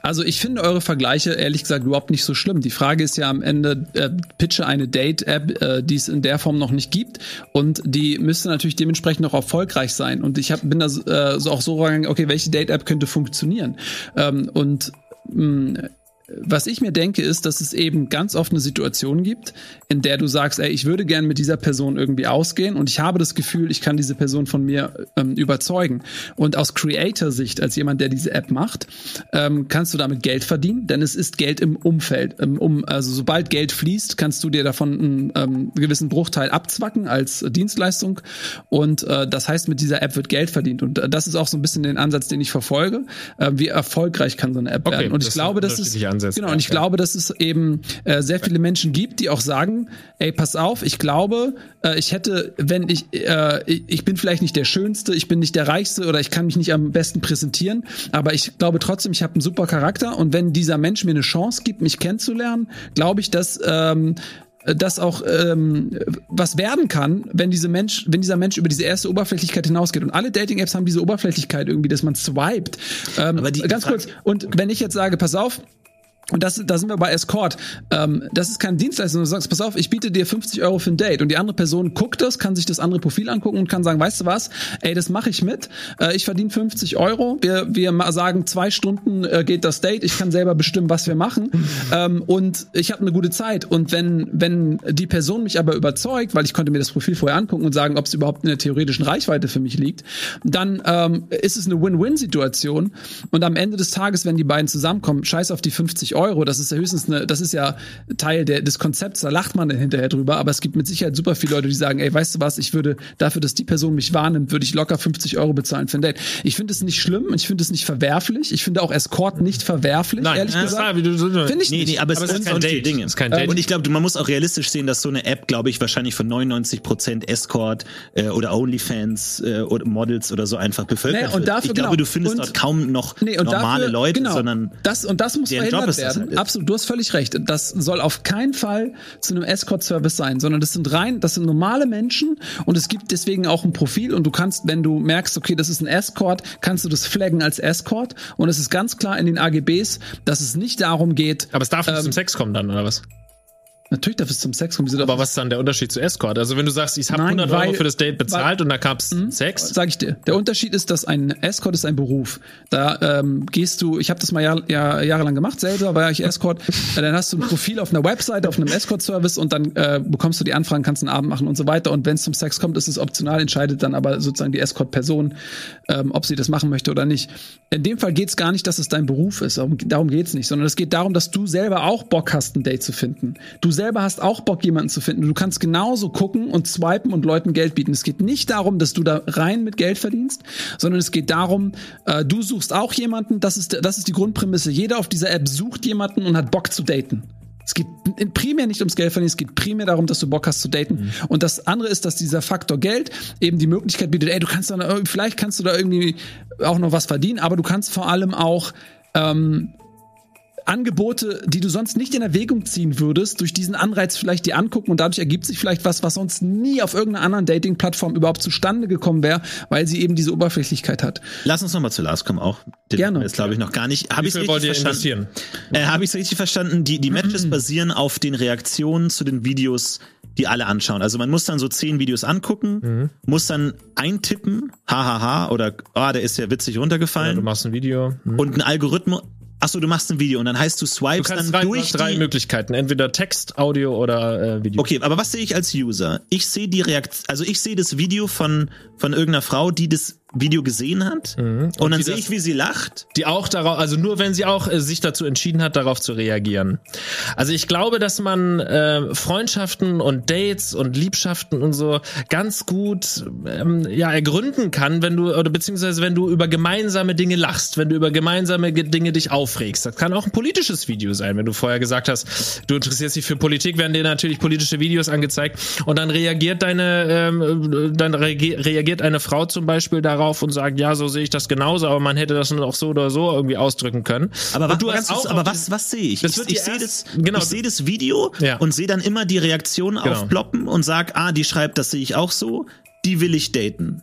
Also ich finde eure Vergleiche ehrlich gesagt überhaupt nicht so schlimm. Die Frage ist ja am Ende, äh, pitche eine Date-App, äh, die es in der Form noch nicht gibt und die müsste natürlich dementsprechend auch erfolgreich sein. Und ich hab, bin da äh, so auch so rangegangen, okay, welche Date-App könnte funktionieren? Ähm, und mh, was ich mir denke, ist, dass es eben ganz oft eine Situation gibt, in der du sagst, ey, ich würde gern mit dieser Person irgendwie ausgehen und ich habe das Gefühl, ich kann diese Person von mir ähm, überzeugen. Und aus Creator-Sicht, als jemand, der diese App macht, ähm, kannst du damit Geld verdienen, denn es ist Geld im Umfeld. Im um, also sobald Geld fließt, kannst du dir davon einen ähm, gewissen Bruchteil abzwacken als Dienstleistung. Und äh, das heißt, mit dieser App wird Geld verdient. Und äh, das ist auch so ein bisschen den Ansatz, den ich verfolge. Äh, wie erfolgreich kann so eine App Okay, werden? Und das ich glaube, dass es Ansätze, genau. Und ich ja. glaube, dass es eben äh, sehr viele Menschen gibt, die auch sagen, ey, pass auf, ich glaube, äh, ich hätte, wenn ich, äh, ich, bin vielleicht nicht der Schönste, ich bin nicht der Reichste oder ich kann mich nicht am besten präsentieren, aber ich glaube trotzdem, ich habe einen super Charakter und wenn dieser Mensch mir eine Chance gibt, mich kennenzulernen, glaube ich, dass ähm, das auch ähm, was werden kann, wenn diese Mensch, wenn dieser Mensch über diese erste Oberflächlichkeit hinausgeht. Und alle Dating-Apps haben diese Oberflächlichkeit irgendwie, dass man swiped. Ähm, Aber die- ganz kurz. Und wenn ich jetzt sage, pass auf, und das, da sind wir bei Escort. Ähm, das ist keine Dienstleistung. Du sagst, pass auf, ich biete dir 50 Euro für ein Date. Und die andere Person guckt das, kann sich das andere Profil angucken und kann sagen, weißt du was, ey, das mache ich mit. Äh, ich verdiene 50 Euro. Wir, wir sagen, zwei Stunden äh, geht das Date. Ich kann selber bestimmen, was wir machen. ähm, und ich habe eine gute Zeit. Und wenn, wenn die Person mich aber überzeugt, weil ich konnte mir das Profil vorher angucken und sagen, ob es überhaupt in der theoretischen Reichweite für mich liegt, dann ähm, ist es eine Win-Win-Situation. Und am Ende des Tages, wenn die beiden zusammenkommen, scheiß auf die 50 Euro, das ist ja höchstens eine, das ist ja Teil der, des Konzepts, da lacht man dann hinterher drüber, aber es gibt mit Sicherheit super viele Leute, die sagen, ey, weißt du was, ich würde dafür, dass die Person mich wahrnimmt, würde ich locker 50 Euro bezahlen für ein Date. Ich finde es nicht schlimm, ich finde es nicht verwerflich, ich finde auch Escort nicht verwerflich, Nein, ehrlich ja, gesagt. Finde ich Nee, nicht. nee, aber, Aber es ist kein Date. Dinge. Es ist kein Date. Und ich glaube, man muss auch realistisch sehen, dass so eine App, glaube ich, wahrscheinlich von 99% Escort äh, oder OnlyFans äh, oder Models oder so einfach bevölkert Nee, und wird. dafür, ich glaube, genau. du findest Und- dort kaum noch Nee, und normale dafür, Leute, genau, sondern das und das muss deren Job ist werden. Absolut, du hast völlig recht. Das soll auf keinen Fall zu einem Escort-Service sein, sondern das sind rein, das sind normale Menschen und es gibt deswegen auch ein Profil und du kannst, wenn du merkst, okay, das ist ein Escort, kannst du das flaggen als Escort und es ist ganz klar in den AGBs, dass es nicht darum geht. aber es darf nicht Ähm, zum Sex kommen dann, oder was? Natürlich darf es zum Sex kommen. Aber was ist dann der Unterschied zu Escort? Also wenn du sagst, ich habe Nein, 100 weil- Euro für das Date bezahlt und da gab's Sex, Sag ich dir. Der Unterschied ist, dass ein Escort ist ein Beruf. Da ähm, gehst du, ich habe das mal jahr, jahr, jahrelang gemacht, selber war ich Escort. Äh, dann hast du ein Profil auf einer Website, auf einem Escort-Service und dann äh, bekommst du die Anfragen, kannst einen Abend machen und so weiter. Und wenn es zum Sex kommt, ist es optional, entscheidet dann aber sozusagen die Escort-Person, ähm, ob sie das machen möchte oder nicht. In dem Fall geht's gar nicht, dass es dein Beruf ist. Darum, darum geht's nicht, sondern es geht darum, dass du selber auch Bock hast, ein Date zu finden. Du selber hast auch Bock, jemanden zu finden. Du kannst genauso gucken und swipen und Leuten Geld bieten. Es geht nicht darum, dass du da rein mit Geld verdienst, sondern es geht darum, äh, du suchst auch jemanden. Das ist, das ist die Grundprämisse. Jeder auf dieser App sucht jemanden und hat Bock zu daten. Es geht primär nicht ums Geld verdienen, es geht primär darum, dass du Bock hast zu daten. Und das andere ist, dass dieser Faktor Geld eben die Möglichkeit bietet, ey, du kannst da, vielleicht kannst du da irgendwie auch noch was verdienen, aber du kannst vor allem auch ähm, Angebote, die du sonst nicht in Erwägung ziehen würdest, durch diesen Anreiz vielleicht dir angucken und dadurch ergibt sich vielleicht was, was sonst nie auf irgendeiner anderen Dating-Plattform überhaupt zustande gekommen wäre, weil sie eben diese Oberflächlichkeit hat. lass uns nochmal zu Lars kommen auch. Den Gerne. Jetzt glaube ich noch gar nicht. Habe ich ihr richtig verstanden? Äh, Habe ich richtig verstanden? Die, die Matches basieren auf den Reaktionen zu den Videos, die alle anschauen. Also man muss dann so zehn Videos angucken, Mhm. muss dann eintippen, hahaha, oder ah, der ist ja witzig runtergefallen. Du machst ein Video. Hm. und ein Algorithmus. Achso, du machst ein Video und dann heißt du Du swipes kannst dann drei, du durch hast drei die, Möglichkeiten, entweder Text, Audio oder äh, Video. Okay, aber was sehe ich als User? Ich sehe die Reaktion, also ich sehe das Video von von irgendeiner Frau, die das Video gesehen hat und, dann Mhm. die sehe ich, wie sie lacht. Die auch darauf, also nur wenn sie auch äh, sich dazu entschieden hat, darauf zu reagieren. Also ich glaube, dass man äh, Freundschaften und Dates und Liebschaften und so ganz gut ähm, ja ergründen kann, wenn du oder beziehungsweise wenn du über gemeinsame Dinge lachst, wenn du über gemeinsame Ge- Dinge dich aufregst. Das kann auch ein politisches Video sein, wenn du vorher gesagt hast, du interessierst dich für Politik, werden dir natürlich politische Videos angezeigt und dann reagiert deine ähm, dann reagi- reagiert eine Frau zum Beispiel darauf und sagt, ja, so sehe ich das genauso, aber man hätte das auch so oder so irgendwie ausdrücken können. Aber, was, du hast auch aber was, was sehe ich? Das ich wird ich sehe das, genau. ich sehe das Video Ja. und sehe dann immer die Reaktion Genau. aufploppen und sag, ah, die schreibt, das sehe ich auch so, die will ich daten.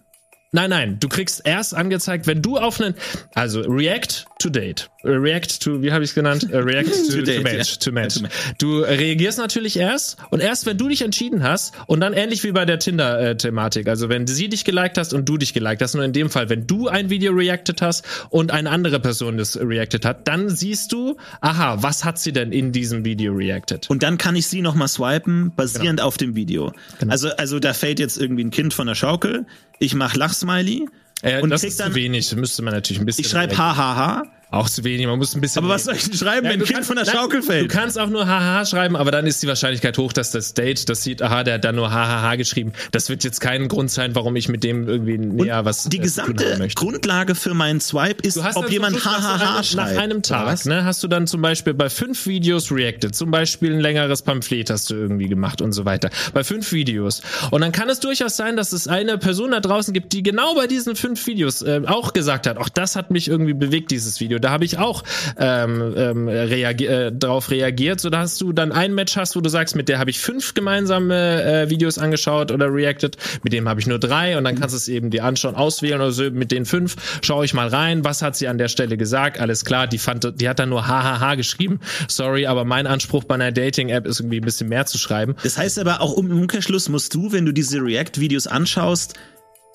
Nein, nein, du kriegst erst angezeigt, wenn du auf einen, also React to Date, React to, wie habe ich es genannt? <laughs> Äh, React to, to, Date, Match, ja. to Match. Du reagierst natürlich erst und erst, wenn du dich entschieden hast und dann ähnlich wie bei der Tinder-Thematik, also wenn sie dich geliked hast und du dich geliked hast, nur in dem Fall, wenn du ein Video reacted hast und eine andere Person das reacted hat, dann siehst du, aha, was hat sie denn in diesem Video reacted? Und dann kann ich sie nochmal swipen, basierend Genau. auf dem Video. Also, also da fällt jetzt irgendwie ein Kind von der Schaukel, ich mach Lachsmiley Äh, und das ist dann, zu wenig, müsste man natürlich ein bisschen. ich schreibe hahaha, Auch zu wenig, man muss ein bisschen. aber was soll ich denn schreiben, wenn ein Kind kannst- von der nein, Schaukel fällt? Du kannst auch nur haha schreiben, aber dann ist die Wahrscheinlichkeit hoch, dass das Date das sieht, aha, der hat da nur hahaha geschrieben. Das wird jetzt kein Grund sein, warum ich mit dem irgendwie näher was die äh, haben gesamte möchte. Grundlage für meinen Swipe ist, ob dann jemand hahaha schreibt. Nach einem Tag, was? ne, hast du dann zum Beispiel bei fünf Videos reacted. Zum Beispiel ein längeres Pamphlet hast du irgendwie gemacht und so weiter. Bei fünf Videos. Und dann kann es durchaus sein, dass es eine Person da draußen gibt, die genau bei diesen fünf Videos äh, auch gesagt hat, auch das hat mich irgendwie bewegt, dieses Video. Da habe ich auch ähm, ähm, reagi äh, drauf reagiert, so dass du dann ein Match hast, wo du sagst, mit der habe ich fünf gemeinsame äh, Videos angeschaut oder reacted, mit dem habe ich nur drei. Und dann kannst du es eben dir anschauen, auswählen oder so, mit den fünf schaue ich mal rein, was hat sie an der Stelle gesagt, alles klar, die fand, die hat dann nur hahaha geschrieben, sorry, aber mein Anspruch bei einer Dating-App ist irgendwie ein bisschen mehr zu schreiben. Das heißt aber auch im Umkehrschluss musst du, wenn du diese React-Videos anschaust,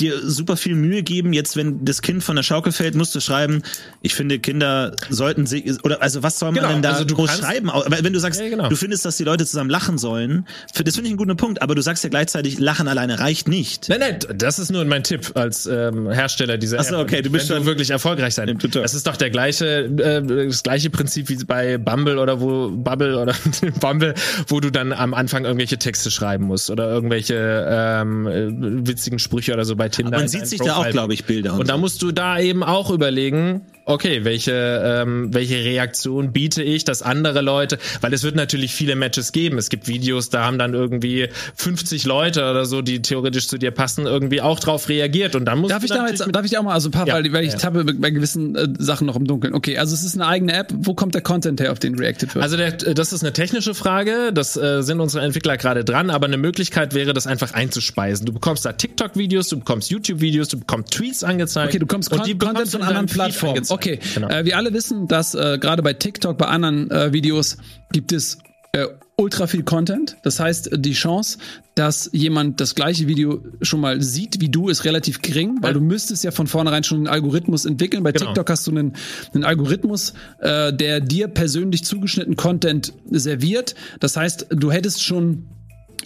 dir super viel Mühe geben. Jetzt, wenn das Kind von der Schaukel fällt, musst du schreiben, ich finde, Kinder sollten sich, oder also was soll man Genau, denn da also du groß schreiben? Aber wenn du sagst, Ja, genau. du findest, dass die Leute zusammen lachen sollen, das finde ich einen guten Punkt, aber du sagst ja gleichzeitig, Lachen alleine reicht nicht. Nein, nein, das ist nur mein Tipp als ähm, Hersteller dieser Ach so, App. okay, du bist schon- wirklich erfolgreich sein. Im Tutor. Das ist doch der gleiche, äh, das gleiche Prinzip wie bei Bumble oder wo Bubble oder <laughs> Bumble, wo du dann am Anfang irgendwelche Texte schreiben musst oder irgendwelche ähm, äh, witzigen Sprüche oder so bei Tinder. Man sieht sich da auch, glaube ich, Bilder. Und Und, da so. musst du da eben auch überlegen, okay, welche, ähm, welche Reaktion biete ich, dass andere Leute, weil es wird natürlich viele Matches geben. Es gibt Videos, da haben dann irgendwie 50 Leute oder so, die theoretisch zu dir passen, irgendwie auch drauf reagiert. Und dann musst Darf ich da jetzt, darf ich auch mal, also ein paar, Ja, weil, weil ich ja. tappe bei gewissen äh, Sachen noch im Dunkeln. Okay, also es ist eine eigene App. Wo kommt der Content her, auf den reacted wird? Also der, das ist eine technische Frage, das äh, sind unsere Entwickler gerade dran, aber eine Möglichkeit wäre, das einfach einzuspeisen. Du bekommst da TikTok-Videos, du bekommst YouTube-Videos, du bekommst Tweets angezeigt. Okay, du Con Content bekommst du von anderen Plattformen. Okay, Genau. äh, wir alle wissen, dass äh, gerade bei TikTok, bei anderen äh, Videos gibt es äh, ultra viel Content. Das heißt, die Chance, dass jemand das gleiche Video schon mal sieht wie du, ist relativ gering, weil Ja. du müsstest ja von vornherein schon einen Algorithmus entwickeln. Bei Genau. TikTok hast du einen, einen Algorithmus, äh, der dir persönlich zugeschnitten Content serviert. Das heißt, du hättest schon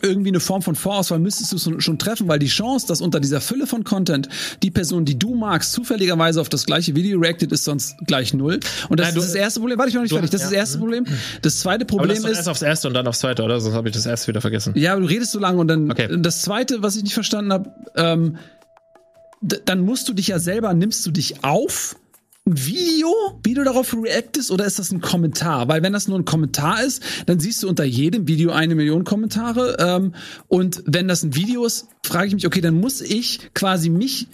irgendwie eine Form von Vorauswahl müsstest du schon- treffen, weil die Chance, dass unter dieser Fülle von Content die Person, die du magst, zufälligerweise auf das gleiche Video reacted, ist sonst gleich null. Und das Nein, du- ist das erste Problem. Warte, ich noch nicht du- fertig. Das ist das ja. erste Problem. Das zweite Aber Problem lass doch ist, erst aufs erste und dann aufs zweite, oder? Sonst habe ich das erste wieder vergessen. ja, aber du redest so lange und dann Okay. das zweite, was ich nicht verstanden habe, ähm, dann musst du dich ja selber, nimmst du dich auf ein Video, wie du darauf reactest, oder ist das ein Kommentar? Weil wenn das nur ein Kommentar ist, dann siehst du unter jedem Video eine Million Kommentare. Ähm, und wenn das ein Video ist, frage ich mich, okay, dann muss ich quasi mich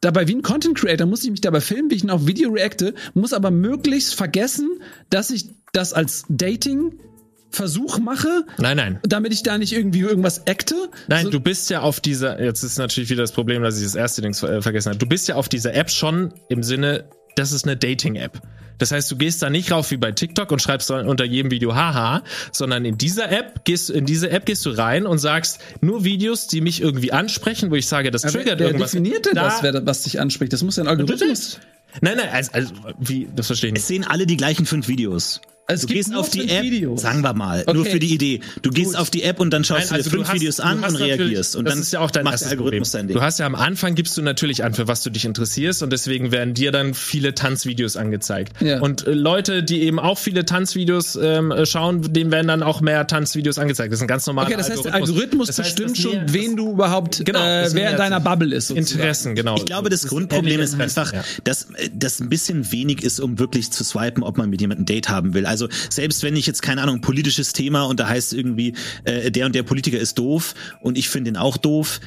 dabei wie ein Content Creator muss ich mich dabei filmen, wie ich auf Video reacte, muss aber möglichst vergessen, dass ich das als Dating Versuch mache, Nein, nein. damit ich da nicht irgendwie irgendwas acte. Nein, So- du bist ja auf dieser, jetzt ist natürlich wieder das Problem, dass ich das erste Ding äh, vergessen habe. Du bist ja auf dieser App schon im Sinne, das ist eine Dating-App. Das heißt, du gehst da nicht rauf wie bei TikTok und schreibst dann unter jedem Video haha, sondern in dieser App gehst in diese App gehst du rein und sagst nur Videos, die mich irgendwie ansprechen, wo ich sage, das wer, triggert wer irgendwas. definiert denn Da- das, wer, was dich anspricht? Das muss ja ein Algorithmus. Nein, nein, also, also wie, das verstehe ich Es nicht. sehen alle die gleichen fünf Videos. Es du gehst nur auf die App, Videos. sagen wir mal, nur Okay. für die Idee. Du gehst Gut. auf die App und dann schaust Nein, du also dir fünf du hast- Videos du an und reagierst. Und das dann ist ja auch dein macht der Algorithmus sein Ding. Du hast ja am Anfang gibst du natürlich an, für was du dich interessierst und deswegen werden dir dann viele Tanzvideos angezeigt. Ja. Und äh, Leute, die eben auch viele Tanzvideos ähm, äh, schauen, denen werden dann auch mehr Tanzvideos angezeigt. Das ist ein ganz normaler Okay, das heißt, der Algorithmus Das heißt, bestimmt das schon, näher- wen du überhaupt, Genau, äh, das wer in deiner. Bubble ist. sozusagen. Interessen, genau. Ich glaube, das ist Grundproblem ist einfach, dass das ein bisschen wenig ist, um wirklich zu swipen, ob man mit jemandem ein Date haben will. Also selbst wenn ich jetzt, keine Ahnung, politisches Thema und da heißt irgendwie, äh, der und der Politiker ist doof und ich finde ihn auch doof,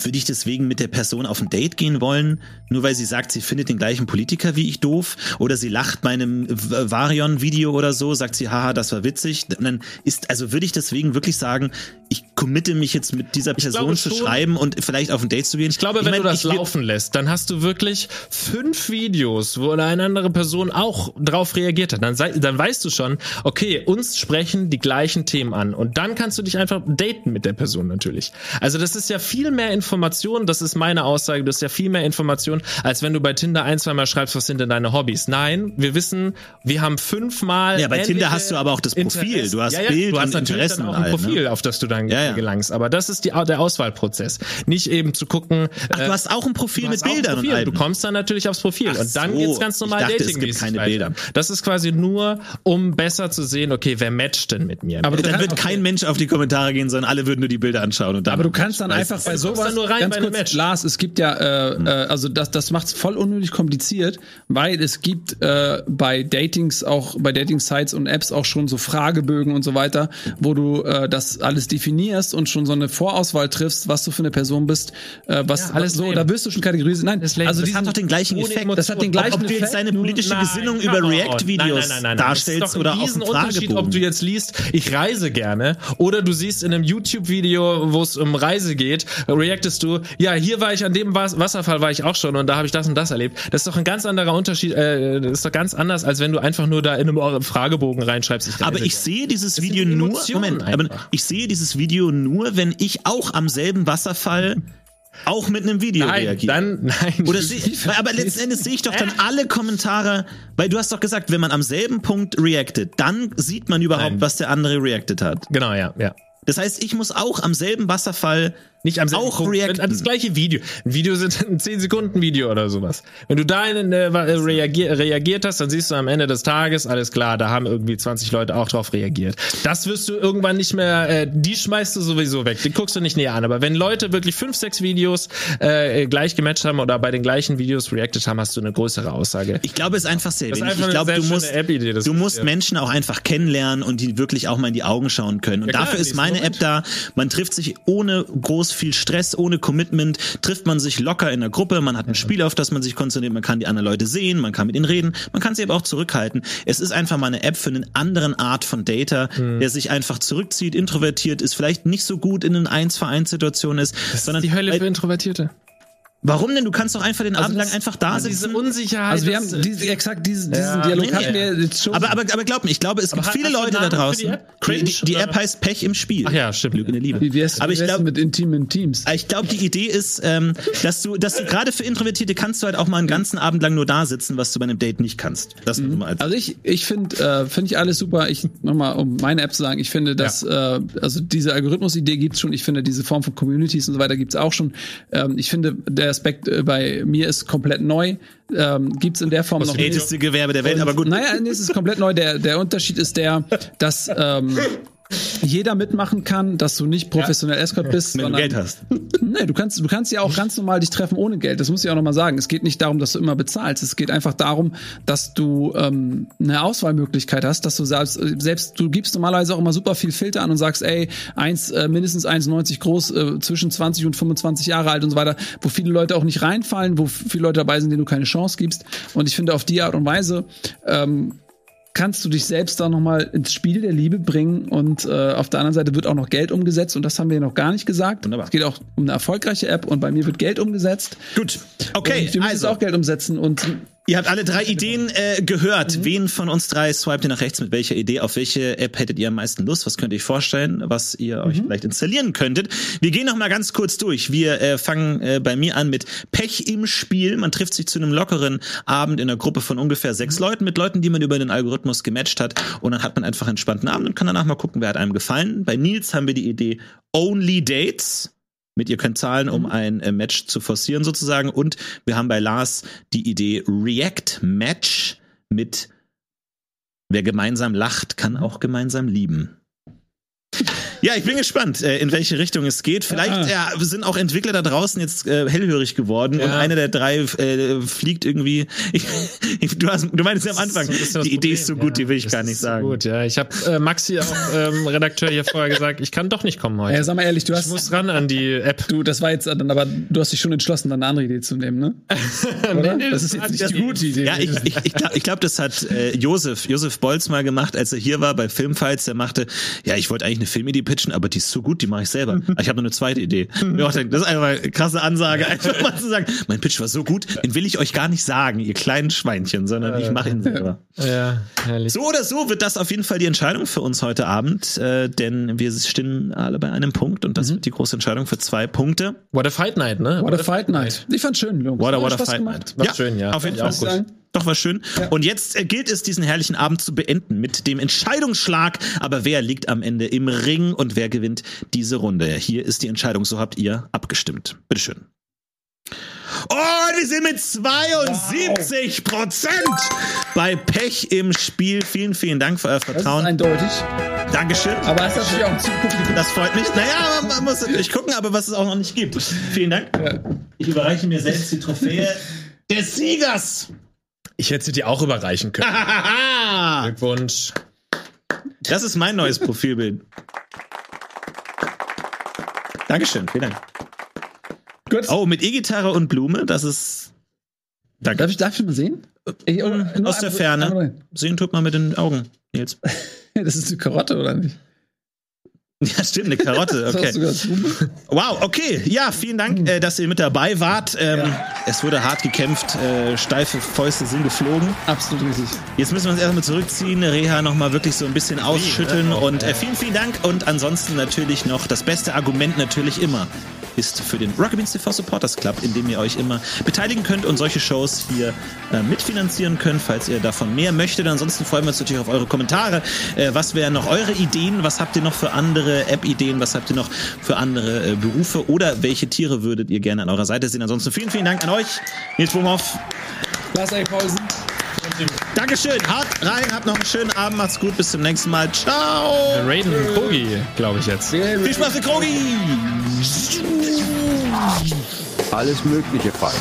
würde ich deswegen mit der Person auf ein Date gehen wollen, nur weil sie sagt, sie findet den gleichen Politiker wie ich doof oder sie lacht bei einem V- Varion-Video oder so, sagt sie, haha, das war witzig. Und dann ist, also würde ich deswegen wirklich sagen, ich committe mich jetzt mit dieser Person zu schreiben und vielleicht auf ein Date zu gehen. Ich glaube, wenn mein, du das laufen lässt, dann hast du wirklich fünf Videos, wo eine andere Person auch drauf reagiert hat. Dann, sei, dann weißt du schon, okay, uns sprechen die gleichen Themen an. Und dann kannst du dich einfach daten mit der Person natürlich. Also das ist ja viel mehr Information, das ist meine Aussage, das ist ja viel mehr Information, als wenn du bei Tinder ein, zweimal schreibst, was sind denn deine Hobbys. Nein, wir wissen, wir haben fünfmal. Ja, bei Tinder hast du aber auch das Profil. Interessen. Du hast ja, ja, Bild du hast und Interessen dann auch ein halt, ne? Profil, auf das du dann Ja, ja. gelangst. Aber das ist die, der Auswahlprozess. Nicht eben zu gucken, Ach, du hast auch ein Profil mit Bildern Profil. und. Du kommst dann natürlich aufs Profil Ach und dann so. geht's ganz normal dachte, es dating gibt keine weiter. Bilder. Das ist quasi nur, um besser zu sehen, okay, wer matcht denn mit mir? Aber Dann wird okay. kein Mensch auf die Kommentare gehen, sondern alle würden nur die Bilder anschauen. Und dann Aber du kannst dann einfach bei sowas dann nur rein ganz bei kurz, Match. Lars, es gibt ja, äh, äh, also das, das macht's voll unnötig kompliziert, weil es gibt äh, bei Datings auch, bei Dating-Sites und Apps auch schon so Fragebögen und so weiter, wo du äh, das alles definierst und schon so eine Vorauswahl triffst, was du für eine Person bist, äh, was Ja, alles so, da wirst du schon kategorisiert. Nein, lame. also Das diesen, hat doch den gleichen Effekt. das hat den gleichen ob du jetzt Effekt. deine politische Nein, Gesinnung über. React-Videos darstellst Das oder auf dem Riesenunterschied, ob du Fragebogen. jetzt liest, ich reise gerne, oder du siehst in einem YouTube-Video, wo es um Reise geht, reactest du, ja, hier war ich an dem Was- Wasserfall war ich auch schon und da habe ich das und das erlebt. Das ist doch ein ganz anderer Unterschied, äh, das ist doch ganz anders, als wenn du einfach nur da in einem Fragebogen reinschreibst. Ich Aber ich sehe dieses sind Video nur, Moment, aber ich sehe dieses Video nur, wenn ich auch am selben Wasserfall auch mit einem Video Nein, reagieren. dann, <laughs> nein. Oder weil- aber letzten Endes sehe ich doch dann alle Kommentare, weil du hast doch gesagt, wenn man am selben Punkt reactet, dann sieht man überhaupt, Nein. was der andere reacted hat. Genau, ja, ja. Das heißt, ich muss auch am selben Wasserfall Nicht am selben auch Punkt, reacten. an Das gleiche Video. Ein Video sind <laughs> ein 10 Sekunden Video oder sowas. Wenn du da in, äh, reagier, reagiert hast, dann siehst du am Ende des Tages, alles klar, da haben irgendwie 20 Leute auch drauf reagiert. Das wirst du irgendwann nicht mehr, äh, die schmeißt du sowieso weg. Die guckst du nicht näher an. Aber wenn Leute wirklich fünf, sechs Videos äh, gleich gematcht haben oder bei den gleichen Videos reacted haben, hast du eine größere Aussage. Ich glaube, es ist einfach sehr wenig. Ich glaube, du musst, du musst ja. Menschen auch einfach kennenlernen und die wirklich auch mal in die Augen schauen können. Und Ja, klar, dafür ist meine. App da. Man trifft sich ohne groß viel Stress, ohne Commitment, trifft man sich locker in der Gruppe. Man hat ein Spiel, auf das man sich konzentriert. Man kann die anderen Leute sehen, man kann mit ihnen reden, man kann sie aber auch zurückhalten. Es ist einfach mal eine App für einen anderen Art von Data, Hm. der sich einfach zurückzieht, introvertiert ist, vielleicht nicht so gut in einer Eins-Vereins-Situation ist, sondern die Hölle für Introvertierte. Warum denn? Du kannst doch einfach den Abend lang einfach da Also diese sitzen. Unsicherheit. Also wir haben diese, exakt diesen, diesen Ja, Dialog nee, hatten wir jetzt schon. Aber, aber, aber glaub mir, ich glaube, es gibt viele Leute da für die draußen. App? Cringe, die, die? App heißt Pech im Spiel. Ach ja, stimmt. Lüge in der Liebe. wie wär's, aber ich glaube, mit intimen Teams? ich glaube, die Idee ist, ähm, dass du, dass du gerade für Introvertierte kannst du halt auch mal einen ganzen Abend lang nur da sitzen, was du bei einem Date nicht kannst. Das nur mal als Also ich, ich finde, äh, finde ich alles super. Ich nochmal, um meine App zu sagen, ich finde, dass äh, also diese Algorithmus-Idee gibt's schon. Ich finde diese Form von Communities und so weiter gibt's auch schon. Ähm, ich finde, der Aspekt äh, bei mir ist komplett neu. Ähm, gibt's in der Form noch das nicht. älteste Gewerbe der Welt, Und, aber gut. Naja, nee, es ist komplett neu. Der, der Unterschied ist der, dass ähm, <laughs> jeder mitmachen kann, dass du nicht professionell Escort bist, wenn du sondern Geld hast. Nee, du kannst, du kannst ja auch ganz normal dich treffen ohne Geld. Das muss ich auch nochmal sagen. Es geht nicht darum, dass du immer bezahlst. Es geht einfach darum, dass du ähm, eine Auswahlmöglichkeit hast, dass du selbst, selbst du gibst normalerweise auch immer super viel Filter an und sagst, ey, eins, äh, mindestens 1,90 groß, äh, zwischen 20 und 25 Jahre alt und so weiter, wo viele Leute auch nicht reinfallen, wo viele Leute dabei sind, denen du keine Chance gibst. Und ich finde, auf die Art und Weise ähm, kannst du dich selbst da nochmal ins Spiel der Liebe bringen und äh, auf der anderen Seite wird auch noch Geld umgesetzt und das haben wir noch gar nicht gesagt. Wunderbar. Es geht auch um eine erfolgreiche App und bei mir wird Geld umgesetzt. Gut. Okay, und wir müssen also. auch Geld umsetzen und Ihr habt alle drei Ideen äh, gehört. Wen von uns drei swipet ihr nach rechts mit welcher Idee? Auf welche App hättet ihr am meisten Lust? Was könnt ihr euch vorstellen, was ihr euch vielleicht installieren könntet? Wir gehen noch mal ganz kurz durch. Wir äh, fangen äh, bei mir an mit Pech im Spiel. Man trifft sich zu einem lockeren Abend in einer Gruppe von ungefähr sechs Leuten mit Leuten, die man über den Algorithmus gematcht hat. Und dann hat man einfach einen entspannten Abend und kann danach mal gucken, wer hat einem gefallen. Bei Nils haben wir die Idee Only Dates mit ihr könnt zahlen, um ein äh, Match zu forcieren sozusagen. Und wir haben bei Lars die Idee React Match mit wer gemeinsam lacht, kann auch gemeinsam lieben. Ja, ich bin gespannt, äh, in welche Richtung es geht. Vielleicht ja. sind auch Entwickler da draußen jetzt äh, hellhörig geworden und Ja. einer der drei äh, fliegt irgendwie. Ich, ich, du, hast, du meinst ja am Anfang, So die Idee ist so gut, ja. die will ich Das gar ist nicht so sagen. Gut, ja. Ich habe äh, Maxi auch ähm, Redakteur hier vorher gesagt, ich kann doch nicht kommen heute. ja, sag mal ehrlich, du ich hast muss ran an die App. du, das war jetzt dann, aber du hast dich schon entschlossen, dann eine andere Idee zu nehmen, ne? <laughs> Oder? nee, das das ist jetzt nicht das- die gute Idee. Ja, ich, ich, ich glaube, ich glaub, das hat äh, Josef, Josef Bolz mal gemacht, als er hier war bei Filmfights. Der machte, ja, ich wollte eigentlich eine Filmidee pitchen, aber die ist so gut, die mache ich selber. Aber ich habe noch eine zweite Idee. Ja, das ist einfach eine krasse Ansage, einfach mal zu sagen, mein Pitch war so gut, den will ich euch gar nicht sagen, ihr kleinen Schweinchen, sondern ich mache ihn selber. Ja, herrlich. So oder so wird das auf jeden Fall die Entscheidung für uns heute Abend, äh, denn wir stehen alle bei einem Punkt und das wird die große Entscheidung für zwei Punkte. What a Fight Night, ne? What a Fight Night. Ich fand's schön, Jungs. What a, Hat what a fight gemacht. night. War schön, ja. Auf jeden Fand Fall. auch gut. Doch, war schön. Und jetzt äh, gilt es, diesen herrlichen Abend zu beenden mit dem Entscheidungsschlag. Aber wer liegt am Ende im Ring und wer gewinnt diese Runde? Hier ist die Entscheidung. So habt ihr abgestimmt. Bitteschön. Und wir sind mit 72 Prozent bei Pech im Spiel. Vielen, vielen Dank für euer Das ist Vertrauen. eindeutig. Dankeschön. Aber es ist natürlich auch ein Publikum. Das freut mich. Naja, man muss natürlich gucken, aber was es auch noch nicht gibt. Vielen Dank. Ich überreiche mir selbst die Trophäe des Siegers. Ich hätte sie dir auch überreichen können. <laughs> Glückwunsch. Das ist mein neues Profilbild. Dankeschön, vielen Dank. Gut. Oh, mit E-Gitarre und Blume, das ist. Danke. Darf ich, darf ich mal sehen? Ich, nur Aus der Ferne. Sehen tut man mit den Augen, Nils. <laughs> Das ist eine Karotte, oder nicht? <laughs> Ja, stimmt, eine Karotte, <laughs> okay. Wow, okay. Ja, vielen Dank, äh, dass ihr mit dabei wart. Ähm, Es wurde hart gekämpft, äh, steife Fäuste sind geflogen. Absolut richtig. Jetzt müssen wir uns erstmal zurückziehen, Reha nochmal wirklich so ein bisschen ausschütteln. Und äh, vielen, vielen Dank. Und ansonsten natürlich noch das beste Argument natürlich immer. Ist für den Rocket Beans TV Supporters Club, in dem ihr euch immer beteiligen könnt und solche Shows hier äh, mitfinanzieren könnt, falls ihr davon mehr möchtet. Ansonsten freuen wir uns natürlich auf eure Kommentare. Äh, was wären noch eure Ideen? Was habt ihr noch für andere App-Ideen? Was habt ihr noch für andere äh, Berufe? Oder welche Tiere würdet ihr gerne an eurer Seite sehen? Ansonsten vielen, vielen Dank an euch. Nils Bumhoff. Lars Eichhausen. Dankeschön. Hart rein, habt noch einen schönen Abend. Macht's gut. Bis zum nächsten Mal. Ciao. Raiden Kogi, glaube ich jetzt. Viel Spaß mit Krogi. Alles Mögliche falsch.